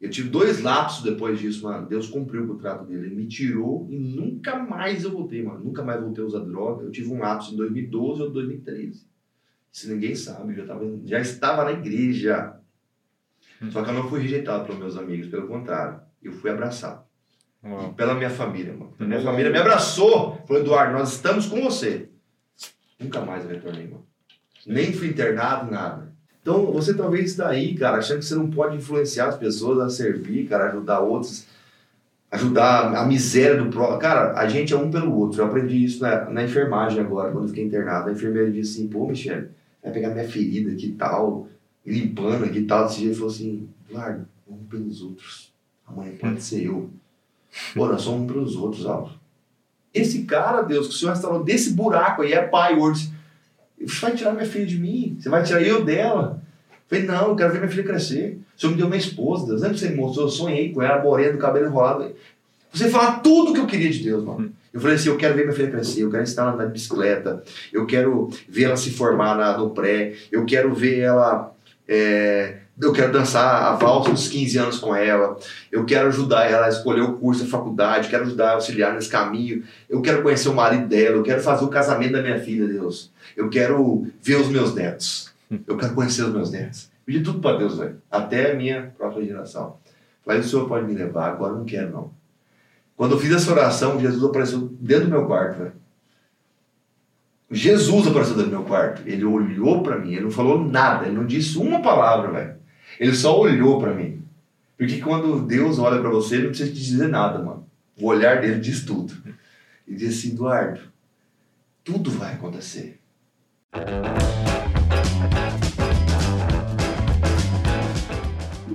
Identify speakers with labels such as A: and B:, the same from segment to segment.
A: Eu tive dois lapsos depois disso, mano. Deus cumpriu o contrato dele. Ele me tirou e nunca mais eu voltei, mano. Nunca mais voltei a usar droga. Eu tive um lapso em 2012 ou 2013. Se ninguém sabe, eu já, tava, já estava na igreja. Só que eu não fui rejeitado pelos meus amigos, pelo contrário. Eu fui abraçado.
B: Uau.
A: Pela minha família, mano. A minha família me abraçou. Falou, Eduardo, nós estamos com você. Nunca mais eu retornei, mano. Nem fui internado, nada. Então, você talvez está aí, cara, achando que você não pode influenciar as pessoas a servir, cara, ajudar outros, ajudar a miséria do próximo. Cara, a gente é um pelo outro. Eu aprendi isso na, na enfermagem agora, quando fiquei internado. A enfermeira disse assim, pô, Michele, vai pegar minha ferida aqui e tal, limpando aqui e tal. Desse jeito, falou assim, Eduardo, um pelos outros. Amanhã pode ser eu. Pô, nós somos um pelos outros, Alvo. Esse cara, Deus, que o Senhor restaurou desse buraco aí, é pai hoje. Você vai tirar minha filha de mim? Você vai tirar eu dela? Eu falei, não, eu quero ver minha filha crescer. O Senhor me deu minha esposa, Deus. Que você me mostrou? Eu sonhei com ela, morena, do cabelo enrolado. Você fala tudo que eu queria de Deus, mano. Eu falei assim, eu quero ver minha filha crescer, eu quero ensinar ela a andar de bicicleta, eu quero ver ela se formar na, no pré, eu quero ver ela... é, eu quero dançar a valsa dos 15 anos com ela, eu quero ajudar ela a escolher o curso da faculdade, quero ajudar a auxiliar nesse caminho, eu quero conhecer o marido dela, eu quero fazer o casamento da minha filha, Deus. Eu quero ver os meus netos. Eu quero conhecer os meus netos. Pedi tudo para Deus, velho. Até a minha própria geração. Falei, o Senhor pode me levar, agora não quero, não. Quando eu fiz essa oração, Jesus apareceu dentro do meu quarto, velho. Jesus apareceu dentro do meu quarto. Ele olhou para mim, ele não falou nada, ele não disse uma palavra, velho. Ele só olhou para mim. Porque quando Deus olha para você, ele não precisa te dizer nada, mano. O olhar dele diz tudo. Ele diz assim, Eduardo, tudo vai acontecer.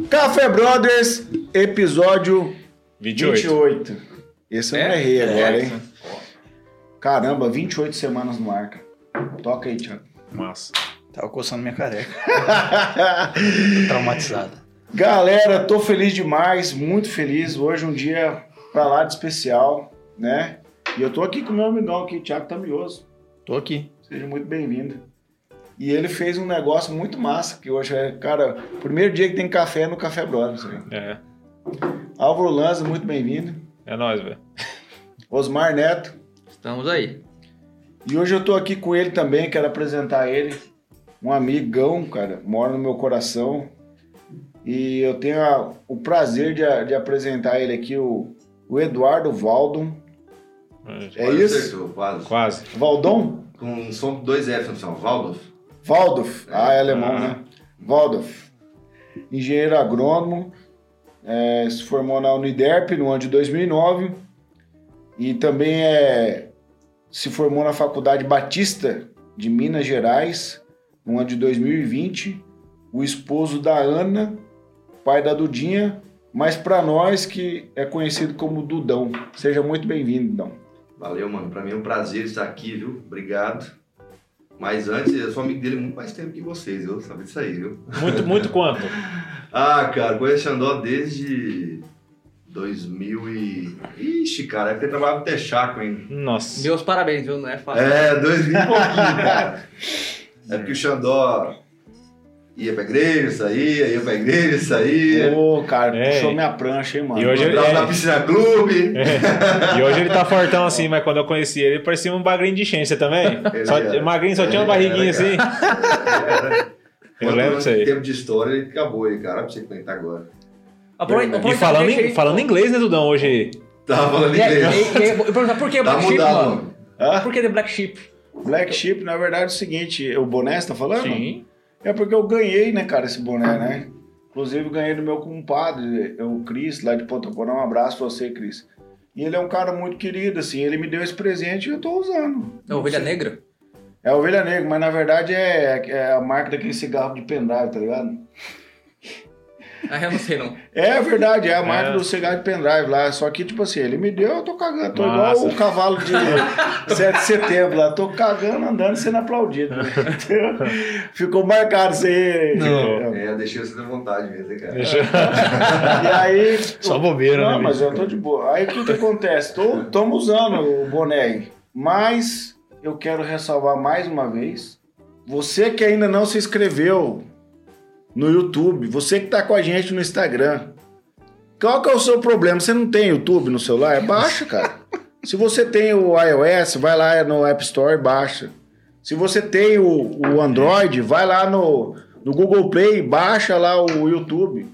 C: Café Brothers, episódio
B: 28.
C: 28. Esse eu
D: É?
C: não errei agora,
B: É.
C: hein? Caramba, 28 semanas no ar, cara. Toca aí, Thiago.
B: Massa.
D: Tava coçando minha careca. Tô traumatizado.
C: Galera, tô feliz demais, muito feliz. Hoje é um dia pra lá de especial, né? E eu tô aqui com o meu amigão aqui, Thiago Tamioso.
D: Tô aqui.
C: Seja muito bem-vindo. E ele fez um negócio muito massa, que hoje é, cara, o primeiro dia que tem café é no Café Brothers. velho.
B: É.
C: Álvaro Lanza, muito bem-vindo.
B: É nóis, velho.
C: Osmar Neto.
D: Estamos aí.
C: E hoje eu tô aqui com ele também, quero apresentar ele. Um amigão, cara, mora no meu coração. E eu tenho a- o prazer de, a- de apresentar ele aqui, o, o Eduardo Valdon. É
A: Quase
C: isso?
A: Acertou, quase.
B: Quase.
C: Valdon?
A: Com som dois F no final. Waldorf.
C: Waldorf. Ah, é alemão,
B: Ah.
C: né? Waldorf. Engenheiro agrônomo. é, se formou na Uniderp no ano de 2009. E também é, se formou na Faculdade Batista de Minas Gerais no ano de 2020. O esposo da Ana, pai da Dudinha, mas para nós que é conhecido como Dudão. Seja muito bem-vindo, Dudão.
A: Valeu, mano. Pra mim é um prazer estar aqui, viu? Obrigado. Mas antes, eu sou amigo dele muito mais tempo que vocês, eu sabe disso aí, viu?
B: Muito, muito quanto?
A: Ah, cara, conheço o Xandó desde 2000 e... Ixi, cara, é porque ele trabalhava no Texaco, hein?
B: Nossa.
D: Meus parabéns, viu? Não é fácil.
A: É, 2000 e pouquinho, cara. É porque o Xandó ia pra igreja, saía, ia pra igreja, saía.
C: Ô, cara,
B: É.
C: puxou minha prancha, hein, mano.
B: E hoje ele- é.
A: na piscina clube.
B: E hoje ele tá fortão assim, mas quando eu conheci ele, ele parecia um bagrinho de você também?
A: Ele
B: Só,
A: era.
B: magrinho, só tinha uma barriguinha
A: era,
B: assim.
A: Era.
B: Eu
A: Quanto
B: lembro disso aí.
A: tempo de história, ele acabou aí, cara. Olha pra você comentar agora.
D: Aproveita-
B: E falando, em, falando inglês, né, Dudão, hoje?
A: Tava falando
D: E
A: inglês.
D: e aí, eu vou perguntar por que
A: Tá
D: Black Sheep,
A: mudado,
D: mano?
A: mano.
C: Hã?
D: Por que The Black Sheep?
C: Black Sheep, na verdade, é o seguinte, o boné você tá falando?
D: Sim.
C: É porque eu ganhei, né, cara, esse boné, né? Inclusive, ganhei do meu compadre, o Cris, lá de Ponta Porã. Um abraço pra você, Cris. E ele é um cara muito querido, assim. Ele me deu esse presente e eu tô usando.
D: É Ovelha Negra?
C: É Ovelha Negra, mas na verdade é, é a marca daquele cigarro de pendrive, tá ligado?
D: Ah, eu não sei não.
C: É verdade, é a marca
B: É.
C: do cigarro de pendrive lá. Só que, tipo assim, ele me deu, eu tô cagando. Tô
B: Massa.
C: igual o cavalo de 7 de setembro lá. Tô cagando, andando, sendo aplaudido. Ficou marcado isso aí.
B: Não.
A: É, eu deixei você ter vontade mesmo, hein, cara.
B: Deixa...
C: E aí.
B: Só bobeira,
C: Não,
B: né,
C: mas
B: bicho?
C: eu tô de boa. Aí o que, que acontece? Estamos usando o boné aí. Mas eu quero ressalvar mais uma vez. Você que ainda não se inscreveu no YouTube, você que tá com a gente no Instagram, Qual que é o seu problema? Você não tem YouTube no celular? Baixa, cara. Se você tem o iOS, vai lá no App Store e baixa. Se você tem o, o Android, vai lá no, no Google Play, baixa lá o YouTube.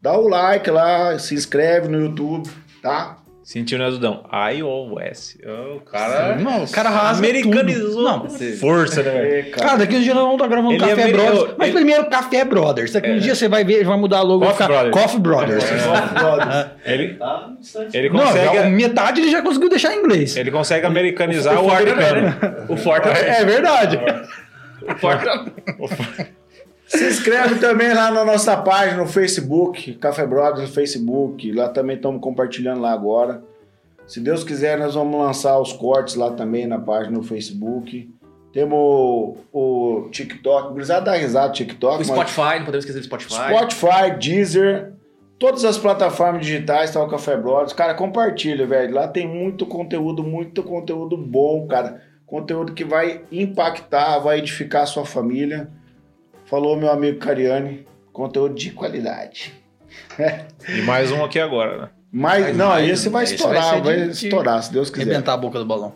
C: Dá o like lá, se inscreve no YouTube, tá?
B: Sentiu, né, Dudão? iOS. Oh, o cara.
E: Não, o cara rasga
B: Americanizou.
E: tudo. Não, você-
B: força, né, velho?
C: É,
E: Cara, daqui uns dias nós vamos estar gravando
B: Ele é
E: Café
B: veri-
E: Brothers.
B: eu-
E: Mas
B: ele-
E: primeiro Café Brothers. Daqui um dia você vai ver, vai mudar a logo
B: Coffee
E: ficar
B: Brothers.
E: Coffee Brothers.
B: Ele,
A: Tá
B: ele
E: Não,
B: consegue.
E: já- metade ele já conseguiu deixar em inglês.
B: Ele consegue americanizar o,
A: O Ford
B: americano. O Ford
E: É verdade.
B: O Ford
C: Se inscreve também lá na nossa página no Facebook, Café Brothers no Facebook. Lá também estamos compartilhando lá agora. Se Deus quiser, nós vamos lançar os cortes lá também na página no Facebook. Temos o, o TikTok, gurizada dá risada TikTok.
F: O
C: mas-
F: Spotify, não podemos esquecer do Spotify.
C: Spotify, Deezer, todas as plataformas digitais tá o Café Brothers. Cara, compartilha, velho. Lá tem muito conteúdo, muito conteúdo bom, cara. Conteúdo que vai impactar, vai edificar a sua família. Falou meu amigo Cariani, conteúdo de qualidade.
B: E mais um aqui agora, né?
C: Mas,
E: Mas
C: não,
E: mais,
C: esse vai
E: esse
C: estourar,
E: vai
C: vai,
E: de-
C: estourar, se Deus quiser.
E: Arrebentar a boca do balão.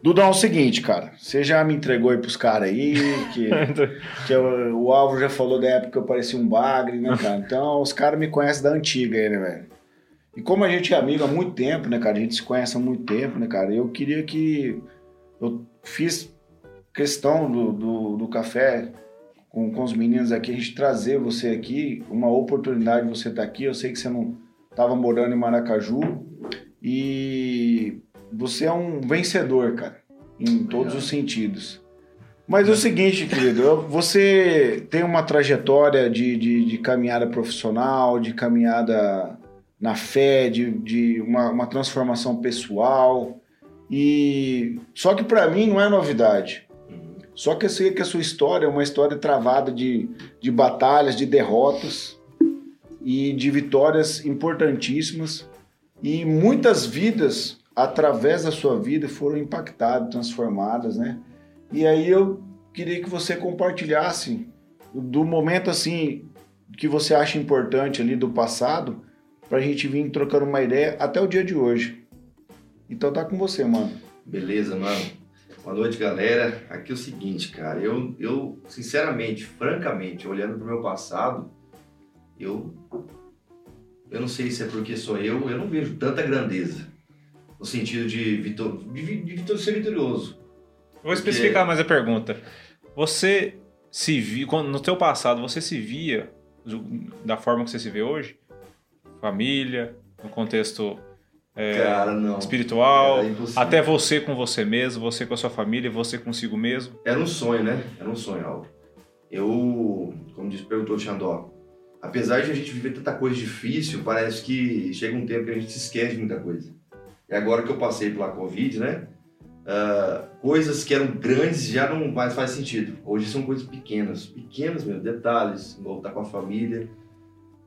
C: Dudão, é o seguinte, cara. Você já me entregou aí pros caras aí, que, que eu- o Álvaro já falou da época que eu parecia um bagre, né, cara? Então, os caras me conhecem da antiga aí, né, velho? E como a gente é amigo há muito tempo, né, cara? A gente se conhece há muito tempo, né, cara? Eu queria que... Eu fiz questão do, do, do café com, com os meninos aqui, a gente trazer você aqui, uma oportunidade de você estar aqui. Eu sei que você não estava morando em Maracaju e você é um vencedor, cara, em todos os sentidos. Mas é o seguinte, querido, você tem uma trajetória de, de, de caminhada profissional, de caminhada na fé, de, de uma, uma transformação pessoal. E só que para mim não é novidade. Só que eu sei que a sua história é uma história travada de, de batalhas, de derrotas e de vitórias importantíssimas. E muitas vidas, através da sua vida, foram impactadas, transformadas, né? E aí eu queria que você compartilhasse do momento assim que você acha importante ali do passado, pra gente vir trocando uma ideia até o dia de hoje. Então tá com você, mano.
A: Beleza, mano. Boa noite, galera. Aqui é o seguinte, cara. Eu, eu sinceramente, francamente, olhando pro meu passado, eu. Eu não sei se é porque sou eu, eu não vejo tanta grandeza. No sentido de, vitor, de, de vitor- ser vitorioso.
B: Vou especificar mais a pergunta. Você se via, no teu passado, você se via da forma que você se vê hoje? Família, no contexto é,
A: cara, não.
B: espiritual, até você com você mesmo, você com a sua família, você consigo mesmo.
A: Era um sonho, né? Era um sonho, Alvo. Eu, como disse, perguntou o Xandó, apesar de a gente viver tanta coisa difícil, parece que chega um tempo que a gente se esquece de muita coisa. E agora que eu passei pela Covid, né? ah, coisas que eram grandes já não mais faz sentido. Hoje são coisas pequenas, pequenas mesmo, detalhes, voltar com a família.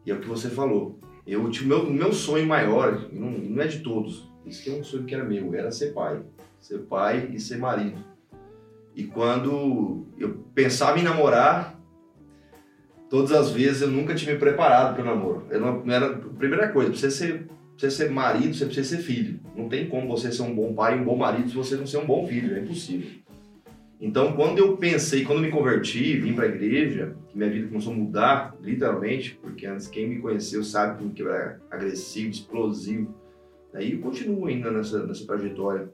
A: E é o que você falou. Eu tinha o meu, meu sonho maior, não, não é de todos, isso que é um sonho que era meu, era ser pai. Ser pai e ser marido. E quando eu pensava em namorar, todas as vezes eu nunca tinha me preparado para o namoro. Eu não, não era a primeira coisa, você ser, você ser marido, você precisa ser filho. Não tem como você ser um bom pai e um bom marido se você não ser um bom filho, é impossível. Então, quando eu pensei, quando eu me converti, vim para a igreja, minha vida começou a mudar, literalmente, porque antes quem me conheceu sabe que eu era agressivo, explosivo. Aí eu continuo ainda nessa, nessa trajetória.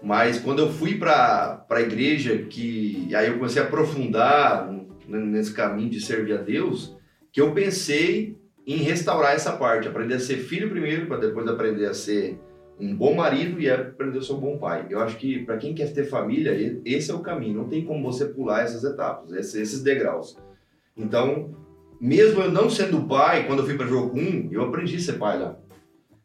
A: Mas quando eu fui para a igreja, que aí eu comecei a aprofundar nesse caminho de servir a Deus, que eu pensei em restaurar essa parte, aprender a ser filho primeiro, para depois aprender a ser um bom marido e aprender a ser um bom pai. Eu acho que para quem quer ter família, esse é o caminho. Não tem como você pular essas etapas, esses, degraus. Então, mesmo eu não sendo pai, quando eu fui para Jocum, eu aprendi a ser pai lá.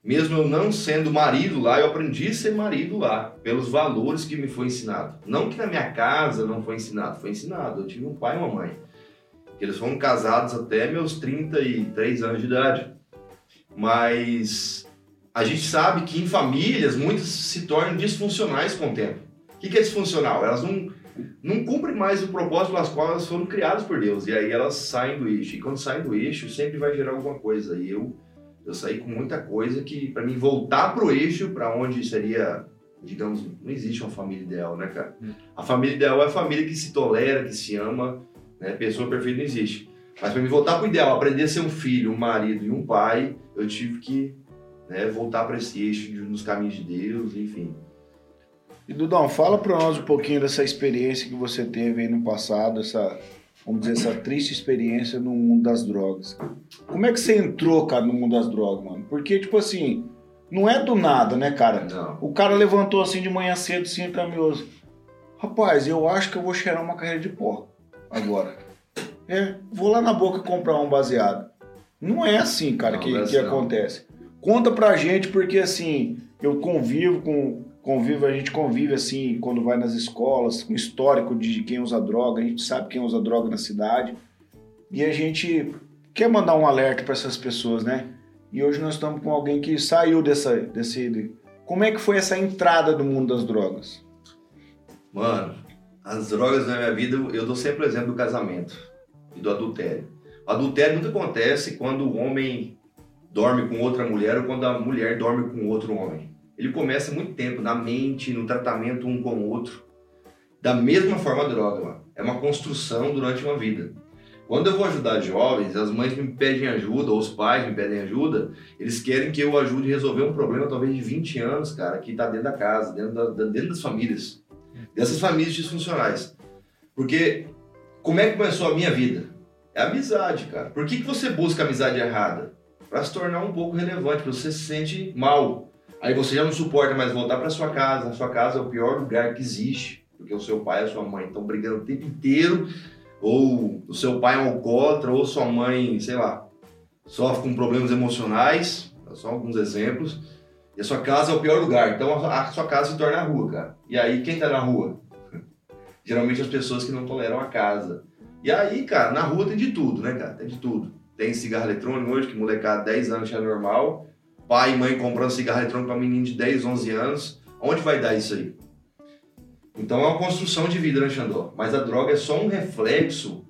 A: Mesmo eu não sendo marido lá, eu aprendi a ser marido lá, pelos valores que me foi ensinado. Não que na minha casa não foi ensinado, foi ensinado. Eu tive um pai e uma mãe. Eles foram casados até meus 33 anos de idade. Mas a gente sabe que em famílias muitas se tornam disfuncionais com o tempo. O que é disfuncional? Elas não, não cumprem mais o propósito pelas quais elas foram criadas por Deus. E aí elas saem do eixo. E quando saem do eixo, sempre vai gerar alguma coisa. E eu Eu saí com muita coisa que, pra mim, voltar pro eixo, pra onde seria, digamos, não existe uma família ideal, né, cara?
B: Hum.
A: A família ideal é a família que se tolera, que se ama, né? Pessoa perfeita não existe. Mas pra mim voltar pro ideal, aprender a ser um filho, um marido e um pai, eu tive que né, voltar para esse eixo de- nos caminhos de Deus, enfim.
C: E Dudão, fala pra nós um pouquinho dessa experiência que você teve aí no passado, essa, vamos dizer, essa triste experiência no mundo das drogas. Como é que você entrou, cara, no mundo das drogas, mano? Porque, tipo assim, não é do nada, né, cara?
A: Não.
C: O cara levantou assim de manhã cedo, assim, caminhoso. Rapaz, eu acho que eu vou cheirar uma carreira de pó agora. É, vou lá na boca comprar um baseado. Não é assim, cara,
A: Não,
C: que,
A: é
C: que
A: assim,
C: acontece. Conta pra gente, porque assim, eu convivo com. Convivo, a gente convive assim, quando vai nas escolas, com histórico de quem usa droga, a gente sabe quem usa droga na cidade. E a gente quer mandar um alerta pra essas pessoas, né? E hoje nós estamos com alguém que saiu dessa, desse. Como é que foi essa entrada do mundo das drogas?
A: Mano, as drogas na minha vida, eu dou sempre o exemplo do casamento e do adultério. O adultério nunca acontece quando o homem dorme com outra mulher ou quando a mulher dorme com outro homem. Ele começa muito tempo, na mente, no tratamento um com o outro. Da mesma forma a droga, mano. É uma construção durante uma vida. Quando eu vou ajudar jovens, as mães me pedem ajuda, ou os pais me pedem ajuda, eles querem que eu ajude a resolver um problema talvez de 20 anos, cara, que tá dentro da casa, dentro, da- dentro das famílias. Dessas famílias disfuncionais. Porque como é que começou a minha vida? É amizade, cara. Por que, que você busca amizade errada? Pra se tornar um pouco relevante, você se sente mal. Aí você já não suporta mais voltar pra sua casa. A sua casa é o pior lugar que existe. Porque o seu pai e a sua mãe estão brigando o tempo inteiro. Ou o seu pai é um alcoólatra, ou sua mãe, sei lá, sofre com problemas emocionais. Só alguns exemplos. E a sua casa é o pior lugar. Então a sua casa se torna a rua, cara. E aí quem tá na rua? Geralmente as pessoas que não toleram a casa. E aí, cara, na rua tem de tudo, né, cara? Tem de tudo. Tem cigarro eletrônico hoje, que molecada 10 anos já é normal. Pai e mãe comprando cigarro eletrônico pra menino de 10, 11 anos. Onde vai dar isso aí? Então é uma construção de vida, né, Xandó? Mas a droga é só um reflexo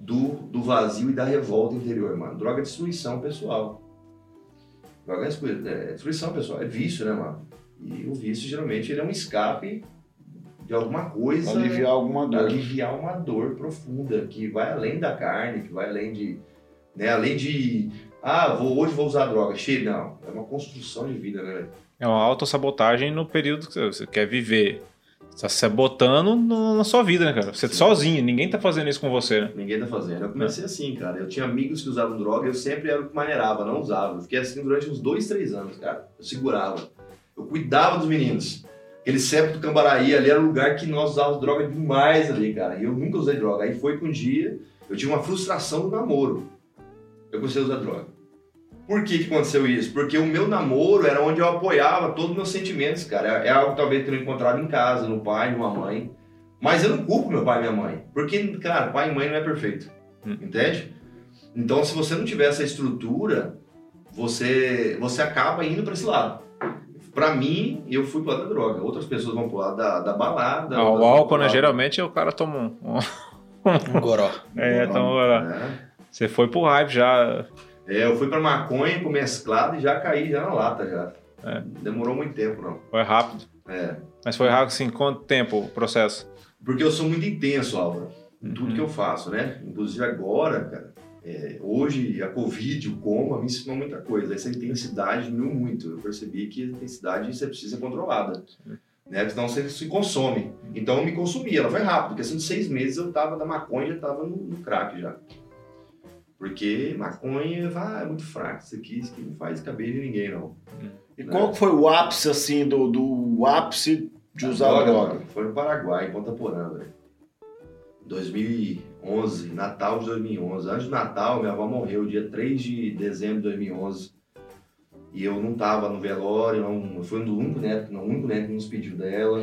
A: do, do vazio e da revolta interior, mano. Droga é destruição pessoal. Droga é descu- é destruição pessoal, é vício, né, mano? E o vício, geralmente, ele é um escape de alguma coisa
C: aliviar alguma dor.
A: aliviar uma dor profunda que vai além da carne, que vai além de, né, além de, ah, vou, hoje vou usar droga, cheio, não, é uma construção de vida, né, velho?
B: É uma autossabotagem no período que você quer viver. Você tá se sabotando na sua vida, né, cara? Você sozinho, ninguém tá fazendo isso com você, né?
A: Ninguém tá fazendo. Eu comecei assim, cara. Eu tinha amigos que usavam droga, eu sempre era o que maneirava, não usava. Eu fiquei assim durante uns dois, três anos, cara. Eu segurava. Eu cuidava dos meninos. Aquele septo do Cambaraí ali era um lugar que nós usávamos droga demais ali, cara. E eu nunca usei droga. Aí foi que um dia eu tive uma frustração no namoro. Eu comecei a usar droga. Por que, que aconteceu isso? Porque o meu namoro era onde eu apoiava todos os meus sentimentos, cara. É algo talvez que eu não encontrava em casa, no pai, numa mãe. Mas eu não culpo meu pai e minha mãe. Porque, cara, pai e mãe não é perfeito.
B: Hum.
A: Entende? Então, se você não tiver essa estrutura, você, você acaba indo para esse lado. Pra mim, eu fui pro lado da droga. Outras pessoas vão pro lado da, da balada.
B: Ah, o álcool, né? Geralmente o cara toma um. um-
E: Um goró.
B: É, então olha,
A: É.
B: você foi pro hype já.
A: É, eu fui pra maconha com mesclado e já caí já na lata já.
B: É.
A: Demorou muito tempo, não.
B: Foi rápido.
A: É.
B: Mas foi rápido, assim, quanto tempo o processo?
A: Porque eu sou muito intenso, Álvaro, em tudo
B: Uhum.
A: que eu faço, né? Inclusive agora, cara, é, hoje a Covid, o coma, me ensinou muita coisa. Essa intensidade diminuiu muito. Eu percebi que a intensidade você precisa ser controlada. Né? Porque Senão você se consome. Então eu me consumi, ela foi rápido. Questão de seis meses eu tava da maconha, já tava no, no crack já. Porque maconha, ah, é muito fraco. Isso aqui, isso aqui não faz cabelo em ninguém, não.
C: E qual que foi o ápice, assim, do, do ápice de usar droga?
A: mano, Foi no Paraguai, em Ponta Porã, velho. 2011, Natal de 2011. Antes do Natal, minha avó morreu dia 3 de dezembro de 2011. E eu não tava no velório, não, fui no único neto, não, o único neto que nos pediu dela.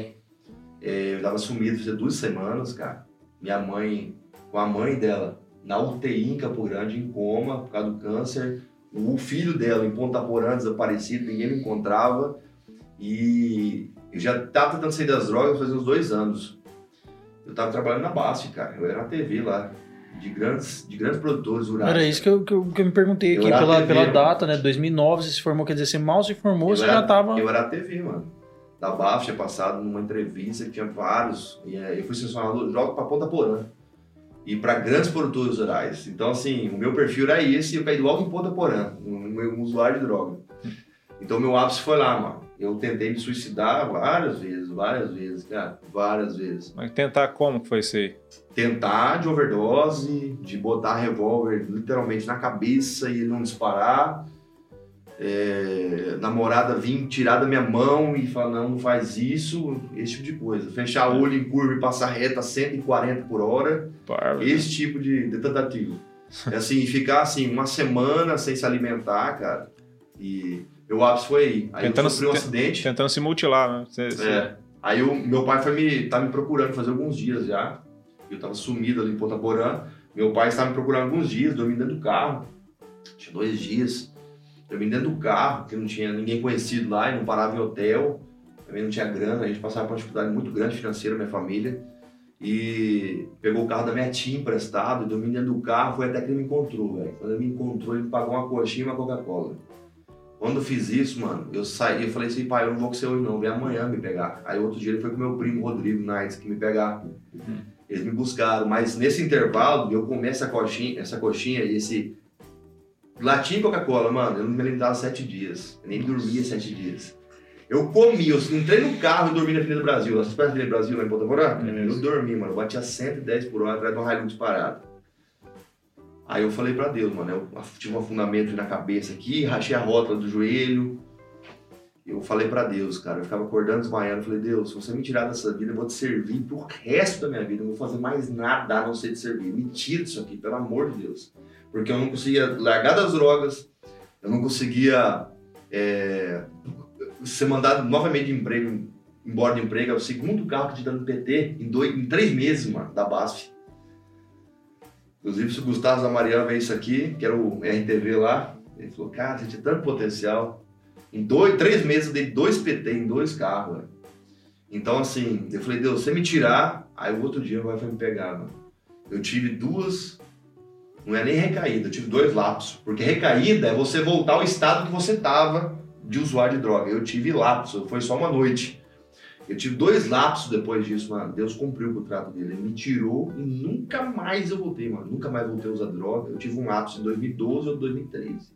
A: É, eu tava sumido fazia duas semanas, cara. Minha mãe, com a mãe dela, na UTI em Campo Grande, em coma, por causa do câncer. O filho dela em Ponta Porã, desaparecido, ninguém me encontrava. E eu já tava tentando sair das drogas fazia uns dois anos. Eu tava trabalhando na BASF, cara. Eu era na TV lá. de grandes, de grandes produtores rurais.
E: Era isso que eu, que eu, que eu me perguntei
A: Eu
E: aqui pela,
A: TV,
E: pela data, né? 2009 você se formou, quer dizer, você mal se formou,
A: Eu
E: você
A: era-
E: já tava...
A: Eu era a TV, mano. Da BAF tinha passado numa entrevista que tinha vários. E eu fui selecionado, jogo pra Ponta Porã. E pra grandes produtores rurais. Então, assim, o meu perfil era esse e eu caí logo em Ponta Porã, um, um usuário de droga. Então, meu ápice foi lá, mano. Eu tentei me suicidar várias vezes, várias vezes, cara. Várias vezes.
B: Mas tentar como que foi isso aí?
A: Tentar de overdose, de botar revólver literalmente na cabeça e não disparar. É, namorada vir tirar da minha mão e falar, não, não faz isso, esse tipo de coisa. Fechar o olho em curva e passar reta a 140 por hora,
B: Bárbaro.
A: esse tipo de, de tentativa. É assim, ficar assim, uma semana sem se alimentar, cara. E meu ápice foi aí. Aí
B: Tentando
A: eu sofri um
B: se-
A: acidente.
B: Tentando se mutilar, né? Você- você-
A: É. Aí o meu pai foi me, tá me procurando faz alguns dias já. Eu tava sumido ali em Ponta Porã. Meu pai estava me procurando alguns dias, dormindo dentro do carro. Tinha dois dias. Dormindo dentro do carro, porque não tinha ninguém conhecido lá e não parava em hotel. Também não tinha grana, a gente passava por uma dificuldade muito grande financeira, minha família. E pegou o carro da minha tia emprestado, e dormindo dentro do carro, foi até que ele me encontrou, velho. Quando ele me encontrou, ele me pagou uma coxinha e uma Coca-Cola. Quando eu fiz isso, mano, eu saí, eu falei assim, pai, eu não vou com você hoje não, vem amanhã me pegar. Aí outro dia ele foi com meu primo Rodrigo Nights que me pegar. Eles me buscaram, mas nesse intervalo eu comi essa coxinha, essa coxinha e esse latinha de Coca-Cola, mano, eu não me alimentava sete dias. Eu nem dormia sete dias. Eu comi, eu entrei no carro e dormi na Avenida Brasil. Vocês conhecem a Avenida Brasil lá em Ponta Porã? Eu dormi, mano. Eu batia 110 por hora atrás de uma Hilux parada. Aí eu falei pra Deus, mano, eu tive um afundamento na cabeça aqui, rachei a rótula do joelho. Eu falei pra Deus, cara, eu ficava acordando, desmaiando, eu falei, Deus, se você me tirar dessa vida, eu vou te servir pro resto da minha vida, eu não vou fazer mais nada a não ser te servir. Me tira disso aqui, pelo amor de Deus. Porque eu não conseguia largar das drogas, eu não conseguia é, ser mandado novamente de emprego, embora de emprego, é o segundo carro que te dando PT em, dois, em três meses, mano, da BASF. Inclusive, se o Gustavo Zamarian ver isso aqui, que era o RTV lá, ele falou, cara, você tinha tanto potencial. Em dois, três meses eu dei dois PT em dois carros, velho. Então, assim, eu falei, Deus, você me tirar, aí o outro dia vai me pegar, mano. Eu tive duas, não é nem recaída, eu tive dois lapsos. Porque recaída é você voltar ao estado que você tava de usuário de droga. Eu tive lapso, foi só uma noite. Eu tive dois lapsos depois disso, mano. Deus cumpriu o contrato dele. Ele me tirou e nunca mais eu voltei, mano. Nunca mais voltei a usar droga. Eu tive um lapso em 2012 ou 2013.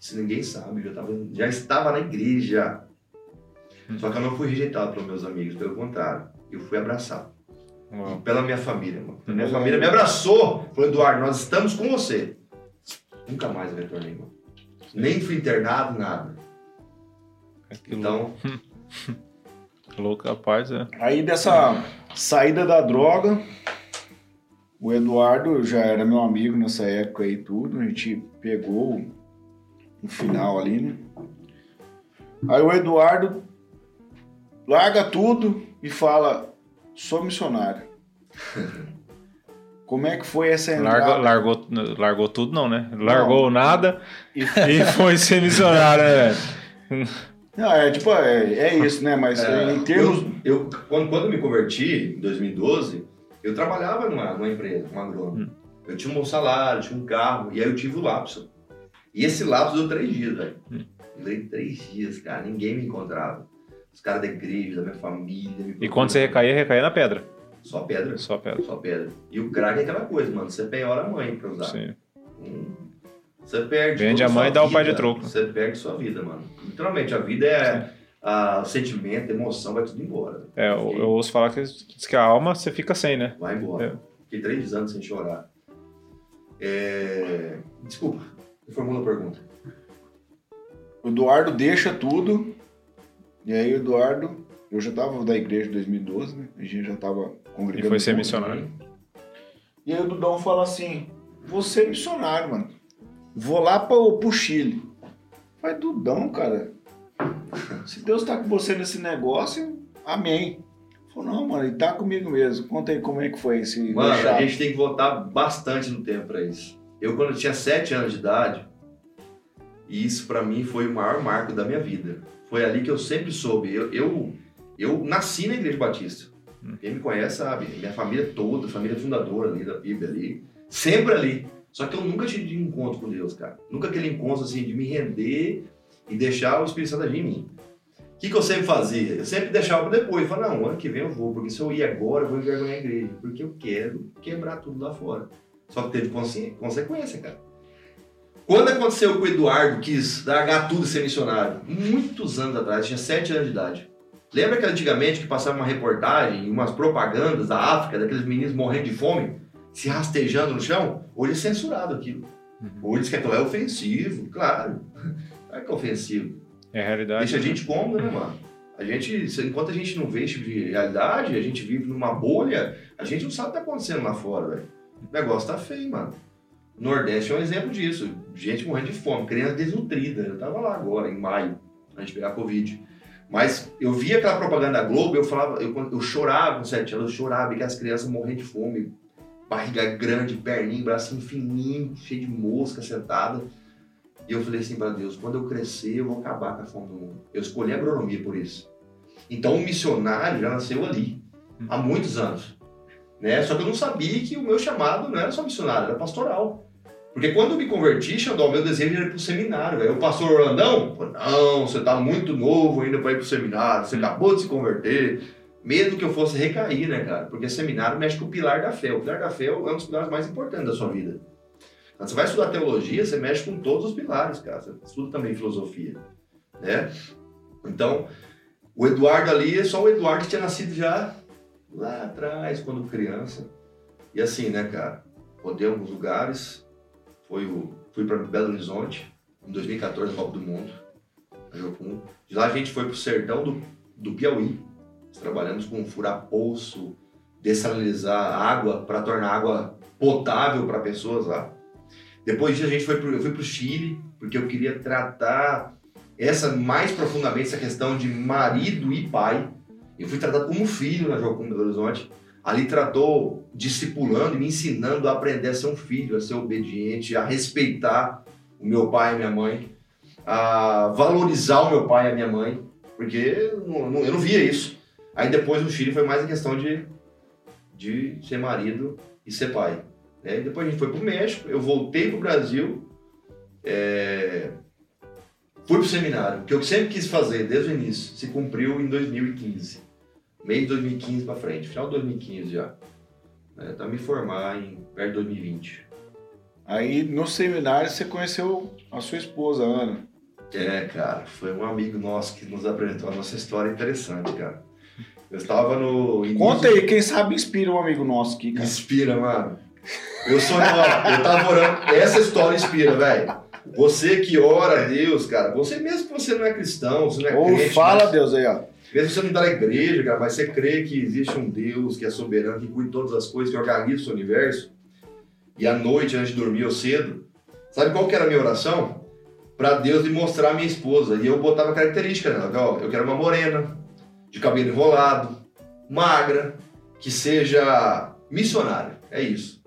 A: Se ninguém sabe, eu já, tava, já estava na igreja. Só que eu não fui rejeitado pelos meus amigos, pelo contrário. Eu fui abraçado.
B: Uau.
A: E pela minha família, mano. Minha família me abraçou. Falou, Eduardo, nós estamos com você. Nunca mais eu retornei, mano. Nem fui internado, nada.
B: Que
A: Então,
B: louco, louco, rapaz, é.
C: Aí dessa saída da droga, o Eduardo já era meu amigo nessa época aí tudo, a gente pegou o final ali, né? Aí o Eduardo larga tudo e fala, sou missionário. Como é que foi essa entrada?
B: Largou, largou, largou tudo, não, né? Largou nada
C: E-
B: e foi ser missionário, né, velho?
C: Não, é tipo, é, é isso, né? Mas
A: É,
C: em termos...
A: eu, eu- quando, quando eu me converti, em 2012, eu trabalhava numa, numa empresa, numa agrônoma. Eu tinha um bom salário, tinha um carro, e aí eu tive o lapso. E esse lapso deu três dias, velho. Durei três dias, cara, ninguém me encontrava. Os caras da igreja, da minha família. me
B: E quando você recaía, recaía na pedra.
A: Só pedra.
B: Só pedra.
A: Só pedra. E o crack é aquela coisa, mano. Você penhora a mãe pra usar.
B: Sim.
A: Hum. Você perde.
B: Vende a mãe e dá o pai de troco.
A: Você perde sua vida, mano. Literalmente, a vida é. A, o sentimento, a emoção, vai tudo embora.
B: É, eu, eu ouço falar que, diz que a alma você fica sem, né?
A: Vai embora.
B: É.
A: Fiquei três anos sem chorar. É... Desculpa, formula a pergunta.
C: O Eduardo deixa tudo. E aí o Eduardo, eu já tava da igreja em 2012, né? A gente já tava congregando.
B: E foi ser missionário.
C: E aí o Dudão fala assim: você é missionário, mano. Vou lá pro, pro Chile. Vai, Dudão, cara. Se Deus tá com você nesse negócio, amém. Falou, não, mano, ele tá comigo mesmo. Conta aí como é que foi esse
A: Mano, a gente tem que voltar bastante no tempo pra isso. Eu, quando eu tinha sete anos de idade, e isso pra mim foi o maior marco da minha vida. Foi ali que eu sempre soube. Eu, eu, eu nasci na Igreja Batista. Quem me conhece sabe. Minha família toda, família fundadora ali da Bíblia ali. Sempre ali. Só que eu nunca tive encontro com Deus, cara. Nunca aquele encontro assim de me render e deixar o Espírito Santo agir em mim. O que, que eu sempre fazia? Eu sempre deixava para depois. Falava, não, ano que vem eu vou, porque se eu ir agora, eu vou envergonhar a igreja. Porque eu quero quebrar tudo lá fora. Só que teve consequência, cara. Quando aconteceu que o Eduardo quis largar tudo e ser missionário? Muitos anos atrás, tinha sete anos de idade. Lembra que antigamente que passava uma reportagem, umas propagandas da África, daqueles meninos morrendo de fome, se rastejando no chão? Hoje é censurado aquilo. Hoje diz que aquilo é ofensivo, claro. Não é que é ofensivo.
B: É realidade.
A: Deixa a gente cômodo, né, mano? A gente, enquanto a gente não vê esse tipo de realidade, a gente vive numa bolha, a gente não sabe o que tá acontecendo lá fora, velho. O negócio tá feio, mano. Nordeste é um exemplo disso. Gente morrendo de fome, criança desnutrida. Eu tava lá agora, em maio, antes de pegar Covid. Mas eu via aquela propaganda da Globo, eu falava, eu, eu chorava com sete anos, eu chorava, que as crianças morrendo de fome, barriga grande, perninho, bracinho fininho, cheio de mosca sentada. E eu falei assim para Deus, quando eu crescer, eu vou acabar com a fome do mundo. Eu escolhi a agronomia por isso. Então o missionário já nasceu ali, há muitos anos. Né? Só que eu não sabia que o meu chamado não era só missionário, era pastoral. Porque quando eu me converti, Xandó, meu desejo era ir pro seminário. Aí o pastor Orlandão, falou, não, você tá muito novo ainda para ir pro seminário, você acabou de se converter. Medo que eu fosse recair, né, cara? Porque seminário mexe com o pilar da fé. O pilar da fé é um dos pilares mais importantes da sua vida. Quando você vai estudar teologia, você mexe com todos os pilares, cara. Você estuda também filosofia, né? Então, o Eduardo ali é só o Eduardo que tinha nascido já lá atrás, quando criança. E assim, né, cara? Rodei alguns lugares. Foi o, fui para Belo Horizonte, em 2014, Copa do Mundo, na Jocum. De lá a gente foi pro sertão do, do Piauí. Trabalhamos com furar poço, dessalinizar água para tornar água potável para pessoas lá. Depois disso a gente foi pro, para o Chile, porque eu queria tratar essa mais profundamente essa questão de marido e pai. Eu fui tratado como filho na Jocum Belo Horizonte. Ali tratou discipulando e me ensinando a aprender a ser um filho, a ser obediente, a respeitar o meu pai e minha mãe, a valorizar o meu pai e a minha mãe, porque não- eu não via isso. Aí depois no Chile foi mais a questão de, de ser marido e ser pai. né? Depois a gente foi pro México, eu voltei pro Brasil, é, fui pro seminário, que eu sempre quis fazer desde o início, se cumpriu em 2015. Meio de 2015 pra frente, final de 2015 já. É, tá me formar em perto de 2020.
C: Aí no seminário você conheceu a sua esposa, Ana.
A: É, cara, foi um amigo nosso que nos apresentou a nossa história interessante, cara. Eu estava no. início-
C: Conta aí, quem sabe inspira um amigo nosso aqui, cara.
A: Inspira, mano. Eu sou, eu tava orando. Essa história inspira, velho. Você que ora a Deus, cara, você mesmo que você não é cristão, você não é
C: Ou
A: crente,
C: fala,
A: mas-
C: Deus, aí, ó.
A: Mesmo você não tá na igreja, cara, mas você crê que existe um Deus que é soberano, que cuida de todas as coisas, que organiza o universo, e à noite, antes de dormir ou cedo, sabe qual que era a minha oração? Pra Deus me mostrar a minha esposa. E eu botava característica nela, ó, eu quero uma morena, de cabelo enrolado, magra, que seja missionária. É isso.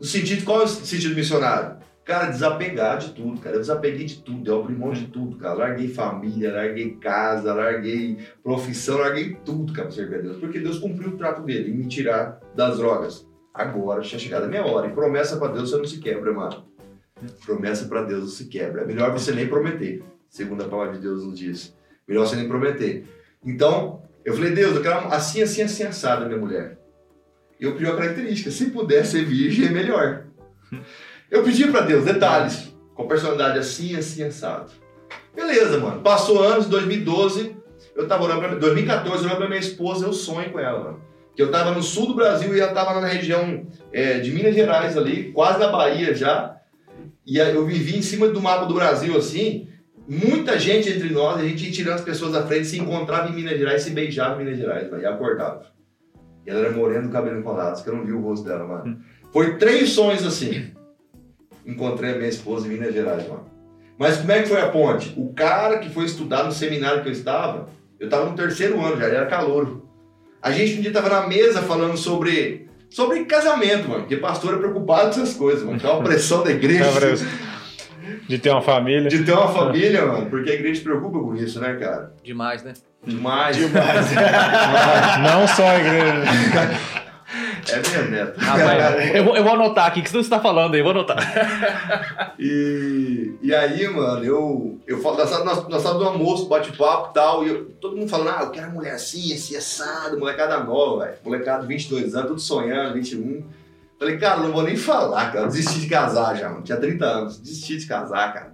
A: No sentido, qual é o sentido missionário? Cara, desapegar de tudo, cara. Eu desapeguei de tudo, eu abri mão de tudo, cara. Larguei família, larguei casa, larguei profissão, larguei tudo, cara, pra servir a Deus. Porque Deus cumpriu o trato dele em me tirar das drogas. Agora tinha chegado a minha hora. E promessa pra Deus você não se quebra, mano. Promessa pra Deus não se quebra. É melhor você nem prometer. Segundo a palavra de Deus nos diz. Melhor você nem prometer. Então, eu falei, Deus, eu quero assim, assim, assim, assada, minha mulher. E eu pedi uma característica. Se puder ser virgem, é melhor. Eu pedi pra Deus detalhes. Com personalidade assim, assim, assado. Beleza, mano. Passou anos, 2012. Eu tava orando pra 2014, orando pra minha esposa, eu sonho com ela, mano. Que eu tava no sul do Brasil e ela tava na região é, de Minas Gerais ali, quase na Bahia já. E eu vivi em cima do mapa do Brasil, assim. Muita gente entre nós, a gente ia tirando as pessoas da frente, se encontrava em Minas Gerais, se beijava em Minas Gerais, velho, e acordava. E ela era morena do cabelo enrolado, que eu não vi o rosto dela, mano. Foi três sonhos assim. Encontrei a minha esposa em Minas Gerais, mano. Mas como é que foi a ponte? O cara que foi estudar no seminário que eu estava, eu estava no terceiro ano já, ele era calouro. A gente um dia tava na mesa falando sobre, sobre casamento, mano. Porque pastor é preocupado com essas coisas, mano. Que é uma pressão da igreja.
B: De ter uma família.
A: De ter uma família, mano. Porque a igreja se preocupa com isso, né, cara?
F: Demais, né?
A: Demais.
C: Demais.
B: Não só a igreja.
A: É mesmo, Neto.
F: Rapaz, eu, vou, eu vou anotar aqui, o que você tá falando aí, eu vou anotar.
A: E, e aí, mano, eu, eu falo, nós, nós, nós no almoço, bate-papo e tal, e eu- todo mundo falando, ah, eu quero uma mulher assim, assim, assado, molecada nova, velho. Molecada, 22 anos, tudo sonhando, 21. Falei, cara, não vou nem falar, cara. Eu Desisti de casar já, mano. Tinha 30 anos, desisti de casar, cara.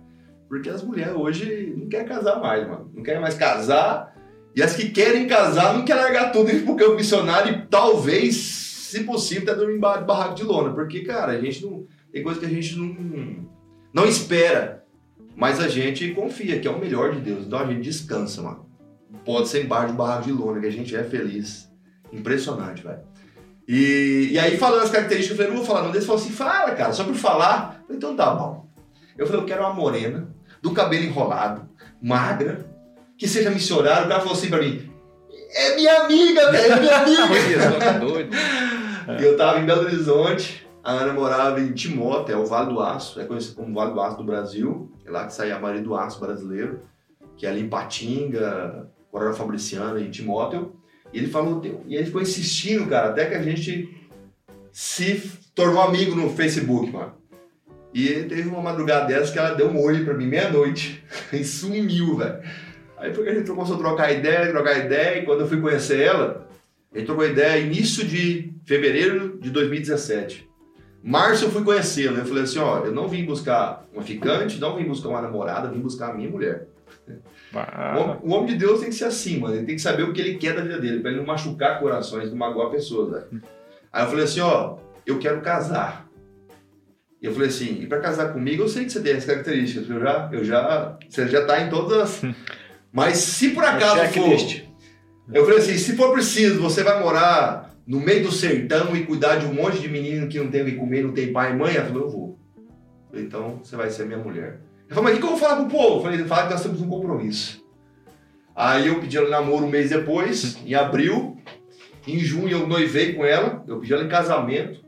A: Porque as mulheres hoje não querem casar mais, mano. Não querem mais casar. E as que querem casar não querem largar tudo e ir pro campo missionário e talvez, se possível, até dormir embaixo de barraco de lona. Porque, cara, a gente não. Tem coisa que a gente não não espera, mas a gente confia que é o melhor de Deus. Então a gente descansa, mano. Pode ser embaixo do barraco de lona, que a gente é feliz. Impressionante, velho. E, e aí, falando as características, eu falei, não vou falar não. Ele falou assim, fala, cara, só por falar. Eu falei, então tá bom. Eu falei, eu quero uma morena, do cabelo enrolado, magra, que seja missionária. O cara falou assim pra mim, é minha amiga, velho, é minha amiga. E eu tava em Belo Horizonte, a Ana morava em Timóteo, é o Vale do Aço, é conhecido como Vale do Aço do Brasil. É lá que sai a maioria do aço brasileiro, que é ali em Patinga, Coronel Fabriciana e Timóteo. E ele falou, e ele ficou insistindo, cara, até que a gente se tornou amigo no Facebook, mano. E teve uma madrugada dessas que ela deu um olho pra mim, meia-noite, e sumiu, velho. Aí foi que a gente começou a trocar ideia, trocar ideia, e quando eu fui conhecer ela, gente trocou ideia início de fevereiro de 2017. Março eu fui conhecê-lo. Eu falei assim: ó, eu não vim buscar uma ficante, não vim buscar uma namorada, vim buscar a minha mulher. O homem, o homem de Deus tem que ser assim, mano. Ele tem que saber o que ele quer da vida dele, pra ele não machucar corações, não magoar pessoas, velho. Aí eu falei assim: ó, eu quero casar. E eu falei assim: e pra casar comigo, eu sei que você tem as características. Eu já, eu já, você já tá em todas as. Mas se por acaso for. Eu falei assim, se for preciso, você vai morar no meio do sertão e cuidar de um monte de menino que não tem o que comer, não tem pai e mãe? Ela falou, eu vou. Eu falei, então você vai ser minha mulher. Ela falou, mas o que, eu vou falar pro povo? Eu falei, fala que nós temos um compromisso. Aí eu pedi ela namoro um mês depois, em abril. Em junho eu noivei com ela, eu pedi ela em casamento.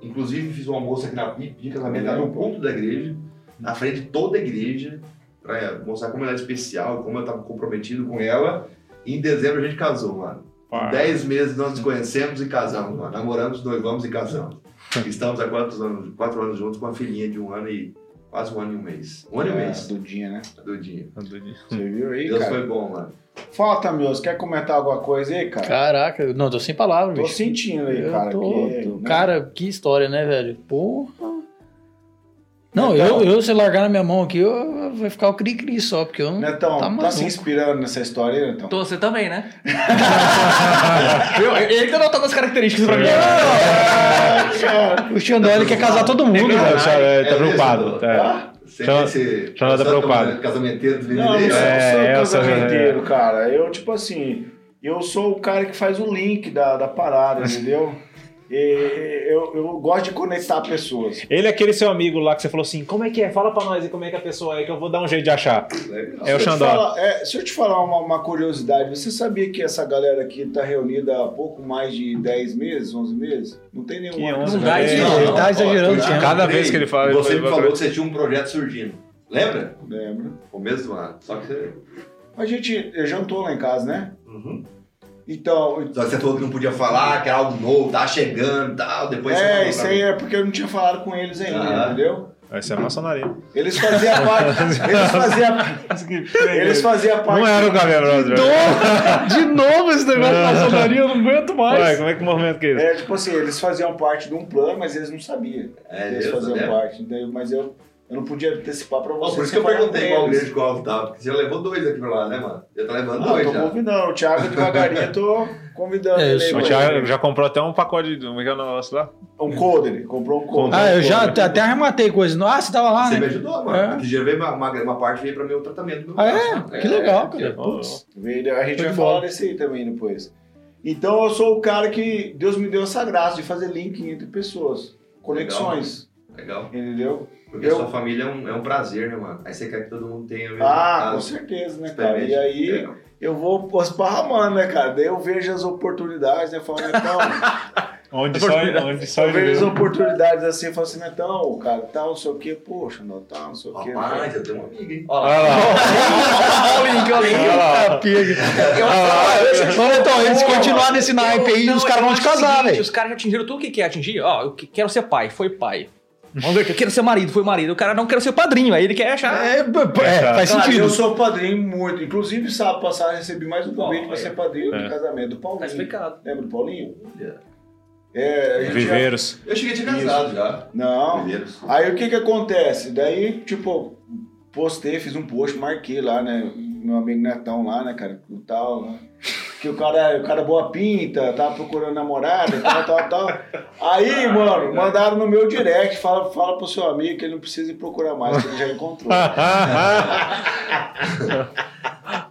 A: Inclusive fiz um almoço aqui na PIB, pedi casamento lá no ponto da igreja, na frente de toda a igreja, pra mostrar como ela era especial, como eu estava comprometido com ela. E em dezembro a gente casou, mano. Em 10 meses nós nos conhecemos e casamos, mano. Namoramos, noivamos e casamos. Estamos há quatro anos, quatro anos juntos com uma filhinha de um ano e quase um ano e um mês. Um ano e um
C: É,
A: mês,
C: Dudinha, né?
A: Dudinha.
C: Você viu aí,
A: Deus
C: cara?
A: foi bom, mano.
C: Fala, Tamioso, quer comentar alguma coisa aí, cara?
E: Caraca, não, tô sem palavras,
C: Tô
E: bicho.
C: sentindo aí,
E: Eu
C: cara.
E: tô-
C: que,
E: tô-
C: né?
E: Cara, que história, né, velho? Porra. Não,
C: Então-
E: eu, eu, se largar na minha mão aqui, eu, vai ficar o cri-cri só, porque eu não.
C: Netão,
E: Tá
C: tá, se inspirando nessa história aí, Netão?
F: Tô, você também, né? eu, ele que anotou as características pra mim.
E: O Xandó, ele quer casar todo mundo,
B: só- é, tá
A: É
B: preocupado.
A: mesmo?
B: é.
A: Você
B: Chama- tá preocupado.
A: casamenteiro do
C: Não, eu não sou?
B: É,
C: sou
B: eu sou-
C: casamenteiro, cara. Eu, tipo assim, eu sou o cara que faz o link da, da parada, entendeu? E eu, eu gosto de conectar pessoas.
B: Ele é aquele seu amigo lá que você falou assim: como é que é? Fala pra nós aí como é que a pessoa é, que eu vou dar um jeito de achar.
A: Legal.
B: É o
C: Se
B: Xandó.
C: falar- é, se eu te falar uma, uma curiosidade, você sabia que essa galera aqui tá reunida há pouco mais de 10 meses, 11 meses? Não tem nenhum.
B: Que
C: ano.
B: onze,
F: Não dá isso, não.
E: Ele tá exagerando.
B: Cada vez que ele fala,
A: Você me falou que você tinha um projeto surgindo. Lembra?
C: Lembra?
A: Começo do ano. Só que você.
C: A gente jantou lá em casa, né?
A: Uhum.
C: Então,
A: Só que você falou que não podia falar, que era algo novo, tava chegando e tal. Depois
C: é, isso aí
A: mim.
C: é porque eu não tinha falado com eles ainda,
A: Ah.
C: entendeu?
B: Essa é a maçonaria.
C: Eles faziam parte. eles faziam, eles faziam parte.
B: Não era o Gabriel Brother.
E: De novo esse negócio de maçonaria, eu não aguento
B: Ué,
E: mais.
B: como é que movimento que é esse?
C: É, tipo assim, eles faziam parte de um plano, mas eles não sabiam.
A: É,
C: eles
A: eu
C: faziam
A: sabia.
C: parte. entendeu? Mas eu, eu não podia antecipar pra vocês.
A: por isso que eu perguntei qual
C: eles.
A: igreja que o alvo tava. Porque você já levou dois aqui pra lá, né, mano? Já tá levando
C: Não,
A: dois
C: tô
A: já.
C: convidando. O Thiago devagarinho, eu tô convidando
E: É,
C: ele.
B: O. Thiago já comprou até um pacote de. Como é que é o negócio lá?
C: Um coder, ele comprou um coder.
E: Ah, eu já até até arrematei coisa. Ah, você tava lá,
A: Você me
E: né?
A: ajudou, mano.
E: É.
A: Aquele dia veio uma, uma, uma parte veio pra meu tratamento. do
E: Ah, é?
A: né?
E: Que legal, cara. Putz.
C: Veio- A gente
E: Show
C: vai falar desse aí também depois. Então eu sou o cara que Deus me deu essa graça de fazer link entre pessoas. Conexões.
A: Legal.
C: Entendeu?
A: Porque
C: Eu-
A: sua família é um, é um prazer, né, mano? Aí você quer que todo mundo tenha a mesma
C: Ah,
A: casa,
C: com certeza, né, cara? E aí
A: Legal.
C: eu vou esparramando, né, cara? Daí eu vejo as oportunidades, né? Falo, Netão,
B: Onde só, onde só
C: eu vejo as oportunidades assim, eu falo assim, Netão, cara, tal, não sei o quê, poxa, não, tal, não sei o quê.
A: Rapaz, eu tenho um amigo, hein?
F: Ó
B: Olha
F: lá.
B: lá.
E: Olha o
F: pega.
E: Eu, eu,
F: Mano, então, eles continuar nesse naipe aí, os caras vão te
E: o
F: casar, velho.
E: Os caras já atingiram tudo que quer atingir. Ó, eu que- quero ser pai, foi pai. Vamos ver, eu quero ser marido, foi marido. O cara não quer ser padrinho, aí ele quer achar.
F: É, é, faz
C: Cara,
F: sentido.
C: eu sou padrinho muito. Inclusive, sábado passado, recebi mais um convite pra ser padrinho
B: É.
C: do casamento do Paulinho.
E: Tá explicado.
C: Lembra do Paulinho? É, a gente já-
B: Viveiros.
A: Eu cheguei a ter casado já.
C: Não.
A: Viveiros.
C: Aí o que que acontece? Daí, tipo, postei, fiz um post, marquei lá, né? Meu amigo Netão lá, né, cara? O tal, né? Que o cara, o cara boa pinta, tava procurando namorada, tal, tal, tal. Aí, mano, mandaram no meu direct, fala, fala pro seu amigo que ele não precisa ir procurar mais, que ele já encontrou.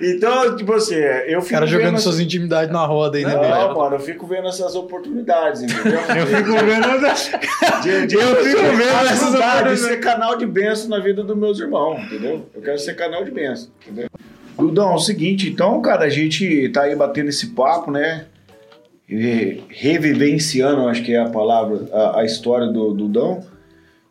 C: então, tipo assim, eu
F: O
C: fico
F: cara jogando
C: vendo...
F: suas intimidades na roda aí, né,
C: Não, mano, eu fico vendo essas oportunidades, entendeu?
B: Eu fico vendo.
C: De, de
B: Eu fico vendo essas
C: de
B: oportunidades.
C: ser canal de benção na vida dos meus irmãos, entendeu? Eu quero ser canal de benção, entendeu? Dudão, é o seguinte, então, cara, a gente tá aí batendo esse papo, né? Revivenciando, acho que é a palavra, a, a história do Dudão.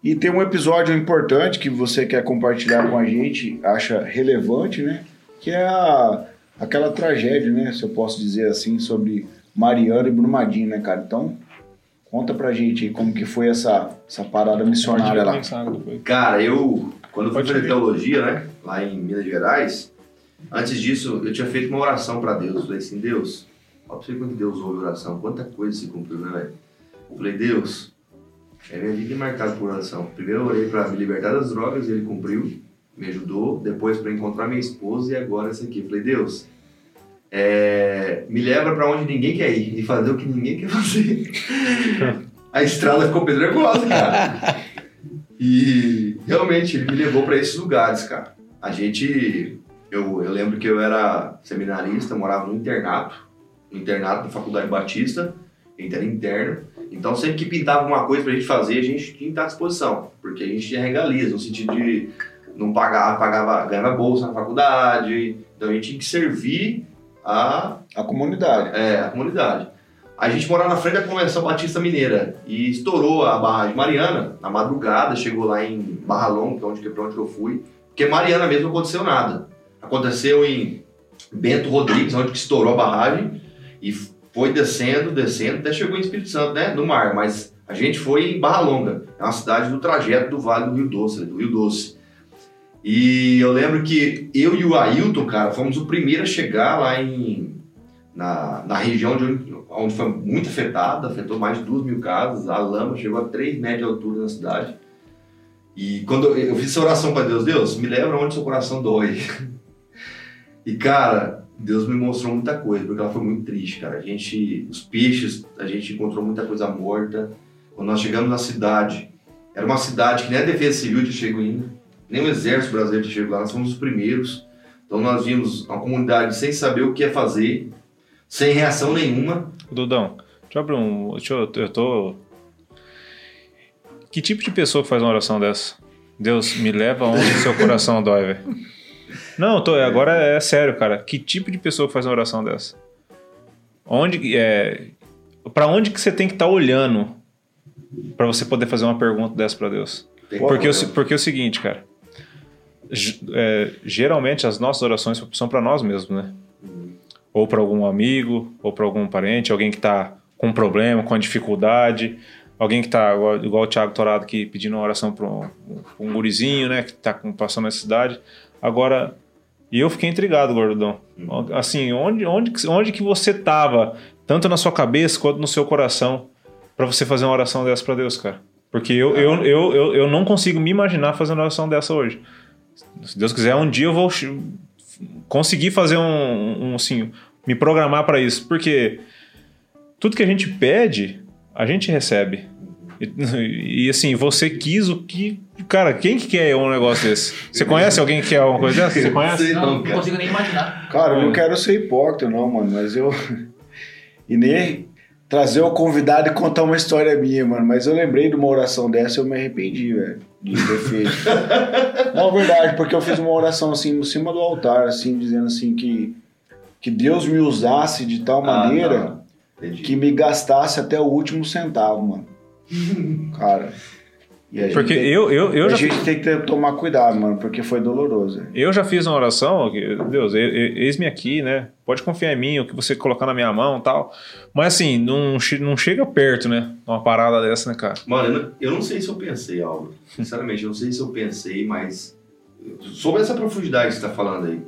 C: E tem um episódio importante que você quer compartilhar com a gente, acha relevante, né? Que é a, aquela tragédia, né? Se eu posso dizer assim, sobre Mariana e Brumadinho, né, cara? Então, conta pra gente aí como que foi essa, essa parada missionária lá.
A: Cara, eu, quando eu fui fazer teologia, né, lá em Minas Gerais, antes disso, eu tinha feito uma oração pra Deus. Eu falei assim, Deus, olha pra você quando Deus ouve oração, quanta coisa se cumpriu, né, velho? Eu falei, Deus, é minha vida é marcada por oração. Primeiro eu orei pra me libertar das drogas, ele cumpriu, me ajudou. Depois pra encontrar minha esposa e agora essa aqui. Eu falei, Deus, é, me leva pra onde ninguém quer ir e fazer o que ninguém quer fazer. A estrada ficou pedregosa, cara. E realmente ele me levou para esses lugares, cara. A gente. Eu, eu lembro que eu era seminarista, morava no internato, no internato da Faculdade Batista, gente era interno. Então sempre que pintava alguma coisa pra gente fazer, a gente tinha que estar à disposição, porque a gente tinha regalias, no sentido de não pagar, pagava, ganhava bolsa na faculdade, então a gente tinha que servir a
C: A comunidade.
A: é, a comunidade. A gente morava na frente da Convenção Batista Mineira e estourou a barragem Mariana na madrugada, chegou lá em Barra Longa, que é onde, pra onde que eu fui, porque Mariana mesmo não aconteceu nada. Aconteceu em Bento Rodrigues, onde que estourou a barragem e foi descendo, descendo, até chegou em Espírito Santo, né, no mar, mas a gente foi em Barra Longa, é uma cidade do trajeto do Vale do Rio Doce, né, do Rio Doce. E eu lembro que eu e o Ailton, cara, fomos o primeiro a chegar lá em na, na região de onde, onde foi muito afetada, afetou mais de duas mil casas, a lama chegou a 3 metros de altura na cidade. E quando eu, eu fiz essa oração para Deus, Deus, me leva onde seu coração dói. E cara, Deus me mostrou muita coisa, porque ela foi muito triste, cara. A gente, os peixes, a gente encontrou muita coisa morta. Quando nós chegamos na cidade, era uma cidade que nem a Defesa Civil tinha chegado ainda, nem o Exército Brasileiro tinha chegado lá, nós fomos os primeiros. Então nós vimos uma comunidade sem saber o que ia fazer, sem reação nenhuma.
B: Dudão, deixa eu abrir um. Deixa eu, eu tô. Que tipo de pessoa faz uma oração dessa? Deus, me leva onde seu coração dói, velho. Não, tô, agora é sério, cara. Que tipo de pessoa que faz uma oração dessa? Onde é. Pra onde que você tem que estar olhando pra você poder fazer uma pergunta dessa pra Deus? Porque, o, porque é o seguinte, cara. É, geralmente as nossas orações são pra nós mesmos, né? Ou pra algum amigo, ou pra algum parente, alguém que tá com um problema, com uma dificuldade, alguém que tá, igual, o Thiago Torado aqui, pedindo uma oração pra um, um gurizinho, né? Que tá com- passando necessidade. Agora, e eu fiquei intrigado, Gordão. Assim, onde, onde, que- onde que você tava, tanto na sua cabeça quanto no seu coração, pra você fazer uma oração dessa pra Deus, cara? Porque eu, eu, eu, eu, eu não consigo me imaginar fazendo uma oração dessa hoje. Se Deus quiser, um dia eu vou conseguir fazer um, um assim, me programar para isso, porque tudo que a gente pede, a gente recebe. E, e, assim, você quis o que. Cara, quem que quer um negócio desse? Você conhece alguém que quer uma coisa dessa? Você conhece?
A: Sei
E: Não,
A: não,
E: não consigo nem imaginar.
C: Cara, eu não quero ser hipócrita, não, mano, mas eu. E nem trazer o convidado e contar uma história minha, mano. Mas eu lembrei de uma oração dessa e eu me arrependi, velho. De ter feito. não, verdade, porque eu fiz uma oração assim, em cima do altar, assim, dizendo assim que. Que Deus me usasse de tal
A: Ah,
C: maneira.
A: Entendi.
C: que me gastasse até o último centavo, mano. Cara. E
B: Porque
C: tem-
B: eu, eu, eu
C: a
B: já
C: gente tem que ter- tomar cuidado, mano, porque foi doloroso.
B: Eu já fiz uma oração, que, Deus, eis-me aqui, né? Pode confiar em mim, o que você colocar na minha mão e tal. Mas assim, não, não chega perto, né? Uma parada dessa, né, cara?
A: Mano, eu não, eu não sei se eu pensei, Álvaro. Sinceramente, eu não sei se eu pensei, mas. Sobre essa profundidade que você tá falando aí.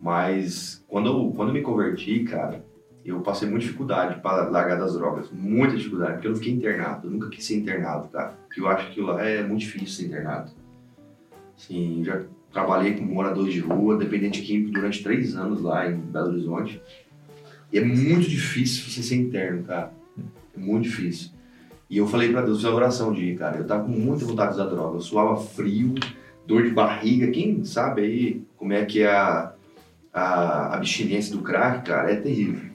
A: Mas quando eu, quando eu me converti, cara, eu passei muita dificuldade para largar das drogas. Muita dificuldade, porque eu não fiquei internado. Eu nunca quis ser internado, cara. Porque eu acho que lá é muito difícil ser internado. Assim, já trabalhei com moradores de rua, dependente químico, durante três anos lá em Belo Horizonte. E é muito difícil você ser interno, cara. É muito difícil. E eu falei pra Deus, fiz uma oração de cara. Eu tava com muita vontade de usar droga. Eu suava frio, dor de barriga. Quem sabe aí como é que é a, a abstinência do crack, cara? É terrível.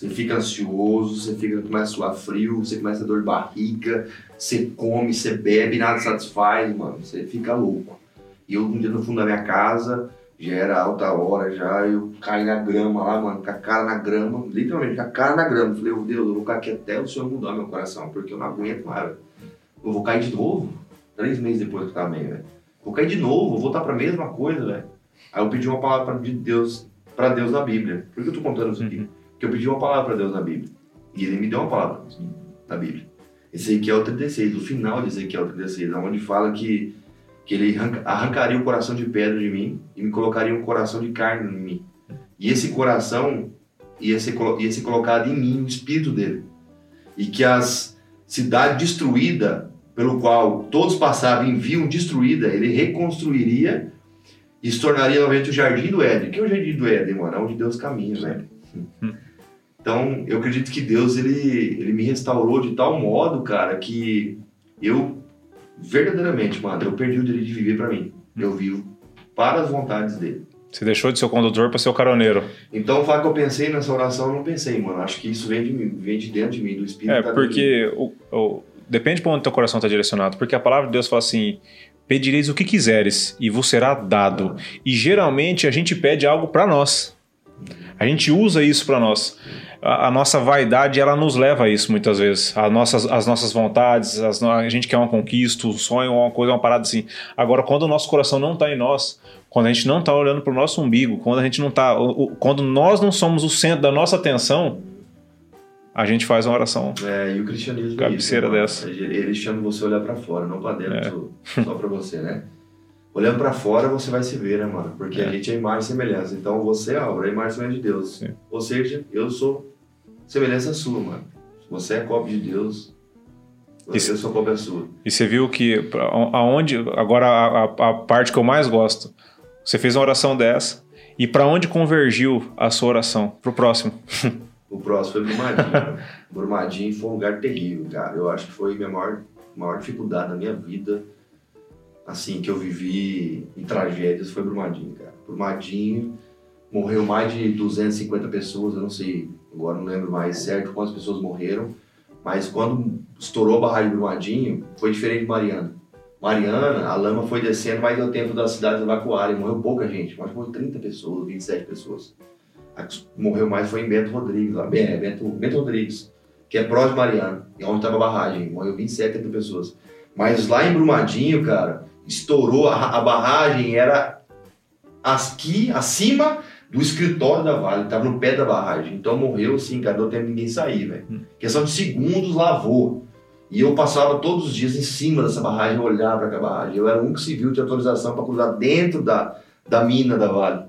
A: Você fica ansioso, você fica, começa a suar frio, você começa a dor de barriga, você come, você bebe, nada satisfaz, mano. Você fica louco. E eu, um dia no fundo da minha casa, já era alta hora já, eu caí na grama lá, mano, com a cara na grama, literalmente, com a cara na grama. Falei, oh, Deus, eu vou ficar aqui até o Senhor mudar meu coração, porque eu não aguento mais, velho. Eu vou cair de novo, três meses depois que eu tava bem, velho. Vou cair de novo, vou voltar pra mesma coisa, velho. Aí eu pedi uma palavra de Deus, pra Deus na Bíblia. Por que eu tô contando isso aqui? Porque eu pedi uma palavra pra Deus na Bíblia. E ele me deu uma palavra na Bíblia. Ezequiel 36, o final de Ezequiel 36, onde fala que, que ele arranca- arrancaria o coração de pedra de mim e me colocaria um coração de carne em mim. E esse coração ia ser, ia ser colocado em mim, o espírito dele. E que as cidades destruídas, pelo qual todos passavam e viam destruída, ele reconstruiria e se tornaria novamente o Jardim do Éden. O que é o Jardim do Éden, mano? É onde Deus caminha, né? Então, eu acredito que Deus, ele, ele me restaurou de tal modo, cara, que eu, verdadeiramente, mano, eu perdi o direito de viver pra mim. Eu vivo para as vontades dele.
B: Você deixou de ser o condutor para ser o caroneiro.
A: Então, falar que eu pensei nessa oração, eu não pensei, mano. Acho que isso vem de mim, vem de dentro de mim, do Espírito.
B: É,
A: tá
B: porque o, o- depende para onde teu coração está direcionado. Porque a palavra de Deus fala assim: pedireis o que quiseres e vos será dado. E geralmente a gente pede algo para nós. A gente usa isso para nós. A, a nossa vaidade ela nos leva a isso muitas vezes. As nossas, as nossas vontades, as a gente quer uma conquista, um sonho, uma coisa, uma parada assim. Agora, quando o nosso coração não está em nós, quando a gente não está olhando para o nosso umbigo, quando a gente não está, quando nós não somos o centro da nossa atenção, a gente faz uma oração
A: É, e o cristianismo é
B: Cabeceira
A: isso, mano?
B: dessa.
A: Ele chama você a olhar pra fora, não pra dentro,
B: É.
A: só pra você, né? Olhando pra fora, você vai se ver, né, mano? Porque a gente é imagem e semelhança. Então, você, é imagem e semelhança de Deus.
B: Sim.
A: Ou seja, eu sou semelhança sua, mano. Você é cópia de Deus,
B: Isso.
A: eu sou cópia sua.
B: E você viu que aonde agora a, a- a parte que eu mais gosto, você fez uma oração dessa e para onde convergiu a sua oração? Pro próximo.
A: O próximo foi Brumadinho. Brumadinho foi um lugar terrível, cara. Eu acho que foi a minha maior, maior dificuldade na minha vida, assim, que eu vivi em tragédias, foi Brumadinho, cara. Brumadinho, morreu mais de 250 pessoas, eu não sei, agora não lembro mais certo quantas pessoas morreram, mas quando estourou a barragem de Brumadinho, foi diferente de Mariana. Mariana, a lama foi descendo, mas deu tempo das cidades evacuarem, morreu pouca gente, mas morreu 30 pessoas, 27 pessoas. A que morreu mais foi em Bento Rodrigues, lá, é, Bento, Bento Rodrigues, que é próximo de Mariana, e onde estava a barragem, morreu 27, 30 pessoas. Mas lá em Brumadinho, cara, estourou, a, a barragem era aqui, acima do escritório da Vale, tava no pé da barragem. Então morreu assim, cara, não deu tempo de ninguém sair, velho. Questão de segundos lavou. E eu passava todos os dias em cima dessa barragem, olhava para aquela barragem. Eu era um que civil de autorização para cruzar dentro da, da mina da Vale.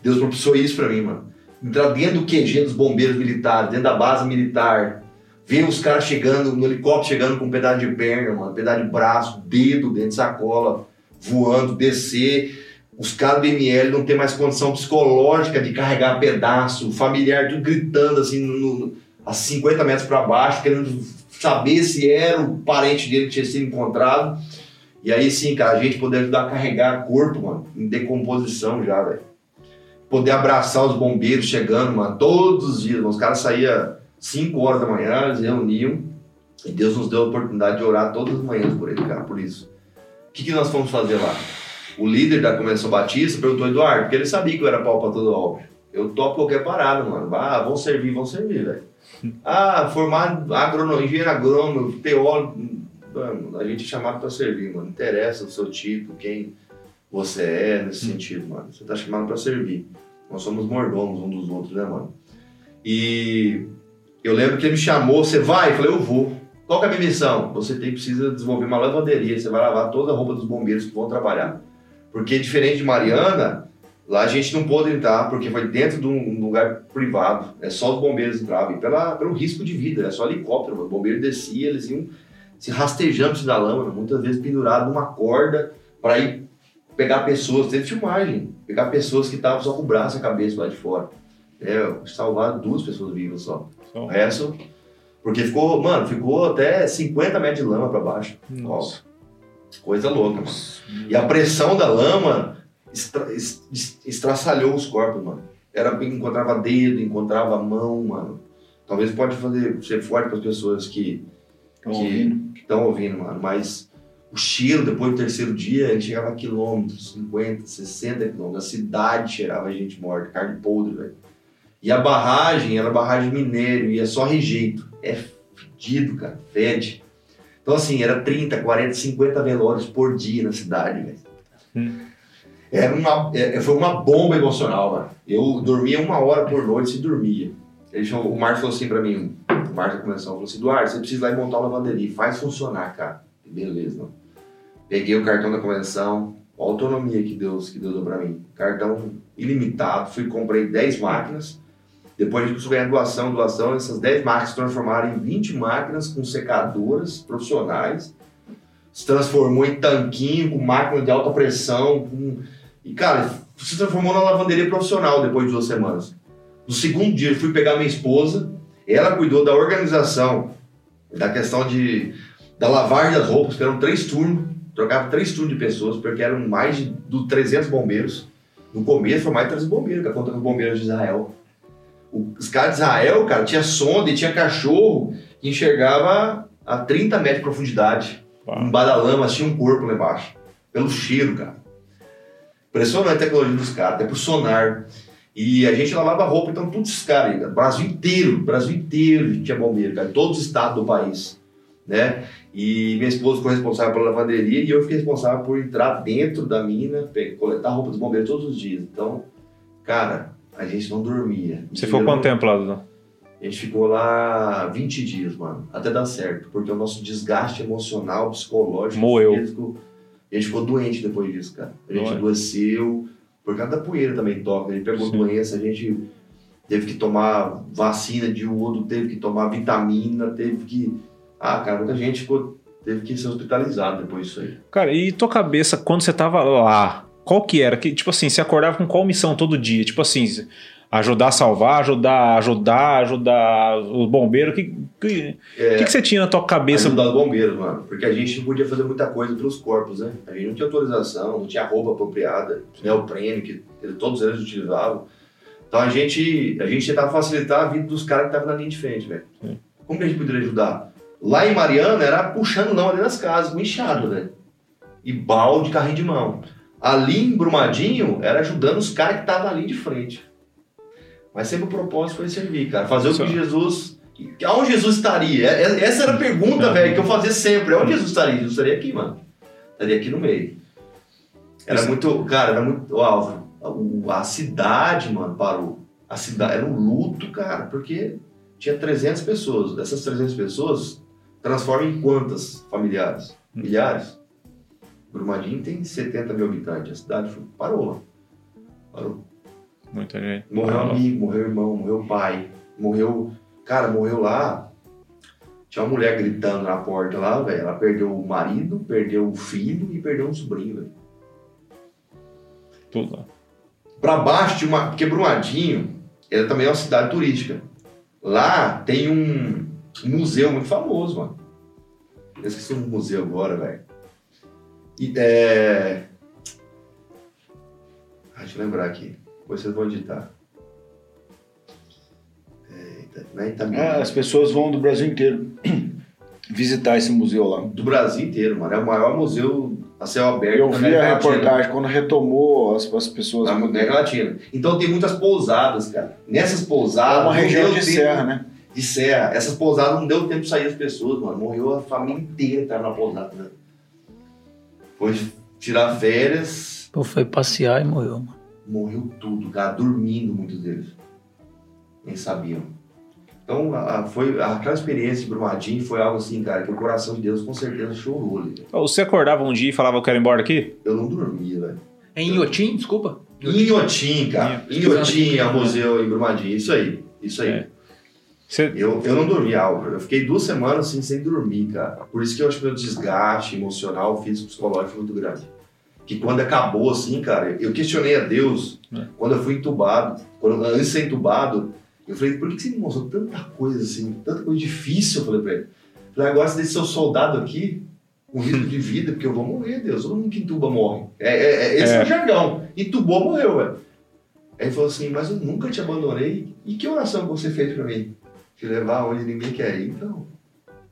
A: Deus propiciou isso para mim, mano. Entrar dentro do QG dos bombeiros militares, dentro da base militar, ver os caras chegando, no helicóptero chegando com um pedaço de perna, mano, um pedaço de braço, dedo dentro de sacola, voando, descer. Os caras do ML não tem mais condição psicológica de carregar pedaço, familiar tudo gritando assim, no, a 50 metros para baixo, querendo saber se era o parente dele que tinha sido encontrado. E aí sim, cara, a gente poder ajudar a carregar corpo, mano, em decomposição já, velho. Poder abraçar os bombeiros chegando, mano, todos os dias. Mano. Os caras saíam 5 horas da manhã, eles reuniam. E Deus nos deu a oportunidade de orar todas as manhãs por ele, cara, por isso. O que, que nós fomos fazer lá? O líder da Convenção Batista perguntou, Eduardo, porque ele sabia que eu era pau pra todo obra. Eu topo qualquer parada, mano. Ah, vão servir, vão servir, velho. Ah, formado agrônomo, engenheiro agrônomo, teólogo, a gente é chamado pra servir, mano. Não interessa o seu tipo, quem você é nesse sentido, mano. Você tá chamado pra servir. Nós somos mordomos um dos outros, né, mano? E eu lembro que ele me chamou, você vai? Eu falei, eu vou. Qual que é a minha missão? Você tem, precisa desenvolver uma lavanderia, você vai lavar toda a roupa dos bombeiros que vão trabalhar. Porque diferente de Mariana, lá a gente não pôde entrar, porque foi dentro de um lugar privado. É só os bombeiros entravam, e pela, pelo risco de vida, é só helicóptero. O bombeiro descia, eles iam se rastejando da lâmina, muitas vezes pendurado numa corda para ir pegar pessoas, teve filmagem, pegar pessoas que estavam só com o braço e a cabeça lá de fora. É, salvaram duas pessoas vivas só.
B: Só.
A: O resto, porque ficou, mano, ficou até 50 metros de lama para baixo.
B: Nossa.
A: Ó, coisa louca, mano. E a pressão da lama estra, es- es- estraçalhou os corpos, mano. Era, encontrava dedo, encontrava mão, mano. Talvez pode fazer, ser forte para as pessoas que
C: Tão
A: que
C: ouvindo.
A: estão ouvindo, mano. Mas o cheiro, depois do terceiro dia, ele chegava a quilômetros, 50, 60 quilômetros. A cidade cheirava gente morta, carne podre, velho. E a barragem era barragem minério, e é só rejeito. É fedido, cara, fede. Então, assim, era 30, 40, 50 velórios por dia na cidade, velho.
B: Hum.
A: Era uma, é, foi uma bomba emocional, mano. Eu dormia uma hora por noite se dormia. Ele chamou, o Marcos falou assim pra mim, o Marcos da convenção, falou assim, Eduardo, você precisa ir lá e montar uma lavanderia, faz funcionar, cara. Beleza, não. Peguei o cartão da convenção, a autonomia que Deus, que Deus deu pra mim. Cartão ilimitado, fui comprei 10 máquinas, depois a gente começou a ganhar doação, doação, essas 10 máquinas se transformaram em 20 máquinas com secadoras profissionais, se transformou em tanquinho, com máquina de alta pressão, com... e cara, se transformou na lavanderia profissional depois de duas semanas. No segundo dia, eu fui pegar minha esposa, ela cuidou da organização, da questão de da lavagem das roupas, que eram três turnos, trocava três turnos de pessoas, porque eram mais de do 300 bombeiros. No começo foi mais de 300 bombeiros, que é conta com os bombeiros de Israel. Os caras de Israel, cara, tinha sonda e tinha cachorro que enxergava a 30 metros de profundidade.
B: Uau.
A: Um badalama, tinha um corpo lá embaixo. Pelo cheiro, cara. Impressionante a tecnologia dos caras, até pro sonar. E a gente lavava roupa, então todos esses caras aí, cara, Brasil inteiro, Brasil inteiro tinha bombeiro, cara, todos os estados do país, né? E minha esposa ficou responsável pela lavanderia e eu fiquei responsável por entrar dentro da mina, coletar roupa dos bombeiros todos os dias. Então, cara, a gente não dormia.
B: Você
A: E
B: ficou quanto tempo lá, Dudu?
A: a gente ficou lá 20 dias, mano, até dar certo, porque o nosso desgaste emocional, psicológico,
B: Moeu.
A: físico, a gente ficou doente depois disso, cara. A gente
B: Doente.
A: adoeceu, por causa da poeira também toca, a gente pegou
B: Sim.
A: doença, a gente teve que tomar vacina de iodo, teve que tomar vitamina, teve que... Ah, cara, muita gente ficou, teve que ser hospitalizado depois disso aí.
B: Cara, e tua cabeça, quando você tava lá, qual que era? Que, tipo assim, você acordava com qual missão todo dia? Tipo assim, ajudar a salvar, ajudar, ajudar, ajudar o bombeiro? O que, que,
A: É,
B: que, que você tinha na tua cabeça?
A: ajudar os bombeiros, mano. Porque a gente não podia fazer muita coisa pelos corpos, né? A gente não tinha autorização, não tinha roupa apropriada, neoprene, que todos eles utilizavam. Então a gente, a gente tentava facilitar a vida dos caras que estavam na linha de frente, velho. Como que a gente poderia ajudar? Lá em Mariana era puxando lama dentro das casas, com enxada, velho. E balde, carrinho de mão. Ali em Brumadinho era ajudando os caras que estavam ali de frente. Mas sempre o propósito foi servir, cara. Fazer o
B: Só.
A: que Jesus. Aonde Jesus estaria? É- é- Essa era a pergunta, velho, que eu fazia sempre. Onde Jesus estaria? Jesus estaria aqui, mano. Estaria aqui no meio. Era
B: Isso.
A: muito. Cara, era muito. Álvaro, o- a cidade, mano, parou. A cidade era um luto, cara, porque tinha 300 pessoas. Dessas 300 pessoas, transforma em quantas familiares? Milhares? Brumadinho tem 70 mil habitantes. A cidade foi- parou. Parou.
B: Muita gente.
A: Morreu
B: Ah,
A: amigo, morreu irmão, morreu pai, morreu. Cara, morreu lá. Tinha uma mulher gritando na porta lá, velho. Ela perdeu o marido, perdeu o filho e perdeu um sobrinho, velho.
B: Tudo lá.
A: Pra baixo de uma. Porque Brumadinho, ela também é uma cidade turística. Lá tem um museu muito famoso, mano. Eu esqueci o museu agora, velho. E é. Ah, deixa eu lembrar aqui. Depois vocês vão editar. É, é Itabira.
C: Ah, as pessoas vão do Brasil inteiro visitar esse museu lá.
A: Do Brasil inteiro, mano. É o maior museu a céu aberto.
C: Eu vi a reportagem quando retomou as, as pessoas.
A: Na América Latina. Então tem muitas pousadas, cara. Nessas
C: É
A: pousadas.
C: uma
A: no
C: região de
A: tempo-
C: serra, né?
A: de serra. Essas pousadas não deu tempo de sair as pessoas, mano. Morreu a família inteira que tava na pousada. Né? Foi tirar férias,
G: Pô, foi passear e morreu, mano.
A: morreu tudo, cara, dormindo muitos deles. Nem sabiam. Então, a- a- foi, aquela experiência de Brumadinho foi algo assim, cara, que o coração de Deus com certeza chorou ali. velho.
B: Você acordava um dia e falava, eu quero ir embora daqui?
A: Eu não dormia, velho.
E: É em Inhotim, desculpa.
A: Inhotim, cara. Inhotim é o museu em Brumadinho. Isso aí. Isso aí.
B: É. Você,
A: Eu, eu não dormi, Álvaro. Eu fiquei duas semanas assim, sem dormir, cara. Por isso que eu acho que meu desgaste emocional, físico, psicológico muito grande. Que quando acabou, assim, cara, eu questionei a Deus
B: É.
A: quando eu fui entubado. Quando, antes de ser entubado, eu falei, por que você me mostrou tanta coisa assim, tanta coisa difícil? Eu falei pra ele. Falei, agora você deixa seu soldado aqui com risco de vida, porque eu vou morrer, Deus. Todo mundo que entuba morre. É, é- é- esse é.
B: É.
A: o jargão. Entubou, morreu, velho. Aí ele falou assim, mas eu nunca te abandonei. E que oração você fez pra mim? Te levar onde ninguém quer ir, então.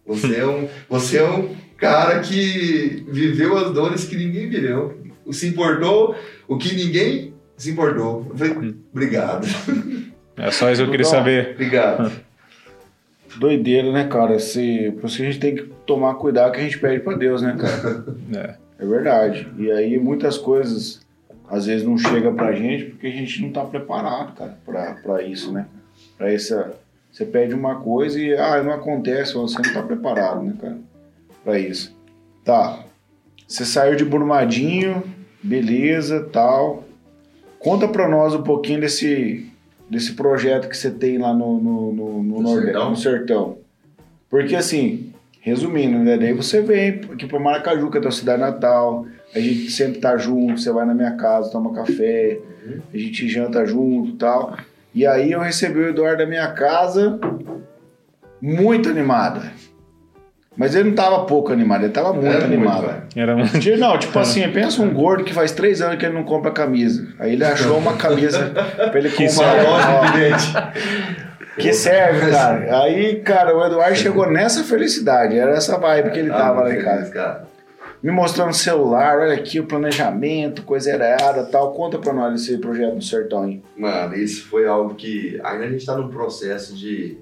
A: Você é um, você é um cara que viveu as dores que ninguém viveu. Se importou o que ninguém se importou. Eu falei, obrigado,
B: é só isso que eu queria saber.
A: obrigado.
C: Doideira, né, cara? Se, por isso que a gente tem que tomar cuidado que a gente pede pra Deus, né, cara?
B: É.
C: É verdade. E aí muitas coisas às vezes não chega pra gente porque a gente não tá preparado, cara, pra, pra isso, né? Pra essa. Você pede uma coisa e ah, não acontece, você não tá preparado, né, cara? Pra isso. Tá. Você saiu de Brumadinho, beleza, tal. Conta pra nós um pouquinho desse, desse projeto que você tem lá no, no, no, no
A: No
C: Nordeste,
A: Sertão?
C: no Sertão. Porque assim, resumindo, né? Daí você vem aqui pra Maracaju, que é a tua cidade natal. A gente sempre tá junto, você vai na minha casa, toma café, a gente janta junto e tal. E aí eu recebi o Eduardo da minha casa muito animado. Mas ele não tava pouco animado, ele tava muito
A: Era
C: animado.
A: velho.
B: Era muito.
C: Não, tipo assim, pensa um gordo que faz três anos que ele não compra camisa. Aí ele achou uma camisa pra ele
B: Que
C: comprar.
A: Evidente.
C: que serve, cara. Aí, cara, o Eduardo chegou nessa felicidade. Era essa vibe que ele tava lá em
A: muito
C: casa. Me mostrando o celular, olha aqui o planejamento, coisa errada tal. Conta pra nós esse projeto no sertão aí.
A: Mano, isso foi algo que ainda a gente tá num processo de,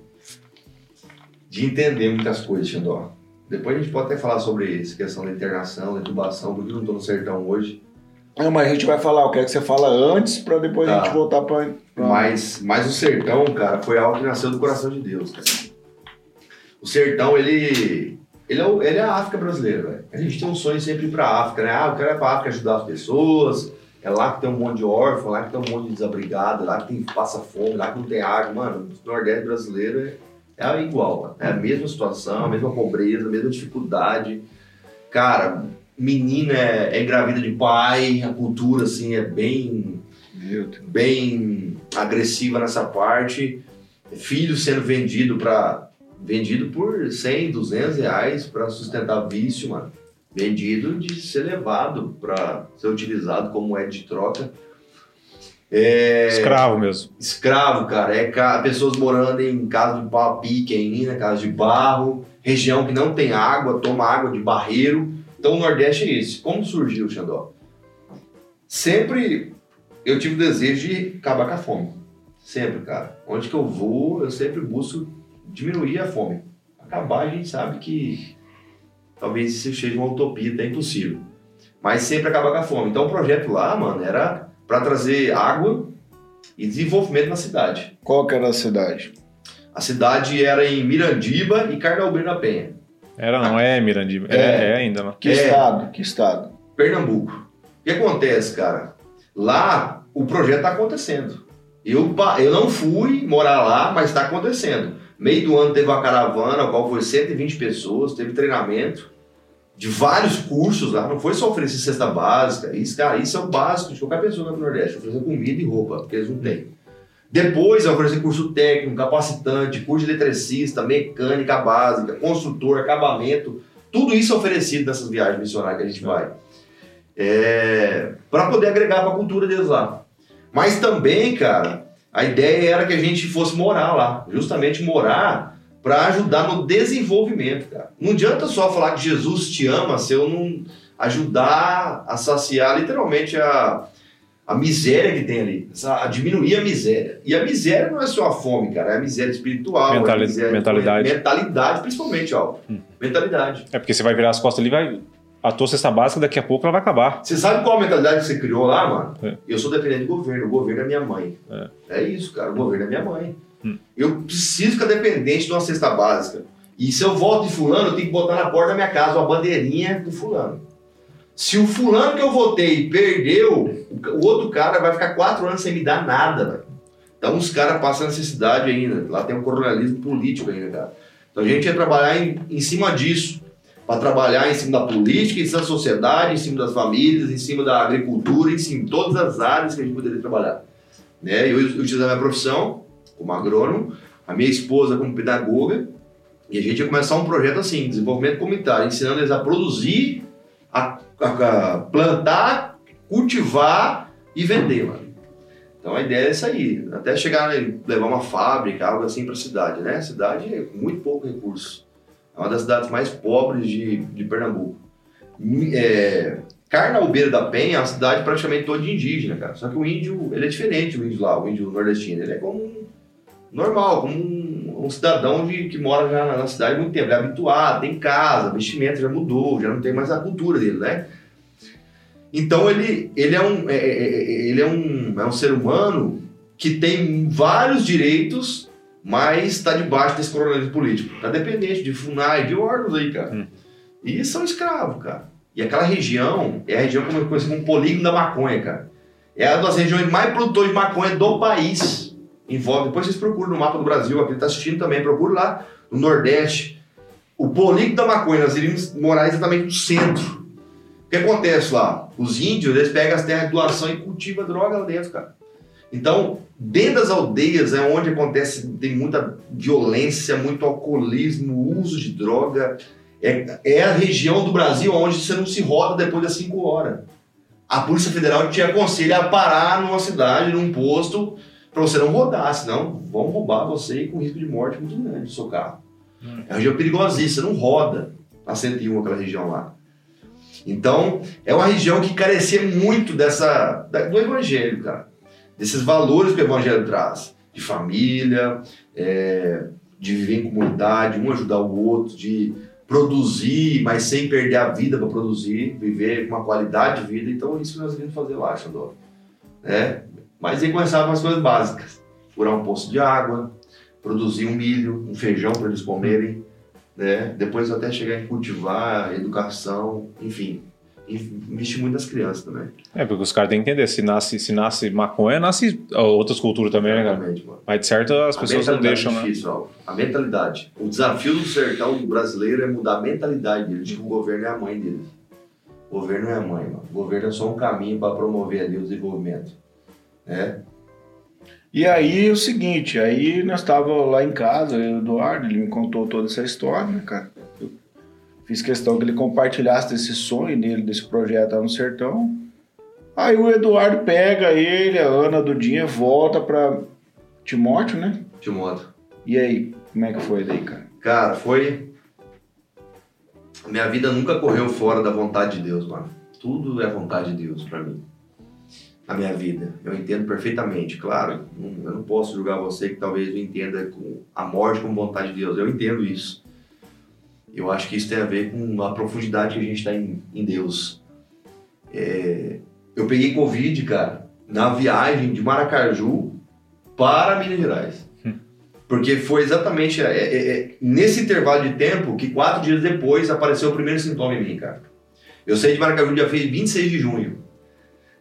A: de entender muitas coisas, Xandó. Depois a gente pode até falar sobre essa questão da internação, da intubação, porque eu não tô no sertão hoje.
C: Não, mas a gente vai falar, eu quero que você fala antes pra depois a
A: Tá.
C: gente voltar pra. pra-
A: Mas, mas o sertão, cara, foi algo que nasceu do coração de Deus, cara. O sertão, ele. Ele é, o- ele é a África brasileira, velho. A gente tem um sonho sempre ir pra África, né? Ah, eu quero ir pra África ajudar as pessoas. É lá que tem um monte de órfão, lá que tem um monte de desabrigado, lá que tem, passa fome, lá que não tem água. Mano, o Nordeste brasileiro é, é igual, mano. É a mesma situação, a mesma pobreza, a mesma dificuldade. Cara, menina é, é engravida de pai, a cultura, assim, é bem bem agressiva nessa parte. Filho sendo vendido para vendido por 100, 200 reais para sustentar vício, mano. Vendido de ser levado para ser utilizado como moeda de troca. É,
B: Escravo mesmo.
A: escravo, cara. É ca- pessoas morando em casa de pau pique ainda, casa de barro, região que não tem água, toma água de barreiro. Então o Nordeste é esse. Como surgiu, Xandó? Sempre eu tive o desejo de acabar com a fome. Sempre, cara. Onde que eu vou, eu sempre busco diminuir a fome. Acabar, a gente sabe que talvez isso seja uma utopia, até impossível. Mas sempre acabar com a fome. Então o projeto lá, mano, era para trazer água e desenvolvimento na cidade.
C: Qual que era a cidade?
A: A cidade era em Mirandiba e Carnaúbem da Penha,
B: Era, não é, Mirandiba. É,
A: É.
B: é ainda, não.
C: Que
A: É.
C: estado? Que estado?
A: Pernambuco. O que acontece, cara? Lá o projeto está acontecendo. Eu, eu não fui morar lá, mas está acontecendo. Meio do ano teve uma caravana, a qual foi 120 pessoas, teve treinamento de vários cursos lá. Não foi só oferecer cesta básica. Isso, cara, isso é o básico de qualquer pessoa pro Nordeste. Oferecer comida e roupa, porque eles não têm. Depois, oferecer curso técnico, capacitante, curso de eletricista, mecânica básica, construtor, acabamento. Tudo isso é oferecido nessas viagens missionárias que a gente vai. É, para poder agregar para a cultura deles lá. Mas também, cara, a ideia era que a gente fosse morar lá. Justamente morar para ajudar no desenvolvimento, cara. Não adianta só falar que Jesus te ama se eu não ajudar a saciar literalmente a, a miséria que tem ali, a diminuir a miséria. E a miséria não é só a fome, cara, é a miséria espiritual,
B: Mentali-
A: a miséria,
B: mentalidade.
A: mentalidade, principalmente, ó, mentalidade.
B: É porque você vai virar as costas ali, vai. A tua cesta básica, daqui a pouco ela vai acabar.
A: Você sabe qual a mentalidade que você criou lá, mano?
B: É.
A: Eu sou dependente do governo, o governo é minha mãe. É, isso, cara, o governo é minha mãe.
B: Hum.
A: Eu preciso ficar dependente de uma cesta básica. E se eu volto de fulano, eu tenho que botar na porta da minha casa uma bandeirinha do fulano. Se o fulano que eu votei perdeu, o o outro cara vai ficar quatro anos sem me dar nada, velho. Então os caras passam necessidade ainda. Lá tem um coronelismo político ainda, cara. Então a gente ia trabalhar em, em cima disso. Para trabalhar em cima da política, em cima da sociedade, em cima das famílias, em cima da agricultura, em cima de todas as áreas que a gente poderia trabalhar. Né? Eu, eu utilizar minha profissão como agrônomo, a minha esposa como pedagoga, e a gente ia começar um projeto assim, desenvolvimento comunitário, ensinando eles a produzir, a, a- a plantar, cultivar e vender, mano. Então a ideia é isso aí, até chegar em levar uma fábrica, algo assim para a cidade, né? Cidade é com muito pouco recurso. É uma das cidades mais pobres de, de Pernambuco. É, Carnaúbeiro da Penha é uma cidade praticamente toda indígena, cara. Só que o índio, ele é diferente, o índio lá, o índio nordestino. Ele é como um normal, como um, um cidadão de, que mora já na, na cidade há muito tempo. Ele é habituado, tem casa, vestimenta já mudou, já não tem mais a cultura dele, né? Então ele, ele, é, um, é, é, é, ele é, um, é um ser humano que tem vários direitos, mas está debaixo desse coronelismo político. Está dependente de FUNAI, de órgãos aí, cara.
B: Hum.
A: E são escravos, cara. E aquela região é a região como conhecida como polígono da maconha, cara. É uma das regiões mais produtoras de maconha do país. Envolve, depois vocês procuram no mapa do Brasil, aqui está assistindo também, procura lá no Nordeste. O polígono da maconha, nós iríamos morar exatamente no centro. O que acontece lá? Os índios, eles pegam as terras de doação e cultivam droga lá dentro, cara. Então, dentro das aldeias é onde acontece, tem muita violência, muito alcoolismo, uso de droga. É, é a região do Brasil onde você não se roda depois das 5 horas. A Polícia Federal te aconselha a parar numa cidade, num posto, para você não rodar, senão vão roubar você com risco de morte muito grande do seu carro. É uma região perigosíssima, você não roda na 101, aquela região lá. Então, é uma região que carecia muito dessa, da- do evangelho, cara. Desses valores que o evangelho traz. De família, é, de viver em comunidade, um ajudar o outro, de produzir, mas sem perder a vida para produzir, viver com uma qualidade de vida. Então, é isso que nós vimos fazer lá, Xandó. Né? Mas aí começavam as coisas básicas. Furar um poço de água, produzir um milho, um feijão para eles comerem, né? Depois até chegar em cultivar, educação, enfim. Investir muito nas crianças também.
B: É, porque os caras têm que entender, se nasce, se nasce maconha, nasce outras culturas também, né, cara?
A: Exatamente, mano.
B: Mas de certo as
A: A
B: pessoas não
A: mentalidade
B: deixam,
A: é
B: né?
A: difícil, ó. A mentalidade. O desafio do sertão brasileiro é mudar a mentalidade deles, de que o governo é a mãe deles. O governo é a mãe, mano. O governo é só um caminho para promover ali o desenvolvimento. Né?
C: E aí o seguinte, aí nós estávamos lá em casa, o Eduardo, ele me contou toda essa história, né, cara? Fiz questão que ele compartilhasse desse sonho dele, desse projeto lá no sertão. Aí o Eduardo pega ele, a Ana do dia, volta pra Timóteo, né?
A: Timóteo.
C: E aí, como é que foi daí, cara?
A: Cara, foi. Minha vida nunca correu fora da vontade de Deus, mano. Tudo é vontade de Deus pra mim. Na minha vida. Eu entendo perfeitamente. Claro, eu não posso julgar você que talvez não entenda a morte como vontade de Deus. Eu entendo isso. Eu acho que isso tem a ver com a profundidade que a gente está em, em Deus. É, eu peguei Covid, cara, na viagem de Maracaju para Minas Gerais. Porque foi exatamente é, é, é, nesse intervalo de tempo que quatro dias depois apareceu o primeiro sintoma em mim, cara. Eu saí de Maracaju dia 26 de junho.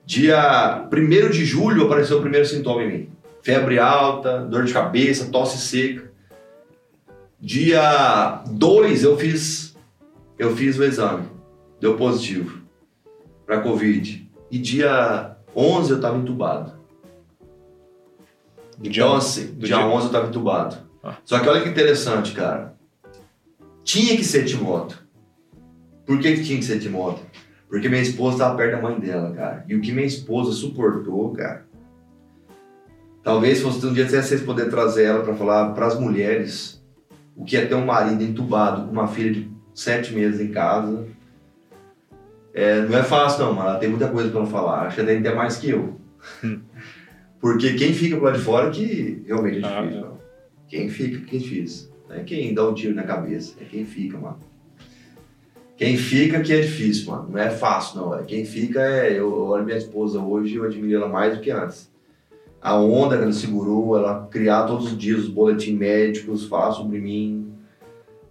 A: Dia 1 de julho apareceu o primeiro sintoma em mim. Febre alta, dor de cabeça, tosse seca. Dia 2 eu fiz eu fiz o exame. Deu positivo para Covid. E dia 11 eu estava entubado.
B: Do dia
A: Então,
B: 11.
A: assim,
B: Do
A: dia
B: dia-
A: 11 eu tava entubado.
B: Ah.
A: Só que olha que interessante, cara. Tinha que ser Timóteo. Por que, que tinha que ser Timóteo? Porque minha esposa tava perto da mãe dela, cara. E o que minha esposa suportou, cara. Talvez fosse um dia até vocês poderem trazer ela para falar para as mulheres o que é ter um marido entubado com uma filha de sete meses em casa. É, não é fácil, não, mano. Ela tem muita coisa para falar. Acho que ela tem até mais que eu. Porque quem fica pro lado de fora que realmente é
B: Ah,
A: difícil,
B: é.
A: mano. Quem fica que é difícil. Não é quem dá um tiro na cabeça, é quem fica, mano. Quem fica que é difícil, mano. Não é fácil, não. É quem fica é. Eu olho minha esposa hoje eu admiro ela mais do que antes. A onda que ela segurou, ela criar todos os dias os boletins médicos, falar sobre mim.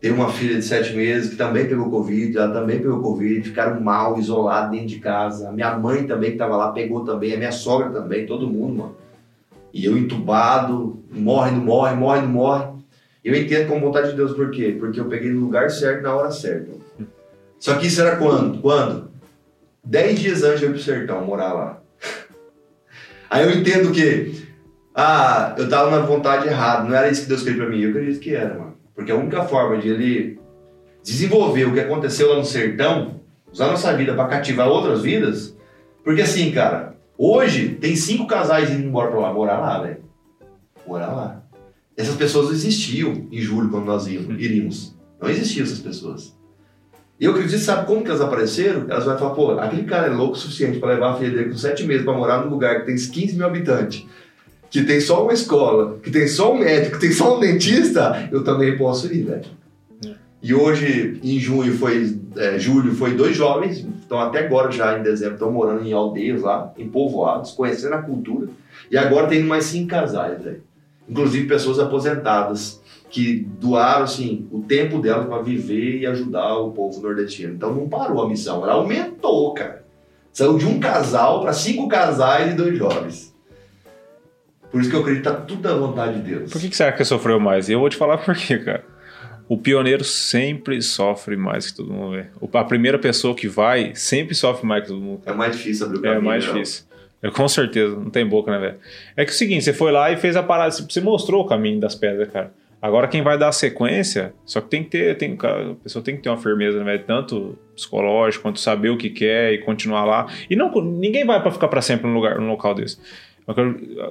A: Tem uma filha de sete meses que também pegou Covid, ela também pegou Covid, ficaram mal, isolados dentro de casa. A minha mãe também que tava lá pegou também, a minha sogra também, todo mundo, mano. E eu entubado, morre, não morre, morre, não morre. Eu entendo como vontade de Deus, por quê? Porque eu peguei no lugar certo, na hora certa. Só que isso era quando? Quando? Dez dias antes de eu ir pro sertão, morar lá. Aí eu entendo que, ah, eu tava na vontade errada, não era isso que Deus queria pra mim. Eu acredito que era, mano. Porque a única forma de ele desenvolver o que aconteceu lá no sertão, usar nossa vida pra cativar outras vidas, porque assim, cara, hoje tem cinco casais indo embora pra lá, morar lá, velho. Morar lá. Essas pessoas não existiam em julho quando nós íamos, iríamos. Não existiam essas pessoas. E eu acredito, sabe como que elas apareceram? Elas vão falar, pô, aquele cara é louco o suficiente para levar a filha dele com sete meses para morar num lugar que tem 15 mil habitantes, que tem só uma escola, que tem só um médico, que tem só um dentista, eu também posso ir, velho. E hoje, em junho, foi, é, julho, foi dois jovens, estão até agora já em dezembro, estão morando em aldeias lá, em povoados, conhecendo a cultura. E agora tem mais cinco casais, velho. Inclusive pessoas aposentadas, que doaram assim, o tempo delas para viver e ajudar o povo nordestino. Então não parou a missão, ela aumentou, cara. Saiu de um casal para cinco casais e dois jovens. Por isso que eu acredito que tá tudo à vontade de Deus.
B: Por que, que será que sofreu mais? E eu vou te falar por quê, cara. O pioneiro sempre sofre mais que todo mundo. velho. O- A primeira pessoa que vai sempre sofre mais que todo mundo.
A: É mais difícil abrir o
B: É
A: caminho.
B: mais
A: né?
B: difícil. É, com certeza, não tem boca, né, velho? É que é o seguinte, você foi lá e fez a parada, você mostrou o caminho das pedras, cara. Agora quem vai dar a sequência, só que tem que ter, tem, a pessoa tem que ter uma firmeza, né? Tanto psicológico quanto saber o que quer e continuar lá. E não, ninguém vai pra ficar pra sempre num lugar, num local desse. Eu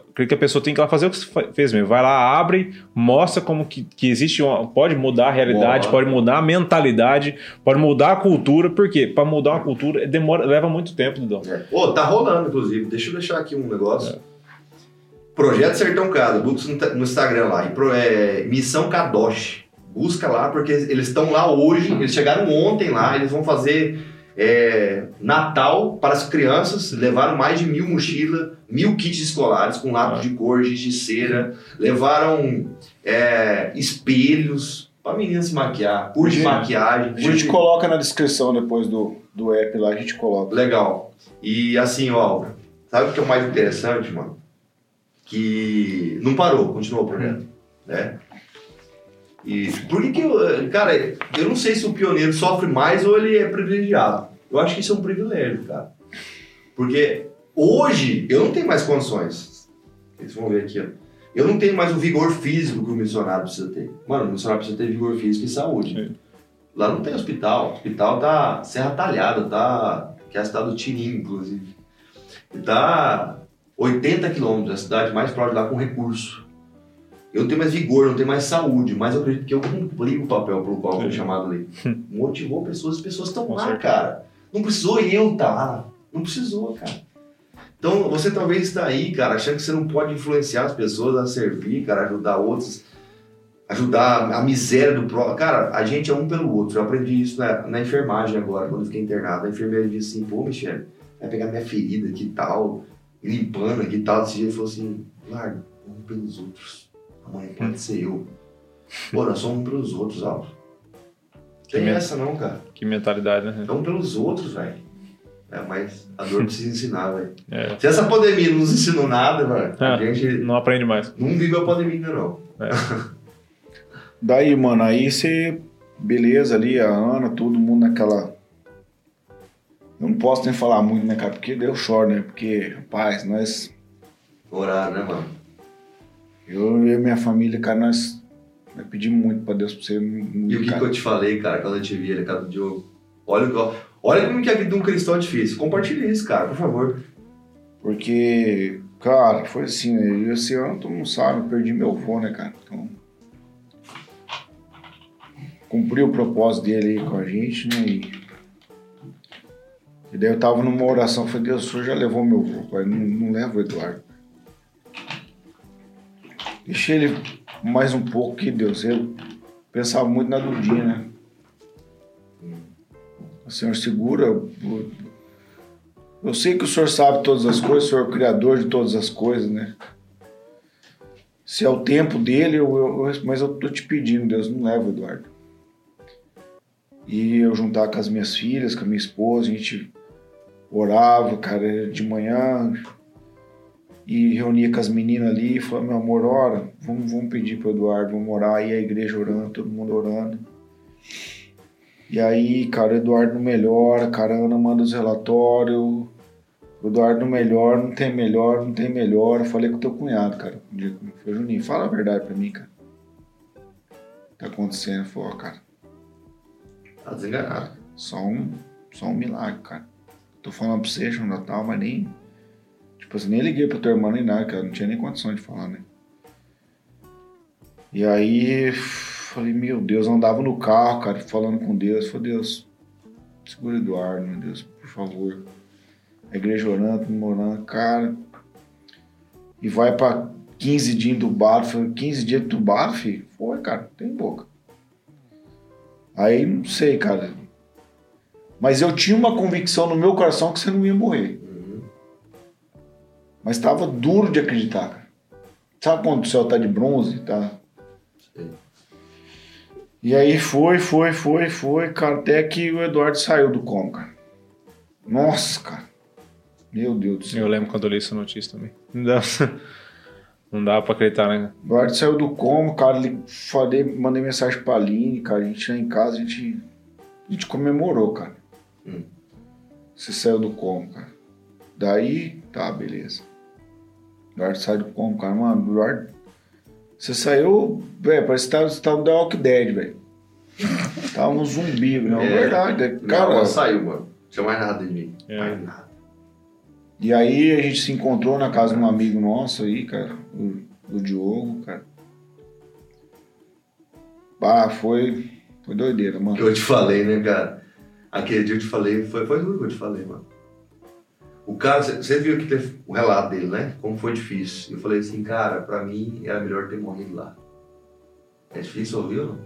B: acredito que a pessoa tem que ir lá fazer o que você fez mesmo. Vai lá, abre, mostra como que, que existe uma. Pode mudar a realidade,
A: Boa.
B: pode mudar a mentalidade, pode mudar a cultura. Por quê? Pra mudar uma cultura demora, leva muito tempo, Dudão.
A: É. Ô, tá rolando, inclusive. Deixa eu deixar aqui um negócio. Projeto Sertão Casa, busca no, Instagram lá. E pro- é, Missão Kadosh. Busca lá, porque eles estão lá hoje. Eles chegaram ontem lá. Eles vão fazer é, Natal para as crianças. Levaram mais de mil mochilas, mil kits escolares com lápis de cor, giz de cera. Levaram é, espelhos para menina se maquiar, curso de maquiagem.
C: A gente
A: de-
C: coloca na descrição depois do, do app lá, a gente coloca.
A: Legal. E assim, ó, sabe o que é o mais interessante, mano? Que não parou, continuou o projeto, né? E por que que eu, cara, eu não sei se o pioneiro sofre mais ou ele é privilegiado. Eu acho que isso é um privilégio, cara. Porque hoje eu não tenho mais condições. Vocês vão ver aqui, ó. Eu não tenho mais o vigor físico que o missionário precisa ter. Mano, o missionário precisa ter vigor físico e saúde.
B: Sim.
A: Lá não tem hospital. O hospital tá Serra Talhada, tá. Que é a cidade do Tirim, inclusive. E tá 80 quilômetros, a cidade mais próxima lá com recurso. Eu não tenho mais vigor, não tenho mais saúde, mas eu acredito que eu cumpri o papel pelo qual fui chamado ali. Motivou pessoas, as pessoas estão lá,
B: certeza.
A: cara. Não precisou eu estar lá. Não precisou, cara. Então você talvez está aí, cara, achando que você não pode influenciar as pessoas a servir, cara, ajudar outros, ajudar a miséria do próximo. Cara, a gente é um pelo outro. Eu aprendi isso na, na enfermagem agora, quando eu fiquei internado. A enfermeira disse assim, pô, Michele, vai pegar minha ferida aqui e tal, limpando aqui e tal. Desse jeito, ele falou assim, larga, um pelos outros. Amanhã pode ser eu. Pô, nós somos um pelos outros, Alvo. Tem
B: Que
A: essa não, cara.
B: Que mentalidade, né?
A: É um pelos outros, velho. É, mas a dor precisa ensinar, velho.
B: É.
A: Se essa pandemia não nos ensinou nada, mano, a
B: Ah.
A: gente
B: Não aprende mais.
A: não vive a pandemia ainda, não.
C: Daí, mano, aí você. Beleza ali, a Ana, todo mundo naquela. Eu não posso nem falar muito, né, cara? Porque deu choro, né? Porque, rapaz, nós.
A: Horário, né, mano?
C: Eu e minha família, cara, nós, nós pedimos muito pra Deus pra você.
A: E o que, que eu te falei, cara, quando eu te vi ali, cara, do Diogo? Olha, olha como que a vida de um cristão é difícil. Compartilha isso, cara, por favor.
C: Porque, cara, foi assim, né? E esse ano todo mundo sabe, eu perdi meu avô, né, cara? Então. Cumpriu o propósito dele aí com a gente, né? E E daí eu tava numa oração, falei, Deus, o senhor já levou meu vô, pai, não, não leva o Eduardo. Deixei ele mais um pouco que Deus. Eu pensava muito na Dudinha, né? O senhor segura. Eu, eu sei que o senhor sabe todas as coisas, o senhor é o criador de todas as coisas, né? Se é o tempo dele, eu, eu- mas eu tô te pedindo, Deus, não leva o Eduardo. E eu juntar com as minhas filhas, com a minha esposa, a gente orava, cara, de manhã e reunia com as meninas ali e falava, meu amor, ora, vamos, vamos pedir pro Eduardo, vamos orar, aí a igreja orando, todo mundo orando. E aí, cara, o Eduardo não melhora, cara, a Ana manda os relatórios, o Eduardo não melhora, não tem melhor, não tem melhor. Eu falei com o teu cunhado, cara, um dia comigo, foi Juninho, fala a verdade pra mim, cara. Tá acontecendo, falou, ó, cara,
A: Tá desenganado.
C: só um, só um milagre, cara. Tô falando pra você, no Natal, mas nem. Tipo assim, nem liguei pra tua irmã nem nada, cara. Não tinha nem condição de falar, né? E aí, falei, meu Deus, eu andava no carro, cara, falando com Deus. Falei, Deus, segura Eduardo, meu Deus, por favor. A igreja orando, todo mundo orando, cara. E vai pra 15 dias entubado. Falei, 15 dias entubado, filho? Foi, cara, tem boca. Aí, não sei, cara. Mas eu tinha uma convicção no meu coração que você não ia morrer. Mas estava duro de acreditar, cara. Sabe quando o céu tá de bronze, tá?
A: Sei.
C: E aí foi, foi, foi, foi, cara, até que o Eduardo saiu do coma, cara. Nossa, cara. Meu Deus do céu.
B: Eu lembro quando eu li essa notícia também. Não dá, não dá pra acreditar, né?
C: O Eduardo saiu do coma, cara, ele falei, mandei mensagem pra Aline, cara, a gente lá em casa, a gente, a gente comemorou, cara.
A: Hum.
C: Você saiu do coma, cara. Daí, tá, beleza. O Eduardo sai do coma, cara, mano, Eduardo, você saiu, velho, parece que tava- você tava no The Walking Dead, velho. Tava um zumbi, não, é
A: É.
C: verdade, é,
A: Cara,
C: cara.
A: saiu, mano. Não tinha mais nada de mim.
B: É.
A: Mais nada.
C: E aí a gente se encontrou na casa de um amigo nosso aí, cara, o, o Diogo, cara. Ah, foi, foi doideira, mano.
A: que eu te falei, né, cara? Aquele dia eu te falei, foi, foi tudo que eu te falei, mano. O cara, você viu que teve o relato dele, né? Como foi difícil. Eu falei assim, cara, pra mim era melhor ter morrido lá. É difícil ouvir ou não?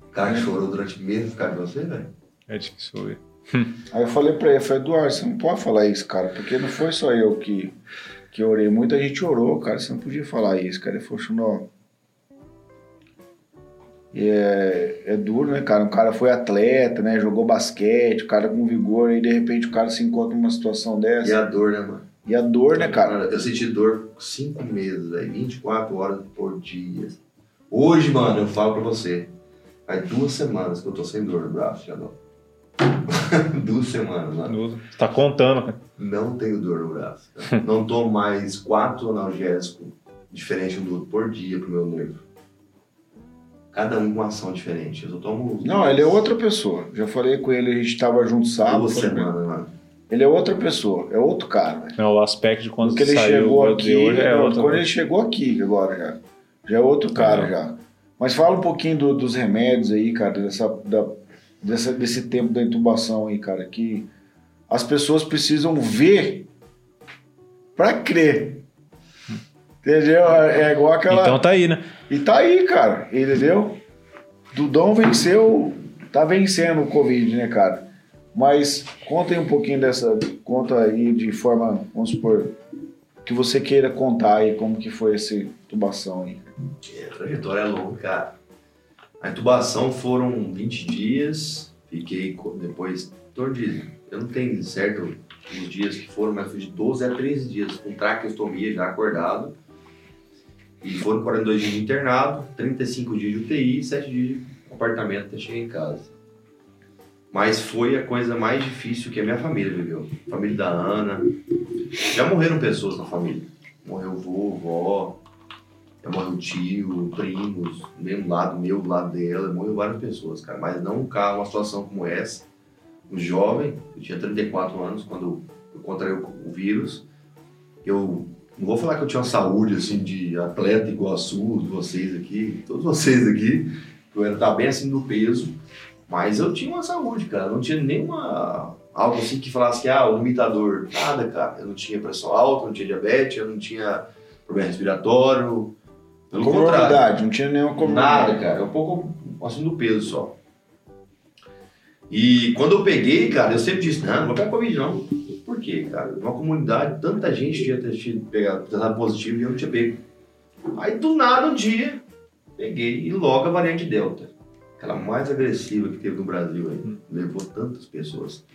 A: O cara que chorou durante meses ficar de você, velho.
B: É difícil ouvir.
C: Aí eu falei pra ele, eu falei, Eduardo, você não pode falar isso, cara, porque não foi só eu que, que orei, muita gente orou, cara, você não podia falar isso, cara. Ele falou, Xunó. E é, é duro, né, cara? O cara foi atleta, né? Jogou basquete, o cara com vigor, e de repente o cara se encontra numa situação
A: E
C: dessa.
A: a dor, né, mano?
C: E a dor, né, cara?
A: Mano, eu senti dor cinco meses, velho. 24 horas por dia. Hoje, mano, eu falo pra você. Faz duas semanas que eu tô sem dor no braço, já não. duas semanas, mano.
B: Você tá contando, cara.
A: Não tenho dor no braço. cara. Não tomo mais quatro analgésicos diferentes um do outro por dia pro meu nervo. Cada um com uma ação diferente. Eu só tomo
C: Não, ele é outra pessoa. Já falei com ele, a gente tava junto sábado.
A: Duas semanas, mano.
C: Ele é outra pessoa, é outro cara, velho.
B: Não, o aspecto de quando
C: Porque ele
B: saiu
C: chegou
B: de
C: aqui,
B: hoje é outro.
C: quando ele chegou aqui agora já. Já é outro cara
B: Ah.
C: já. Mas fala um pouquinho do- dos remédios aí, cara, dessa, da- dessa- desse tempo da intubação aí, cara, que as pessoas precisam ver pra crer. Entendeu? É igual aquela.
B: Então tá aí, né?
C: E tá aí, cara, entendeu? Dudão venceu, tá vencendo o Covid, né, cara? Mas conta aí um pouquinho dessa, conta aí de forma, vamos supor, que você queira contar aí como que foi essa intubação aí.
A: É, a trajetória é longa, cara. A intubação foram 20 dias, fiquei depois, torno de, eu não tenho certo os dias que foram, mas foi de 12 a 13 dias com traqueostomia já acordado. E foram 42 dias de internado, 35 dias de UTI e 7 dias de apartamento até chegar em casa. Mas foi a coisa mais difícil que a minha família viveu. Família da Ana. Já morreram pessoas na família. Morreu vô, vó, morreu tio, primos, do mesmo lado meu, do lado dela, morreu várias pessoas, cara. Mas não caso, uma situação como essa. Um jovem, eu tinha 34 anos quando eu contraí o vírus. Eu não vou falar que eu tinha uma saúde assim de atleta igual a sua, de vocês aqui, todos vocês aqui. Eu era tá bem assim no peso, mas eu tinha uma saúde, cara. Não tinha nenhuma Algo assim que falasse que, ah, o limitador. Nada, cara. Eu não tinha pressão alta, não tinha diabetes, eu não tinha problema respiratório. Pelo contrário.
C: Não tinha nenhuma comorbidade.
A: Nada, cara. É um pouco assim do peso só. E quando eu peguei, cara, eu sempre disse, não, não vou pegar Covid não. Por quê, cara? Numa comunidade, tanta gente tinha tido pegado, testado positivo e eu não tinha pego. Aí do nada um dia, peguei e logo a variante Delta. Aquela mais agressiva que teve no Brasil aí. Levou tantas pessoas.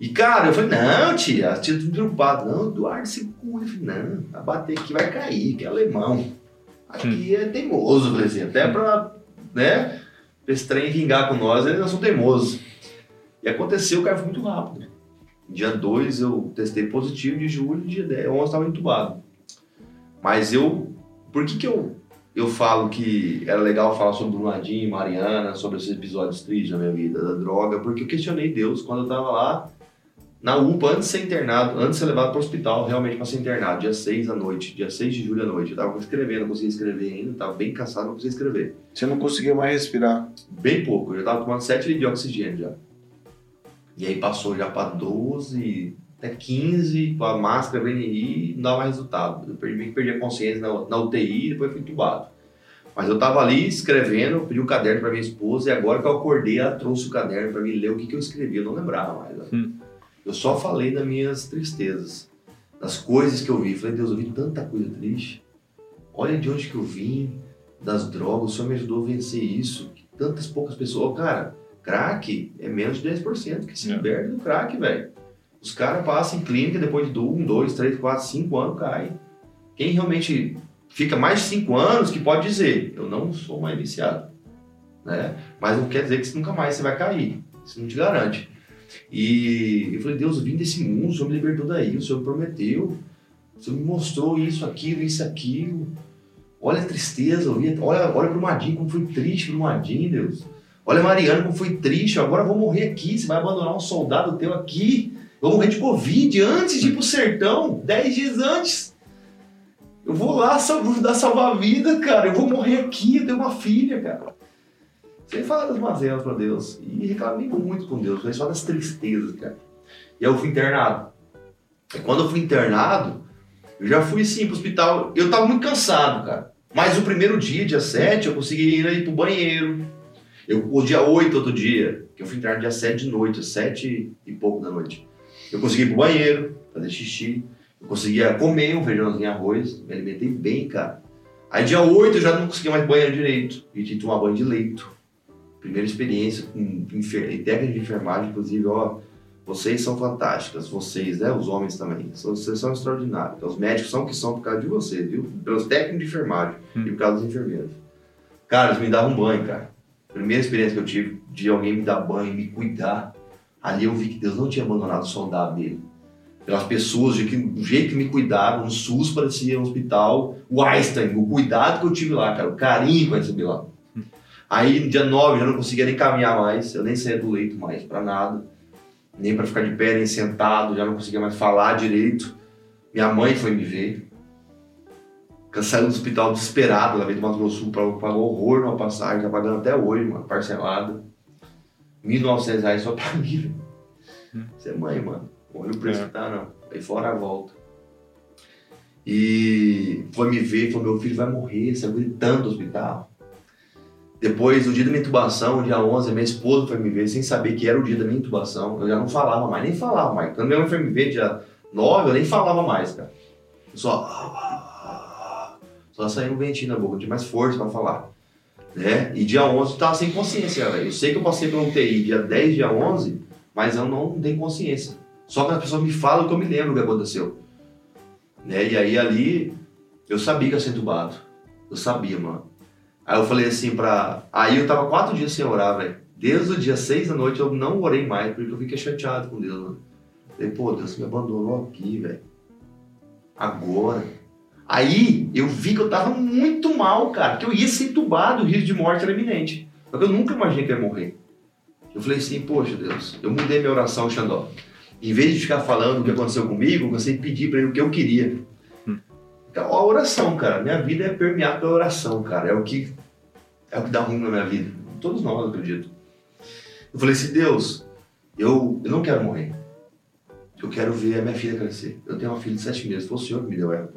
A: E cara, eu falei, não, tia, a tia tudo preocupado. Não, Eduardo, segura. Eu falei, não, vai bater aqui vai cair, que é alemão. Aqui é teimoso, eu falei assim, até pra, né, pra esse trem vingar com nós, eles não são teimosos. E aconteceu, cara, foi muito rápido. Dia 2 eu testei positivo de julho, dia 10, 11 estava entubado. Mas eu, por que que eu, eu falo que era legal falar sobre Brumadinho e Mariana, sobre esses episódios tristes na minha vida, da droga? Porque eu questionei Deus quando eu tava lá na UPA, antes de ser internado, antes de ser levado para o hospital, realmente para ser internado, dia 6 da noite, dia 6 de julho à noite. Eu tava escrevendo, não conseguia escrever ainda, tava bem cansado, não conseguia escrever.
C: Você não conseguia mais respirar.
A: Bem pouco, eu já tava tomando 7 litros de oxigênio já. E aí passou já para 12, até 15, com a máscara, VNI, não dava resultado. Eu perdi, perdi a consciência na, na UTI e depois fui entubado. Mas eu tava ali escrevendo, pedi um caderno para minha esposa e agora que eu acordei, ela trouxe o caderno para mim ler o que, que eu escrevi. Eu não lembrava mais. né?
B: Hum.
A: Eu só falei das minhas tristezas, das coisas que eu vi. Falei, Deus, eu vi tanta coisa triste. Olha de onde que eu vim, das drogas, o Senhor me ajudou a vencer isso. Tantas poucas pessoas. Ô, Cara, crack é menos de 10% que se
B: É.
A: liberte do crack, velho. Os caras passam em clínica depois de 1, 2, 3, 4, 5 anos, cai. Quem realmente fica mais de 5 anos que pode dizer, eu não sou mais viciado. Né? Mas não quer dizer que nunca mais você vai cair. Isso não te garante. E eu falei, Deus, eu vim desse mundo, o Senhor me libertou daí, o Senhor me prometeu, o Senhor me mostrou isso, aquilo, isso, aquilo. Olha a tristeza, olha, olha pro Madinho, como foi triste pro Madinho, Deus. Olha Mariana, como foi triste, agora eu vou morrer aqui, você vai abandonar um soldado teu aqui. Eu vou morrer de Covid antes de ir pro sertão, 10 dias antes. Eu vou lá sal- vou dar salvar a vida, cara. Eu vou morrer aqui, eu tenho uma filha, cara. Sem falar das mazelas pra Deus. E reclamei muito com Deus, falei só das tristezas, cara. E aí eu fui internado. E quando eu fui internado, eu já fui assim pro hospital. Eu tava muito cansado, cara. Mas o primeiro dia, dia 7, eu consegui ir aí pro banheiro. Eu, o dia 8, outro dia, que eu fui internado dia 7 de noite, às 7 e pouco da noite. Eu consegui ir pro banheiro, fazer xixi. Eu conseguia comer um feijãozinho e arroz. Me alimentei bem, cara. Aí dia 8 eu já não conseguia mais banheiro direito. E tinha que tomar banho de leito. Primeira experiência com enfer... técnica de enfermagem, inclusive, ó. Vocês são fantásticas, vocês, né? Os homens também. Vocês são extraordinários. Então, os médicos são o que são por causa de vocês, viu? Pelos técnicos de enfermagem
B: Hum.
A: e por causa dos enfermeiros. Cara, eles me davam banho, cara. Primeira experiência que eu tive de alguém me dar banho, me cuidar. Ali eu vi que Deus não tinha abandonado o soldado dele. Pelas pessoas, de que, do jeito que me cuidaram, no SUS parecia um hospital. O Einstein, o cuidado que eu tive lá, cara, o carinho que eu recebi lá. Aí no dia 9 eu não conseguia nem caminhar mais, eu nem saía do leito mais, pra nada. Nem pra ficar de pé, nem sentado, já não conseguia mais falar direito. Minha mãe foi me ver. Saiu do hospital desesperada, ela veio do Mato Grosso do Sul, pagou horror numa passagem, tá pagando até hoje, mano, parcelada. 1.900 reais só pra mim, velho. Você é mãe, mano. Olha o preço
B: É.
A: que tá, não. Aí fora a volta. E foi me ver, falou, meu filho vai morrer, saiu gritando do hospital. Depois, no dia da minha intubação, dia 11, minha esposa foi me ver sem saber que era o dia da minha intubação. Eu já não falava mais, nem falava mais. Quando minha mãe foi me ver dia 9, eu nem falava mais, cara. Eu só... Só saiu um ventinho na boca, tinha mais força pra falar. Né? E dia 11 eu tava sem consciência, velho. Eu sei que eu passei pela UTI dia 10, dia 11, mas eu não tenho consciência. Só que as pessoas me falam que eu me lembro o que aconteceu. Né? E aí ali, eu sabia que ia ser entubado. Eu sabia, mano. Aí eu falei assim pra. Aí eu tava quatro dias sem orar, velho. Desde o dia seis da noite eu não orei mais, porque eu fiquei chateado com Deus, mano. Falei, pô, Deus me abandonou aqui, velho. Agora. Aí eu vi que eu tava muito mal, cara. Que eu ia ser entubado, o risco de morte era iminente. Só que eu nunca imaginei que eu ia morrer. Eu falei assim, poxa Deus, eu mudei minha oração, Xandó. Em vez de ficar falando o que aconteceu comigo, eu comecei a pedir pra ele o que eu queria. Então, a oração, cara. Minha vida é permeada pela oração, cara. É o que é o que dá ruim na minha vida. Todos nós, eu acredito. Eu falei assim, Deus, eu, eu não quero morrer. Eu quero ver a minha filha crescer. Eu tenho uma filha de sete meses, foi o senhor que me deu ela.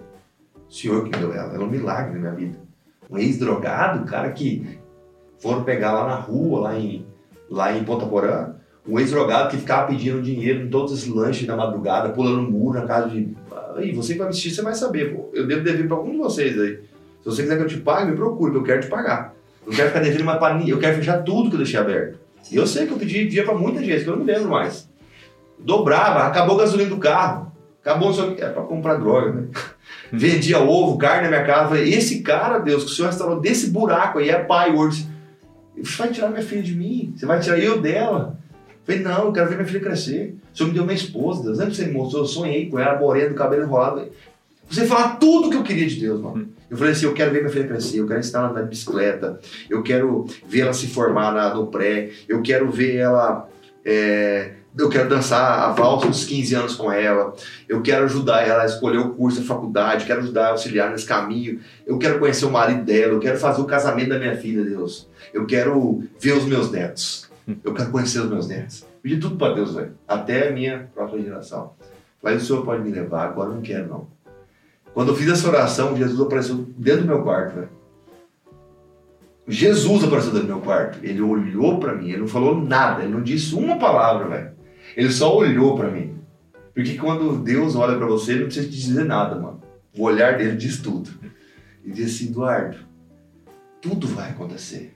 A: O senhor que me deu ela. Ela é um milagre na minha vida. Um ex-drogado, cara que foram pegar lá na rua, lá em, lá em Ponta Porã. Um ex-drogado que ficava pedindo dinheiro em todos esses lanches da madrugada, pulando muro na casa de. Aí, você que vai assistir, você vai saber. Pô. Eu devo dever pra algum de vocês aí. Se você quiser que eu te pague, me procure, eu quero te pagar. Não quero ficar devendo pra ninguém. Eu quero fechar tudo que eu deixei aberto. E eu sei que eu pedi dia pra muita gente, que eu não lembro mais. Dobrava, acabou a gasolina do carro. Acabou só é pra comprar droga, né? Vendia ovo, carne na minha casa. Falei, esse cara, Deus, que o senhor restaurou desse buraco aí, é pai hoje. Você vai tirar minha filha de mim? Você vai tirar eu dela? Falei, não, eu quero ver minha filha crescer. O senhor me deu minha esposa, Deus. Lembra que você me mostrou? Eu sonhei com ela, morena, do cabelo enrolado. Você falar tudo que eu queria de Deus, mano. Eu falei assim, eu quero ver minha filha crescer, eu quero ensinar ela a andar de bicicleta, eu quero ver ela se formar na, no pré, eu quero ver ela... é, eu quero dançar a valsa dos 15 anos com ela, eu quero ajudar ela a escolher o curso da faculdade, quero ajudar a auxiliar nesse caminho, eu quero conhecer o marido dela, eu quero fazer o casamento da minha filha, Deus. Eu quero ver os meus netos, eu quero conhecer os meus netos. Pedi tudo para Deus, velho, até a minha própria geração. Mas o Senhor pode me levar, agora eu não quero não. Quando eu fiz essa oração, Jesus apareceu dentro do meu quarto, velho. Jesus apareceu dentro do meu quarto. Ele olhou para mim, ele não falou nada, ele não disse uma palavra, velho. Ele só olhou para mim. Porque quando Deus olha para você, ele não precisa te dizer nada, mano. O olhar dele diz tudo. Ele diz assim, Eduardo, tudo vai acontecer.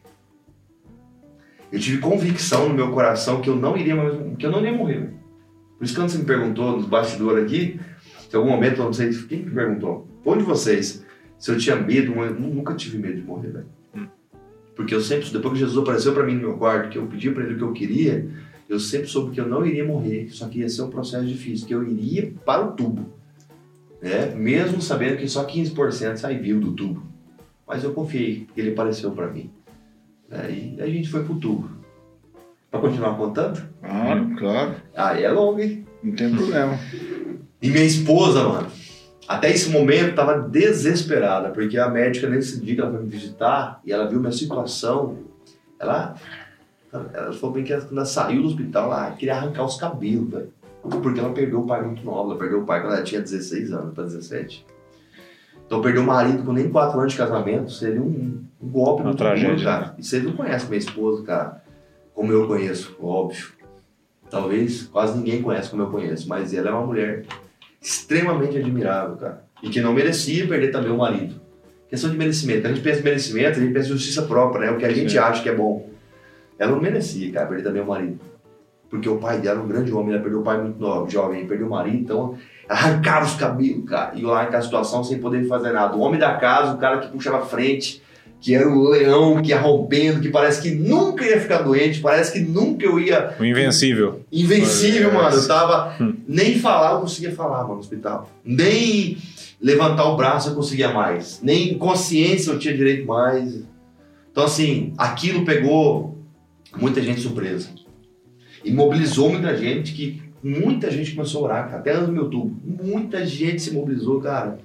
A: Eu tive convicção no meu coração que eu não iria mais, que eu não ia morrer. Por isso que quando você me perguntou nos bastidores aqui, em algum momento, eu não sei quem me perguntou, um de vocês, se eu tinha medo, eu nunca tive medo de morrer, velho. Porque eu sempre, depois que Jesus apareceu para mim no meu quarto, que eu pedi para ele o que eu queria, eu sempre soube que eu não iria morrer, só que ia ser um processo difícil, que eu iria para o tubo. Né? Mesmo sabendo que só 15% sai vivo do tubo. Mas eu confiei, porque ele apareceu para mim. Aí a gente foi pro tubo. Pra continuar contando?
C: Claro, claro.
A: Aí é longo, hein?
C: Não tem problema.
A: E minha esposa, mano, até esse momento tava desesperada, porque a médica nesse dia que ela foi me visitar e ela viu minha situação, ela, ela falou bem que ela, quando ela saiu do hospital, ela queria arrancar os cabelos, velho. Porque ela perdeu o pai muito nova, ela perdeu o pai quando ela tinha 16 anos para 17. Então perdeu o marido com nem 4 anos de casamento, seria um, um golpe
B: Uma
A: muito
B: tragédia,
A: duro, cara. E você não conhece minha esposa, cara, como eu conheço, óbvio. Talvez quase ninguém conhece como eu conheço, mas ela é uma mulher extremamente admirável, cara. E que não merecia perder também o marido. Questão de merecimento. A gente pensa em merecimento, a gente pensa em justiça própria, né? O que a gente
B: Sim.
A: acha que é bom. Ela não merecia, cara, perder também o marido. Porque o pai dela era um grande homem, ela perdeu o pai muito novo, jovem, perdeu o marido, então arrancava os cabelos, cara. E lá naquela situação sem poder fazer nada. O homem da casa, o cara que puxava a frente, que era o leão, que ia rompendo, que parece que nunca ia ficar doente, parece que nunca eu ia
B: O invencível.
A: Invencível, mano. Eu tava.
B: Hum.
A: Nem falar eu conseguia falar, mano, no hospital. Nem levantar o braço eu conseguia mais. Nem consciência eu tinha direito mais. Então, assim, aquilo pegou muita gente surpresa. E mobilizou muita gente que. Muita gente começou a orar, cara. Até no meu YouTube. Muita gente se mobilizou, cara.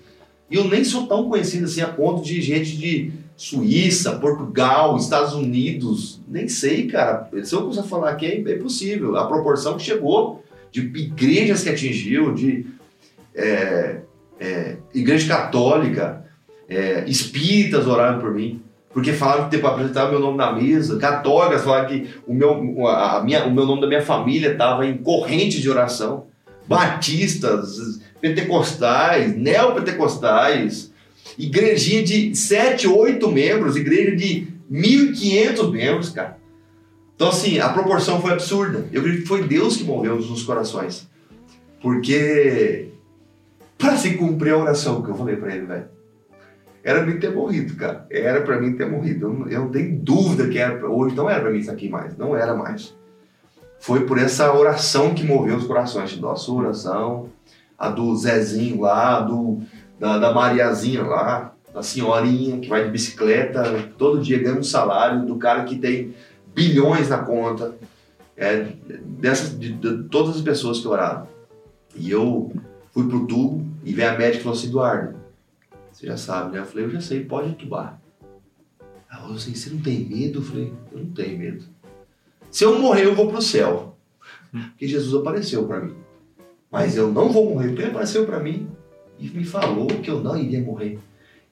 A: E eu nem sou tão conhecido assim a ponto de gente de Suíça, Portugal, Estados Unidos. Nem sei, cara. Se eu começar a falar aqui, é, é possível. A proporção que chegou de igrejas que atingiu, de é, é, igreja católica, é, espíritas oraram por mim. Porque falaram que depois apresentava meu nome na mesa, católicas falaram que o meu, a minha, o meu nome da minha família estava em corrente de oração. Batistas, pentecostais, neopentecostais, igrejinha de 7, 8 membros, igreja de 1.500 membros, cara. Então, assim, a proporção foi absurda. Eu acredito que foi Deus que moveu nos corações. Porque, para se cumprir a oração que eu falei para ele, velho, era pra mim ter morrido, cara. Era pra mim ter morrido. Eu não, eu não tenho dúvida que era. Hoje não era pra mim isso aqui mais. Não era mais. Foi por essa oração que moveu os corações. A sua oração, a do Zezinho lá, do, da, da Mariazinha lá, da senhorinha que vai de bicicleta, todo dia ganha um salário, do cara que tem bilhões na conta. É, dessas, de, de todas as pessoas que oraram. E eu fui pro tubo e veio a médica e falou assim, Eduardo, você já sabe, né? Eu falei, eu já sei, pode entubar. Ela falou assim, você não tem medo? Eu falei, eu não tenho medo. Se eu morrer, eu vou pro céu. Porque Jesus apareceu para mim. Mas eu não vou morrer, porque ele apareceu para mim e me falou que eu não iria morrer.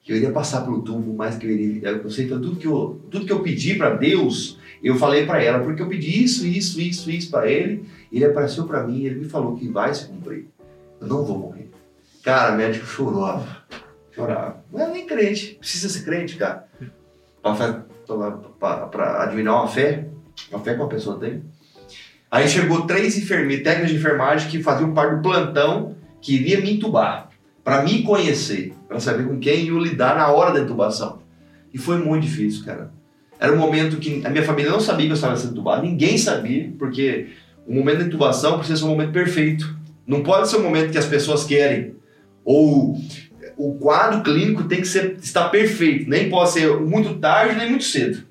A: Que eu iria passar pelo tubo, mas que eu iria. Eu sei que tudo que eu, tudo que eu pedi para Deus, eu falei para ela, porque eu pedi isso, isso, isso, isso para ele. Ele apareceu para mim e ele me falou que vai se cumprir. Eu não vou morrer. Cara, o médico chorava. Chorava. Não era nem crente. Precisa ser crente, cara. Para adivinhar uma fé. Uma fé que uma pessoa tem. Aí chegou três enfermeiros, técnicos de enfermagem que faziam parte do plantão que iria me entubar. Para me conhecer. Para saber com quem eu lidar na hora da intubação. E foi muito difícil, cara. Era um momento que a minha família não sabia que eu estava sendo entubado. Ninguém sabia, porque o momento da intubação precisa ser um momento perfeito. Não pode ser um momento que as pessoas querem. Ou o quadro clínico tem que ser, estar perfeito. Nem pode ser muito tarde, nem muito cedo.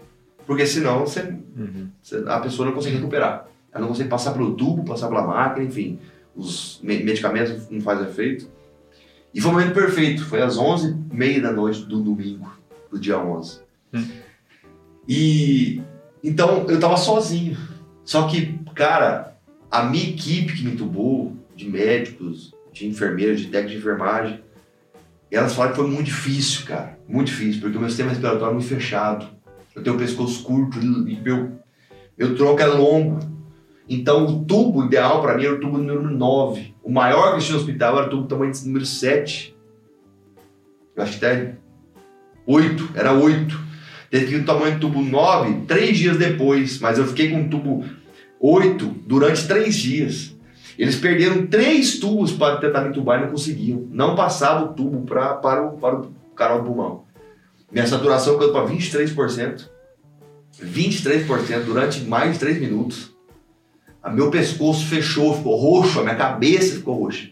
A: Porque senão você, uhum. a pessoa não consegue recuperar. Ela não consegue passar pelo tubo, passar pela máquina, enfim. Os medicamentos não fazem efeito. E foi o momento perfeito. Foi às 11h30 da noite do domingo, do dia 11. Hum. E então eu tava sozinho. Só que, cara, a minha equipe que me entubou, de médicos, de enfermeiros, de técnicos de enfermagem, elas falaram que foi muito difícil, cara. Muito difícil, porque o meu sistema respiratório é muito fechado. Eu tenho o pescoço curto e meu, meu tronco é longo. Então o tubo ideal para mim era o tubo número 9. O maior que tinha no hospital era o tubo tamanho número 7. Eu acho que até 8, era 8. Teve no tamanho do tubo 9 três dias depois, mas eu fiquei com o tubo 8 durante três dias. Eles perderam três tubos para tentar me entubar e não conseguiam. Não passava o tubo pra, para, o, para o canal do pulmão. Minha saturação caiu para 23%. 23% durante mais de 3 minutos. A meu pescoço fechou, ficou roxo, a minha cabeça ficou roxa.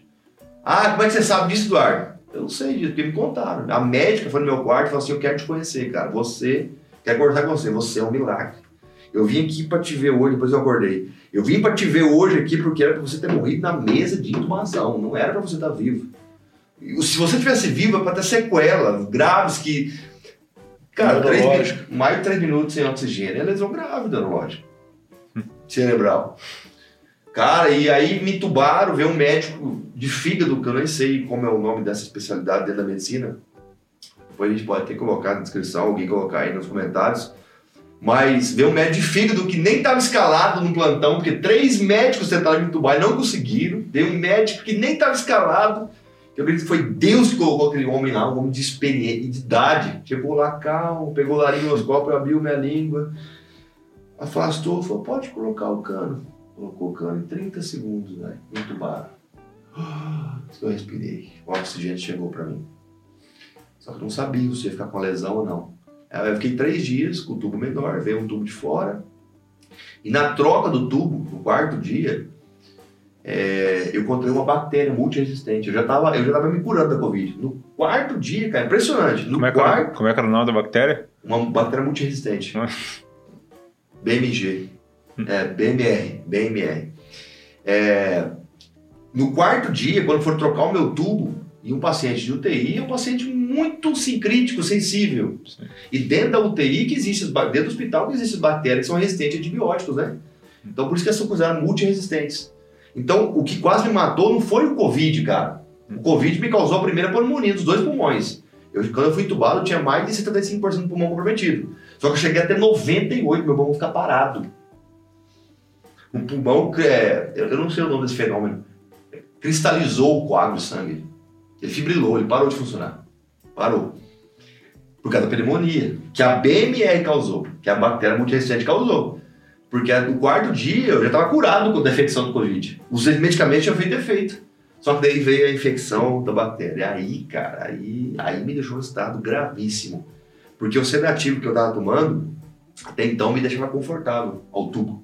A: Ah, como é que você sabe disso, Eduardo? Eu não sei disso, porque me contaram. A médica foi no meu quarto e falou assim: Eu quero te conhecer, cara. Você, quero conversar com você. Você é um milagre. Eu vim aqui para te ver hoje, depois eu acordei. Eu vim para te ver hoje aqui porque era para você ter morrido na mesa de intubação, não era para você estar tá vivo. Se você tivesse vivo, é para ter sequelas graves que. Cara, três, mais de três minutos sem oxigênio é lesão grave neurológica. Cerebral. Cara, e aí me tubaram, veio um médico de fígado, que eu nem sei como é o nome dessa especialidade dentro da medicina. Depois a gente pode ter colocado na descrição, alguém colocar aí nos comentários. Mas veio um médico de fígado que nem estava escalado no plantão, porque três médicos tentaram me entubar e não conseguiram. Veio um médico que nem estava escalado. Eu acredito que foi Deus que colocou aquele homem lá, um homem de experiência, de idade. Chegou lá calmo, pegou o laringoscópio, abriu minha língua, afastou, falou: pode colocar o cano. Colocou o cano em 30 segundos, me entubaram. Eu respirei, o oxigênio chegou para mim. Só que eu não sabia se ia ficar com lesão ou não. Eu fiquei três dias com o tubo menor, veio um tubo de fora. E na troca do tubo, no quarto dia, é, eu encontrei uma bactéria multiresistente. Eu já estava eu já tava me curando da Covid. No quarto dia, cara, impressionante. No
B: como, é
A: quarto,
B: era, como é que era o nome da bactéria?
A: Uma bactéria multiresistente. BMG. É, BMR. BMR. É, no quarto dia, quando for trocar o meu tubo, e um paciente de UTI é um paciente muito sim, crítico, sensível. Sim. E dentro da UTI que existe, dentro do hospital que existem bactérias que são resistentes a antibióticos, né? Então por isso que elas são consideradas multiresistentes. Então o que quase me matou não foi o Covid, cara. O Covid me causou a primeira pneumonia dos dois pulmões. Eu, quando eu fui entubado, eu tinha mais de 75% do pulmão comprometido. Só que eu cheguei até 98%, meu pulmão ficar parado. O pulmão, é, eu não sei o nome desse fenômeno, cristalizou o coágulo de sangue. Ele fibrilou, ele parou de funcionar. Parou. Por causa da pneumonia, que a BMR causou, que a bactéria multiresistente causou. Porque no quarto dia eu já estava curado da infecção do Covid. Os medicamentos tinham feito efeito. Só que daí veio a infecção da bactéria. E aí, cara, aí, aí me deixou um estado gravíssimo. Porque o sedativo que eu estava tomando, até então me deixava confortável ao tubo.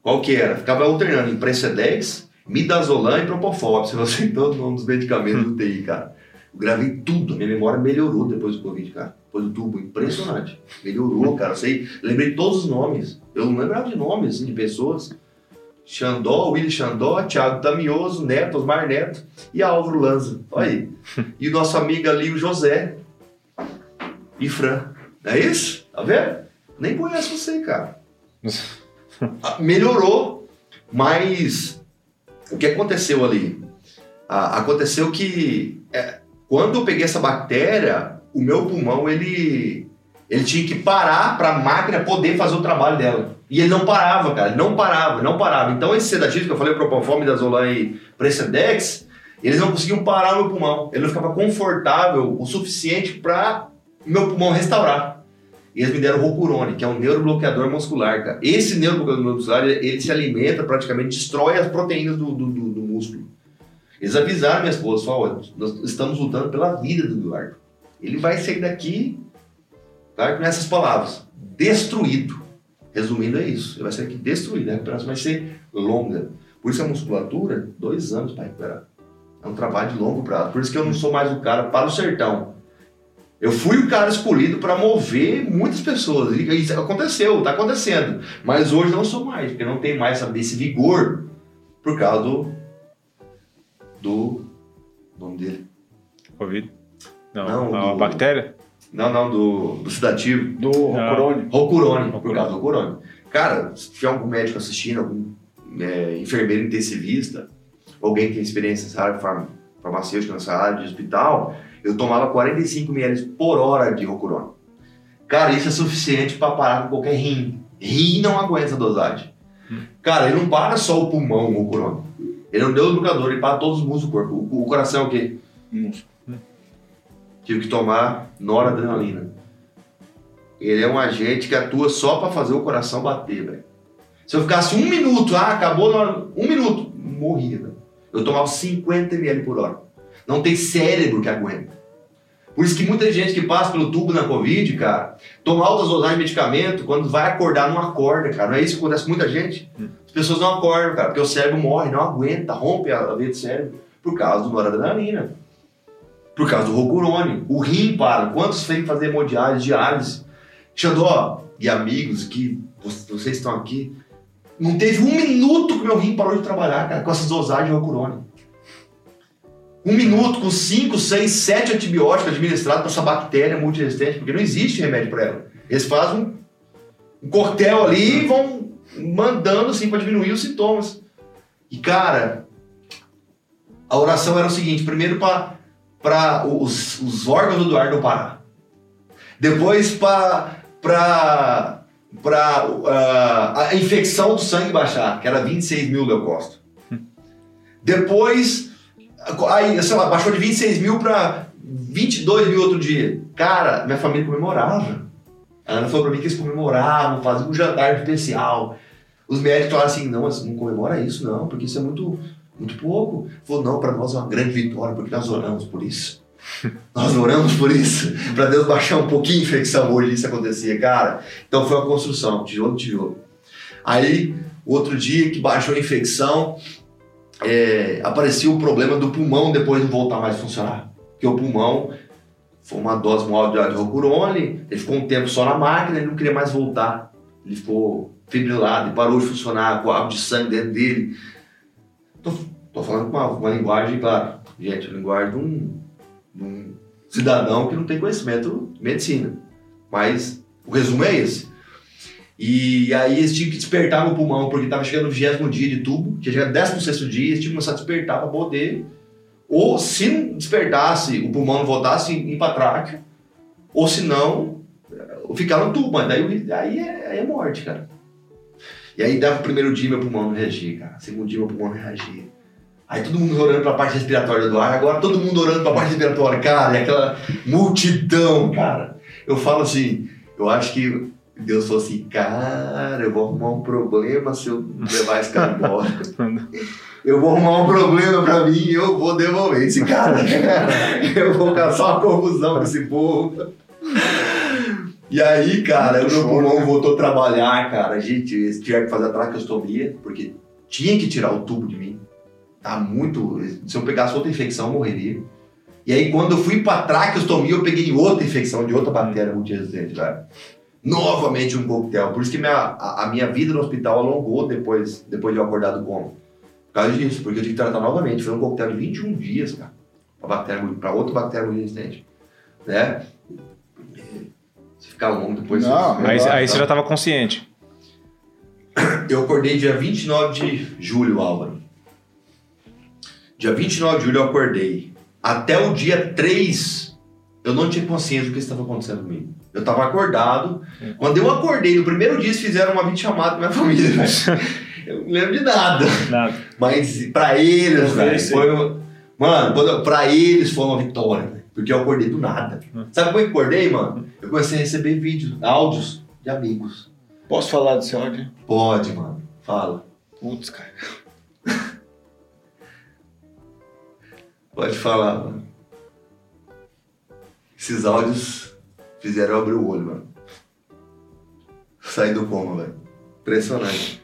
A: Qual que era? Ficava alternando em Precedex Midazolam e Propofol, você todo o nome dos medicamentos do TI, cara. Gravei tudo, minha memória melhorou depois do Covid, cara. Depois do tubo, impressionante. Melhorou, cara. Eu sei, lembrei todos os nomes. Eu não lembrava de nomes, assim, de pessoas. Xandó, Willy Xandó, Thiago Damioso, Neto, Osmar Neto e Álvaro Lanza. Olha aí. E o nosso amigo ali, o José e Fran. É isso? Tá vendo? Nem conheço você, cara. Ah, melhorou, mas o que aconteceu ali? Ah, aconteceu que quando eu peguei essa bactéria, o meu pulmão ele, ele tinha que parar para a máquina poder fazer o trabalho dela. E ele não parava, cara, não parava, não parava. Então esse sedativo que eu falei, Propofol, Midazolam e Precedex, eles não conseguiam parar meu pulmão. Ele não ficava confortável o suficiente para meu pulmão restaurar. E eles me deram Rocurone, que é um neurobloqueador muscular, cara. Esse neurobloqueador muscular, ele, se alimenta, praticamente destrói as proteínas do, do, do. Eles avisaram minha esposa, falou, nós estamos lutando pela vida do Eduardo. Ele vai sair daqui, tá, com essas palavras, destruído. Resumindo, é isso. Ele vai sair aqui destruído. A recuperação vai ser longa. Por isso a musculatura, dois anos para recuperar. É um trabalho de longo prazo. Por isso que eu não sou mais o cara para o sertão. Eu fui o cara escolhido para mover muitas pessoas. E isso aconteceu, está acontecendo. Mas hoje não sou mais, porque não tem mais sabe, esse vigor por causa do. Do. nome dele.
B: Covid? Não,
A: Não,
B: a
A: do-
B: bactéria?
A: Não, não, do, do sedativo.
C: Do Rocurone.
A: Rocurone, por causa do Rocurone. Cara, se tiver algum médico assistindo, algum é, enfermeiro intensivista, alguém que tem experiência nessa área farm, farmacêutica, nessa área de hospital, eu tomava 45 ml por hora de Rocurone. Cara, isso é suficiente para parar com qualquer rim. Rim não aguenta essa dosagem. Cara, ele não para só o pulmão, o Rocurone. Ele é um neurobloqueador, ele para todos os músculos do corpo. O, o coração é o quê? Tive que tomar noradrenalina. Ele é um agente que atua só para fazer o coração bater, velho. Se eu ficasse um minuto, ah, acabou na hora, um minuto, morria, velho. Eu tomava 50 ml por hora. Não tem cérebro que aguenta. Por isso que muita gente que passa pelo tubo na Covid, cara, toma altas dosagens de medicamento, quando vai acordar, não acorda, cara. Não é isso que acontece com muita gente? As pessoas não acordam, cara, porque o cérebro morre, não aguenta, rompe a veia do cérebro por causa do noradrenalina. Por causa do Rocurone. O rim para. Quantos têm que fazer hemodiálise, diálise? Xandó e amigos que vo- vocês estão aqui, não teve um minuto que meu rim parou de trabalhar, cara, com essas dosagens de Rocurone. Um minuto com 5, 6, 7 antibióticos administrados para essa bactéria multiresistente, porque não existe remédio para ela. Eles fazem um, um ali e vão mandando assim para diminuir os sintomas. E cara, a oração era o seguinte: primeiro para os, os órgãos do Eduardo não parar. Depois para para a infecção do sangue baixar, que era 26 mil leucócitos. Depois, aí, sei lá, baixou de 26 mil para 22 mil outro dia. Cara, minha família comemorava. A Ana falou pra mim que eles comemoravam, faziam um jantar especial. Os médicos falaram assim: não, não comemora isso, não, porque isso é muito, muito pouco. Falou: não, para nós é uma grande vitória, porque nós oramos por isso. Nós oramos por isso, para Deus baixar um pouquinho a infecção hoje, isso acontecia, cara. Então foi uma construção, tijolo, tijolo. Aí, outro dia que baixou a infecção, é, apareceu o problema do pulmão depois não voltar mais a funcionar. Porque o pulmão foi uma dose maior de Rocurone, ele ficou um tempo só na máquina, ele não queria mais voltar. Ele ficou fibrilado e parou de funcionar, com água de sangue dentro dele. Tô, tô falando com uma, uma linguagem, claro, gente, a linguagem de um, de um cidadão que não tem conhecimento de medicina. Mas o resumo é esse. E aí eles tinham que despertar no pulmão, porque estava chegando o 20 dia de tubo, que já era 16 dia, eles tinham que começar a despertar para poder. Ou se não despertasse, o pulmão voltasse, ir para tráqueo, ou se não, ficar no tubo, mas daí, aí, é, é morte, cara. E aí dava o primeiro dia meu pulmão não reagia, cara. Segundo dia meu pulmão não reagia. Aí todo mundo orando pra parte respiratória do ar, agora todo mundo orando pra parte respiratória, cara, e aquela multidão, cara. Eu falo assim, eu acho que Deus falou assim, cara, eu vou arrumar um problema se eu levar esse cara embora. Eu vou arrumar um problema pra mim e eu vou devolver esse cara. Eu vou caçar uma confusão com esse povo. E aí, cara, o meu pulmão voltou a trabalhar, cara. Gente, eles tiveram que fazer a traqueostomia, porque tinha que tirar o tubo de mim. Tá muito. Se eu pegasse outra infecção, eu morreria. E aí, quando eu fui pra traqueostomia, eu peguei outra infecção de outra bactéria multiresistente, cara. Novamente um coquetel. Por isso que minha, a, a minha vida no hospital alongou depois, depois de eu acordar do coma. Por causa disso, porque eu tive que tratar novamente. Foi um coquetel de 21 dias, cara. Pra outra bactéria multiresistente. Né? Se ficar longo depois.
C: Não,
B: Aí,
C: Exato.
B: aí você já tava consciente.
A: Eu acordei dia 29 de julho, Álvaro. Dia 29 de julho eu acordei. Até o dia 3, eu não tinha consciência do que estava acontecendo comigo. Eu estava acordado. Quando eu acordei, no primeiro dia, eles fizeram uma videochamada com minha família. Eu não lembro de nada.
B: Nada.
A: Mas pra eles, velho, foi. uma- Mano, quando pra eles foi uma vitória. Porque eu acordei do nada. Sabe como eu acordei, mano? Eu comecei a receber vídeos, áudios de amigos.
C: Posso falar desse áudio?
A: Pode, mano. Fala.
C: Putz, cara.
A: Pode falar, mano. Esses áudios fizeram eu abrir o olho, mano. Saí do coma, velho. Impressionante.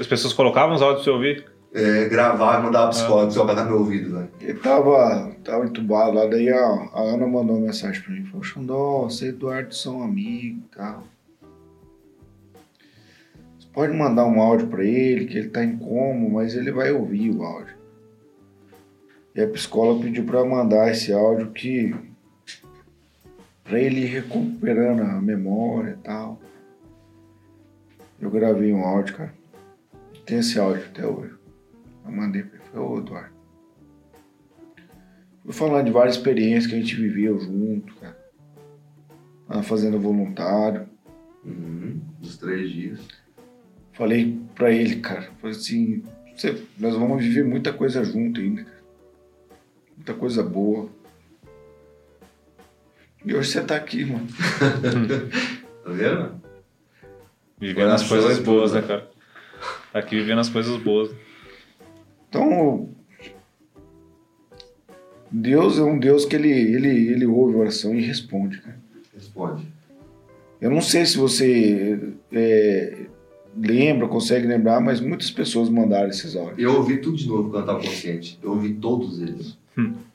B: As pessoas colocavam os áudios pra você ouvir?
A: É, gravar e mandar pro psicólogo só pra dar meu ouvido, velho.
C: Ele tava, tava entubado lá, daí a, a Ana mandou uma mensagem pra mim. Falou, Xandó, você e Eduardo são amigos e tal. Você pode mandar um áudio pra ele, que ele tá em coma, mas ele vai ouvir o áudio. E a psicóloga pediu pra eu mandar esse áudio que... Pra ele ir recuperando a memória e tal. Eu gravei um áudio, cara. Tem esse áudio até hoje. Eu mandei pra ele. Falei, ô Eduardo. Fui falando de várias experiências que a gente viveu junto, cara. Na fazenda voluntário.
A: Uhum. Dos três dias.
C: Falei pra ele, cara. Falei assim, "Você- nós vamos viver muita coisa junto ainda, cara. Muita coisa boa. E hoje você tá aqui, mano.
A: Tá vendo?
B: Vivendo as coisas
A: é
B: boas, né, cara? Tá aqui vivendo as coisas boas.
C: Então, Deus é um Deus que ele, ele, ele ouve a oração e responde, cara.
A: Responde.
C: Eu não sei se você é, lembra, consegue lembrar, mas muitas pessoas mandaram esses áudios.
A: Eu ouvi tudo de novo quando eu tava consciente. Eu ouvi todos eles.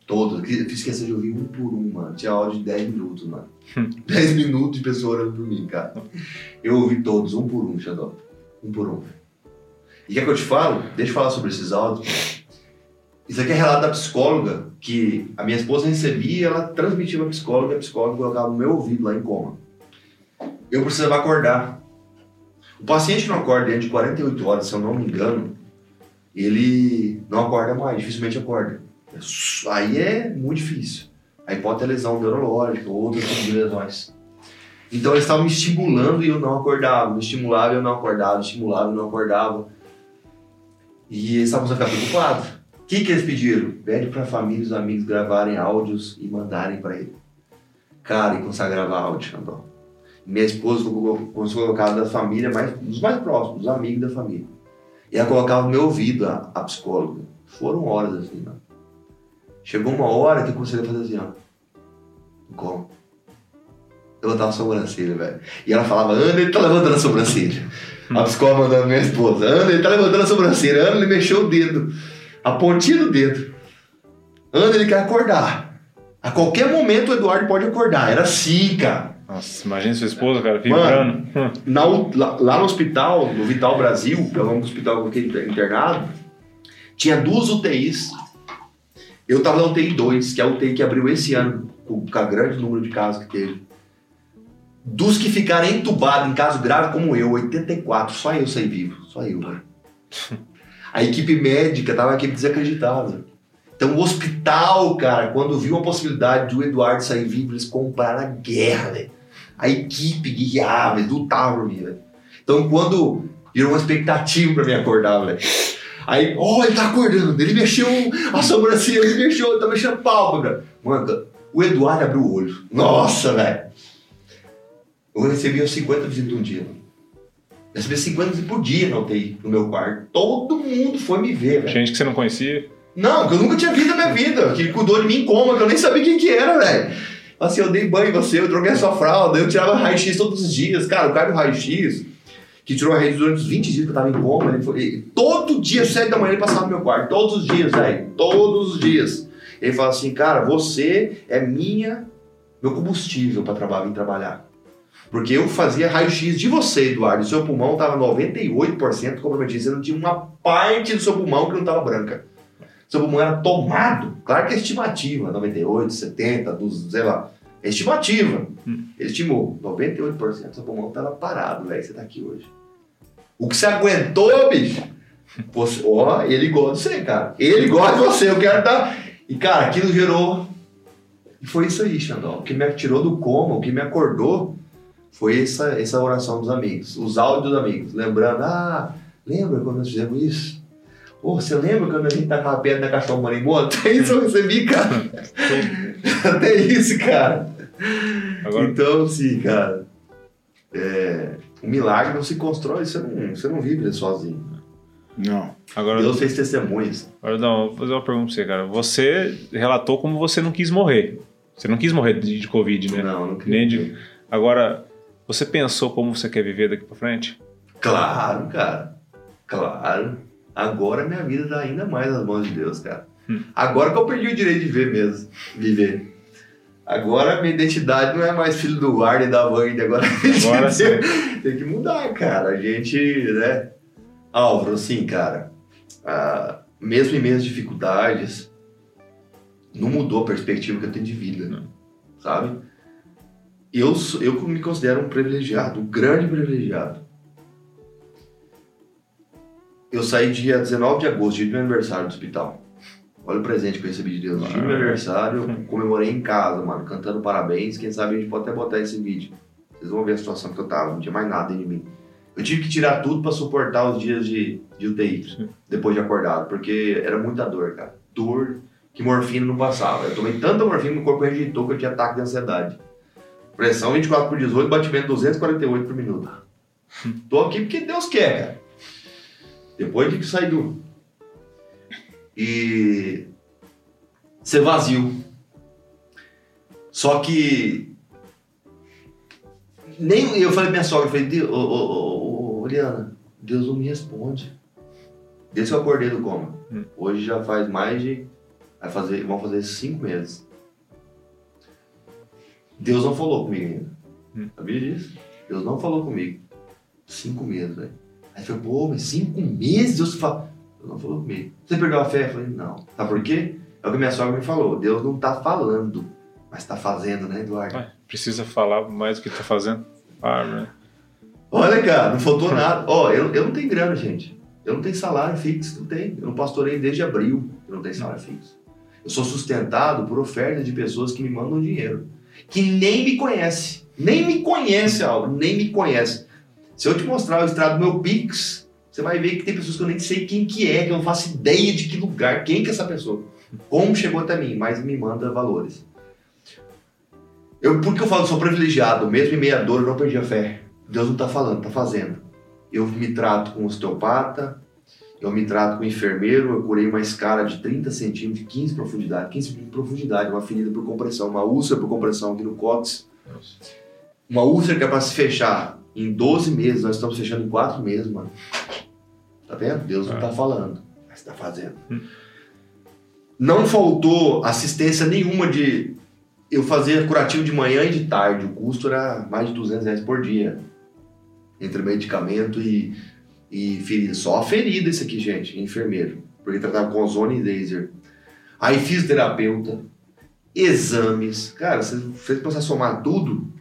A: Todos. Eu fiz esquecer de ouvir um por um, mano. Tinha áudio de 10 minutos, mano. 10 minutos de pessoa orando por mim, cara. Eu ouvi todos, um por um, Xandó. Um por um. E quer que eu te falo? Deixa eu falar sobre esses áudios. Isso aqui é relato da psicóloga que a minha esposa recebia ela transmitia pra psicóloga e a psicóloga colocava no meu ouvido lá em coma. Eu precisava acordar. O paciente que não acorda dentro de 48 horas, se eu não me engano, ele não acorda mais, dificilmente acorda. Aí é muito difícil. Aí pode ter lesão neurológica ou outros tipos de lesões. Então eles estavam me estimulando e eu não acordava. Me estimulava e eu não acordava, estimulava e não acordava. E eles estavam a ficar preocupados. O que, que eles pediram? Pede para família e os amigos gravarem áudios e mandarem para ele. Cara, e começar a gravar áudio, Xandó. Minha esposa começou a colocar da família, mais, dos mais próximos, dos amigos da família. E ela colocava no meu ouvido a, a psicóloga. Foram horas assim, mano. Chegou uma hora que eu comecei a fazer assim, ó. Como? Levantava a sobrancelha, velho. E ela falava, Ana, ele tá levantando a sobrancelha. A psicóloga mandando minha esposa, Ana, ele tá levantando a sobrancelha. Ana, ele mexeu o dedo. A pontinha do dedo. Ana, ele quer acordar. A qualquer momento o Eduardo pode acordar. Era assim, cara.
B: Nossa, imagina sua esposa, cara, vibrando. Hum.
A: Na lá, lá no hospital, no Vital Brasil, que é o nome do hospital que eu fiquei internado, tinha duas UTIs. Eu tava na UTI 2, que é a UTI que abriu esse ano, com, com o grande número de casos que teve. Dos que ficaram entubados em caso grave como eu, 84, só eu saí vivo, só eu, velho. A equipe médica tava aqui desacreditada. Então o hospital, cara, quando viu a possibilidade do Eduardo sair vivo, eles compraram a guerra, velho. A equipe guiava, eles lutavam velho. Então quando virou uma expectativa pra me acordar, velho. Aí, ó, ele tá acordando, ele mexeu a sobrancelha, ele mexeu, ele tá mexendo a pálpebra. Mano, o Eduardo abriu o olho. Nossa, velho. Eu recebia uns 50 visitas um dia. Eu recebia 50 visitas por dia na UTI, no meu quarto. Todo mundo foi me ver, velho.
B: Gente que você não conhecia.
A: Não, que eu nunca tinha visto na minha vida. Que cuidou de mim em coma, que eu nem sabia quem que era, velho. Assim, eu dei banho em você, eu troquei a sua fralda, eu tirava raio-x todos os dias. Cara, o cara do raio-x, que tirou raio-x durante os 20 dias que eu tava em coma, ele foi, ele- todo dia, 7 da manhã, ele passava no meu quarto. Todos os dias, velho. Todos os dias. Ele fala assim, cara, você é minha, meu combustível pra trabalhar, vir trabalhar. Porque eu fazia raio-x de você, Eduardo. O seu pulmão tava 98% comprometido. Você não tinha uma parte do seu pulmão que não tava branca seu pulmão era tomado. Claro que é estimativa, 98, 70, 200, sei lá. É estimativa. Ele estimou, 98% do seu pulmão estava parado, velho. Você tá aqui hoje. O que você aguentou, bicho, Você, ó, ele gosta de você, cara. Ele gosta de você, eu quero dar. E, cara, aquilo gerou. E foi isso aí, Xandão. O que me tirou do coma, o que me acordou, foi essa, essa oração dos amigos, os áudios dos amigos. Lembrando, ah, lembra quando nós fizemos isso? Ô, você lembra quando a gente tacava a pedra da cachorro marimbondo? Até isso eu recebi, cara. Até isso, cara.
B: Agora-
A: Então, sim, cara. É, o milagre não se constrói, você não, você não vive sozinho.
C: Não.
B: Agora,
A: Deus fez testemunhas.
B: agora não, vou fazer uma pergunta pra você, cara. Você relatou como você não quis morrer. Você não quis morrer de, de Covid, né?
A: Não, não queria.
B: Nem de... Agora, você pensou como você quer viver daqui pra frente?
A: Claro, cara. Claro. Agora minha vida tá ainda mais nas mãos de Deus, cara.
B: Hum.
A: Agora que eu perdi o direito de ver mesmo. Viver. Agora minha identidade não é mais filho do Arne e da Wanda. Agora,
B: Agora sim.
A: tem que mudar, cara. A gente, né? Álvaro, assim, cara. ah, mesmo em meias dificuldades, não mudou a perspectiva que eu tenho de vida.
B: Não.
A: Sabe? Eu, eu me considero um privilegiado, um grande privilegiado. Eu saí dia 19 de agosto, dia do meu aniversário do hospital. Olha o presente que eu recebi de Deus. Dia do meu aniversário, eu comemorei em casa, mano, cantando parabéns. Quem sabe a gente pode até botar esse vídeo. Vocês vão ver a situação que eu tava, não tinha mais nada de mim. Eu tive que tirar tudo pra suportar os dias de, de UTI,
B: Sim.
A: depois de acordado, porque era muita dor, cara. Dor que morfina não passava. Eu tomei tanta morfina que meu corpo rejeitou que eu tinha ataque de ansiedade. Pressão 24 por 18, batimento 248 por minuto. Tô aqui porque Deus quer, cara. Depois de que sair do. E. Ser vazio. Só que. Nem eu falei pra minha sogra, eu falei, "Deus, ô, ô, ô, ô, Liana, Deus não me responde. Desde que eu acordei do coma.
B: Hum.
A: Hoje já faz mais de. Vai fazer, vão fazer cinco meses. Deus não falou comigo ainda.
B: Hum.
A: Sabia disso? Deus não falou comigo. Cinco meses, velho. Aí eu falei, pô, mas cinco meses Deus fala. Deus não falou comigo. Você perdeu a fé? Eu falei, não. Sabe por quê? É o que minha sogra me falou. Deus não tá falando, mas tá fazendo, né, Eduardo?
B: Ué, precisa falar mais do que tá fazendo? Ah, né?
A: Olha, cara, não faltou nada. Ó, eu, eu não tenho grana, gente. Eu não tenho salário fixo, não tenho. Eu não pastorei desde abril, eu não tenho salário fixo. Eu sou sustentado por ofertas de pessoas que me mandam dinheiro. Que nem me conhece. Nem me conhece, Álvaro, nem me conhece. Se eu te mostrar o extrato do meu Pix, você vai ver que tem pessoas que eu nem sei quem que é, que eu não faço ideia de que lugar, quem que é essa pessoa. Como chegou até mim, mas me manda valores. Eu, por que eu falo que sou privilegiado? Mesmo em meia dor, eu não perdi a fé. Deus não está falando, está fazendo. Eu me trato com osteopata, eu me trato com enfermeiro, eu curei uma escara de 30 centímetros, de 15 de profundidade, 15 de profundidade, uma ferida por compressão, uma úlcera por compressão aqui no cóccix. Uma úlcera que é para se fechar em 12 meses, nós estamos fechando em 4 meses, mano. Tá vendo? Deus não está falando, mas está fazendo. Não faltou assistência nenhuma de eu fazia curativo de manhã e de tarde. O custo era mais de 200 reais por dia. Entre medicamento e, e ferida. Só ferida isso aqui, gente, enfermeiro. Porque tratava com ozônio e laser. Aí fisioterapeuta, exames. Cara, se você a somar tudo,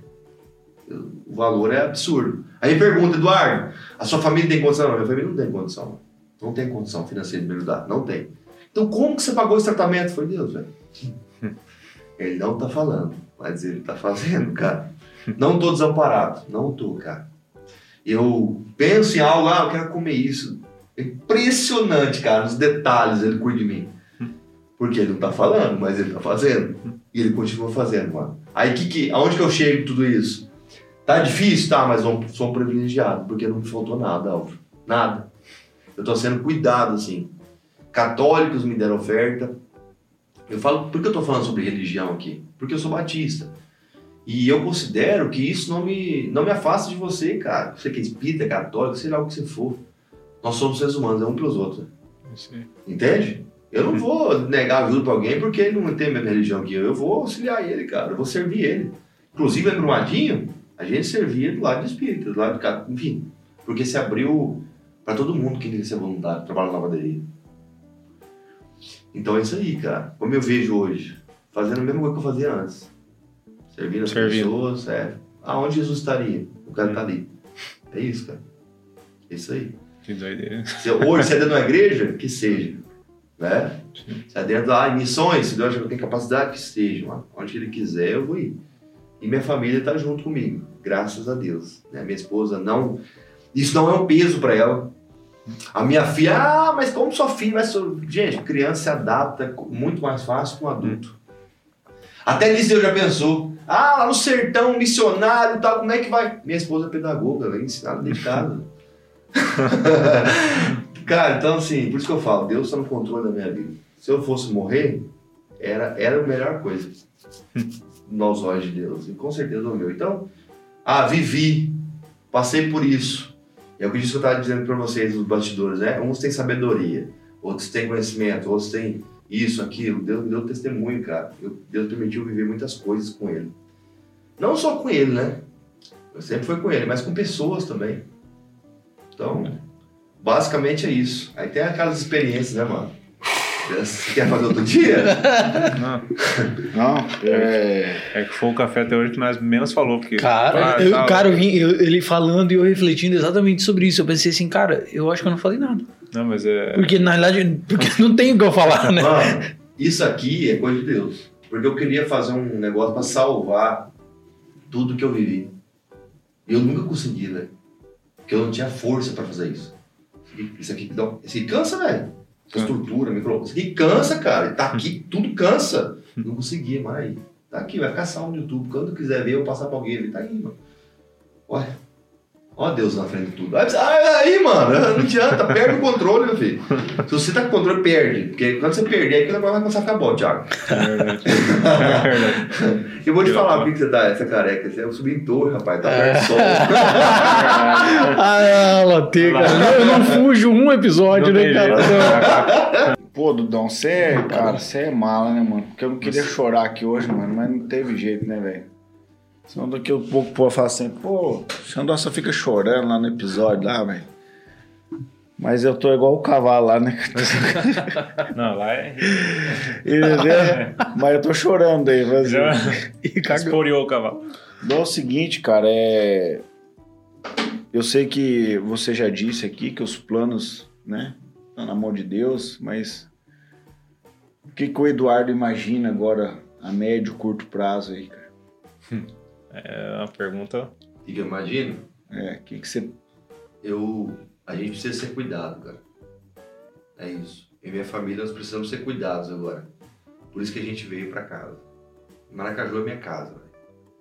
A: o valor é absurdo. Aí pergunta, Eduardo, a sua família tem condição? Não, minha família não tem condição. Não tem condição financeira de me ajudar. Não tem. Então como que você pagou esse tratamento? Foi Deus, velho. Ele não tá falando, mas ele tá fazendo, cara. Não tô desamparado. Não tô, cara. Eu penso em algo, ah, eu quero comer isso. É impressionante, cara, os detalhes ele cuida de mim. Porque ele não tá falando, mas ele tá fazendo. E ele continua fazendo, mano. Aí que que, aonde que eu chego tudo isso? Tá difícil? Tá, mas eu sou um privilegiado, porque não me faltou nada, Alvo. Nada. Eu tô sendo cuidado, assim. Católicos me deram oferta. Eu falo, por que eu tô falando sobre religião aqui? Porque eu sou batista. E eu considero que isso não me, não me afasta de você, cara. Você que é espírita, é católico, sei lá o que você for. Nós somos seres humanos, é um pelos outros.
B: Aí.
A: Entende? Eu não vou negar ajuda pra alguém porque ele não tem a mesma religião que eu. Eu vou auxiliar ele, cara. Eu vou servir ele. Inclusive, no Brumadinho, a gente servia do lado de espírita, do lado de cada... Enfim, porque se abriu pra todo mundo que queria ser voluntário, trabalhar na lavanderia. Então é isso aí, cara. Como eu vejo hoje, fazendo a mesma coisa que eu fazia antes. Servindo as
B: Servindo.
A: pessoas, é. Aonde Jesus estaria? O cara tá ali. É isso, cara. É isso aí.
B: Que doideira.
A: Se- Hoje, se é dentro de uma igreja, que seja. Né? Se é dentro lá, em missões, se Deus tenho capacidade, que seja, mano. Onde ele quiser, eu vou ir. E minha família tá junto comigo, graças a Deus. Né? Minha esposa não. Isso não é um peso para ela. A minha filha, ah, mas como sua filha vai. Gente, criança se adapta muito mais fácil que um adulto. Até nisso Deus já pensou. Ah, lá no sertão, missionário e tal, como é que vai? Minha esposa é pedagoga, ela é ensinada de casa. Cara, então assim, por isso que eu falo, Deus está no controle da minha vida. Se eu fosse morrer, era, era a melhor coisa. Nos olhos de Deus. E com certeza o meu. Então, ah, vivi, passei por isso. É o que eu estava dizendo para vocês, os bastidores, né? Uns têm sabedoria, outros têm conhecimento, outros têm isso, aquilo. Deus me deu testemunho, cara. Eu- Deus permitiu viver muitas coisas com ele. Não só com ele, né? Eu sempre fui com ele, mas com pessoas também. Então, basicamente é isso. Aí tem aquelas experiências, né, mano? Você quer fazer outro dia?
B: Não,
C: Não, é.
B: é que foi o café até hoje que nós menos falou, porque.
G: Cara,
B: Ah,
G: eu,
B: tá,
G: cara eu vim, eu- ele falando e eu refletindo exatamente sobre isso. Eu pensei assim, cara, eu acho que eu não falei nada.
B: Não, mas é.
G: Porque, na realidade, porque não tem o que eu falar, né?
A: Mano, isso aqui é coisa de Deus. Porque eu queria fazer um negócio pra salvar tudo que eu vivi. E eu nunca consegui, velho. Porque eu não tinha força pra fazer isso. Isso aqui, dá- isso aqui cansa, velho. Essa estrutura, micro. Isso aqui cansa, cara. Tá aqui, tudo cansa. Não conseguia, mas aí. Tá aqui, vai ficar salvo no YouTube. Quando quiser ver, eu passar pra alguém. Ele tá aí, mano. Olha. Ó Deus na frente de tudo. Aí, ah, aí, mano, não adianta, perde o controle, meu filho. Se você tá com o controle, perde. Porque quando você perder, aí o negócio vai começar a ficar bom, Thiago.
B: É. É.
A: Eu vou te falar por que você tá essa careca. Você é um subintor, rapaz. Tá perto do sol.
G: Ah, Latê, cara. Eu não fujo um episódio,
B: Não
G: né, cara?
C: Pô, Dudão, você é, cara, você é mala, né, mano? Porque eu não queria chorar aqui hoje, mano, mas não teve jeito, né, velho? Senão daqui a pouco o povo fala assim, pô, o Xandó só fica chorando lá no episódio lá, velho. Mas eu tô igual o cavalo lá, né?
B: Não, lá é.
C: Entendeu? Mas eu tô chorando aí, mas...
B: Já esporeou o cavalo.
C: Não, é o seguinte, cara, é. Eu sei que você já disse aqui que os planos, né, estão na mão de Deus, mas o que, que o Eduardo imagina agora a médio, curto prazo aí, cara?
B: É uma pergunta.
A: O que eu imagino?
C: É, o que, que você.
A: Eu, a gente precisa ser cuidado, cara. É isso. Eu e minha família, nós precisamos ser cuidados agora. Por isso que a gente veio pra casa. Maracaju é minha casa, velho.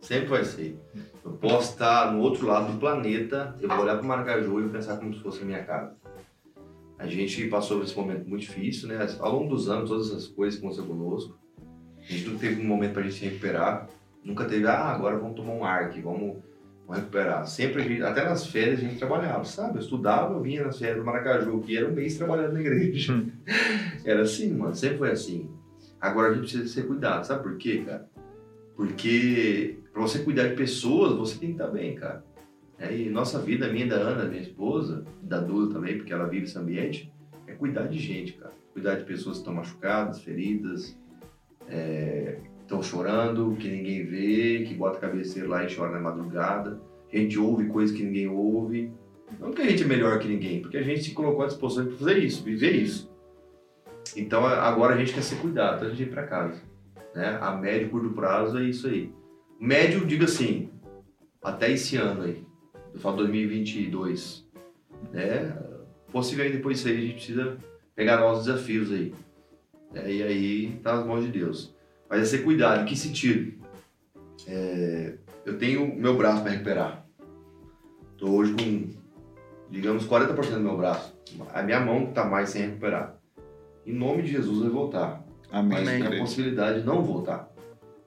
A: Sempre vai ser. Eu posso estar no outro lado do planeta, eu vou olhar pro Maracaju e pensar como se fosse a minha casa. A gente passou por esse momento muito difícil, né? Ao longo dos anos, todas essas coisas que aconteceram conosco. A gente nunca teve um momento pra gente se recuperar. Nunca teve, ah, agora vamos tomar um ar aqui, vamos Vamos recuperar. Sempre, a gente- até nas férias, a gente trabalhava, sabe? Eu estudava, eu vinha nas férias do Maracaju, que era um mês trabalhando na igreja. Era assim, mano. Sempre foi assim. Agora a gente precisa ser cuidado. Sabe por quê, cara? Porque pra você cuidar de pessoas, você tem que estar bem, cara. É, e nossa vida, a minha da Ana, minha esposa, da Duda também, porque ela vive esse ambiente, é cuidar de gente, cara. Cuidar de pessoas que estão machucadas, feridas, estão chorando, que ninguém vê, que bota a cabeceira lá e chora na madrugada. A gente ouve coisas que ninguém ouve. Não que a gente é melhor que ninguém, porque a gente se colocou à disposição para fazer isso, viver isso. Então agora a gente quer ser cuidado, então a gente ir para casa. Né? A médio e curto prazo é isso aí. Médio, diga assim, até esse ano aí. Eu falo 2022. Né? Possivelmente depois disso aí a gente precisa pegar novos desafios aí. É, e aí tá nas mãos de Deus. Mas é ser cuidado. Em que sentido? É, eu tenho meu braço para recuperar. Tô hoje com, digamos, 40% do meu braço. A minha mão tá mais sem recuperar. Em nome de Jesus vai voltar.
C: Amém.
A: Mas tem a possibilidade de não voltar.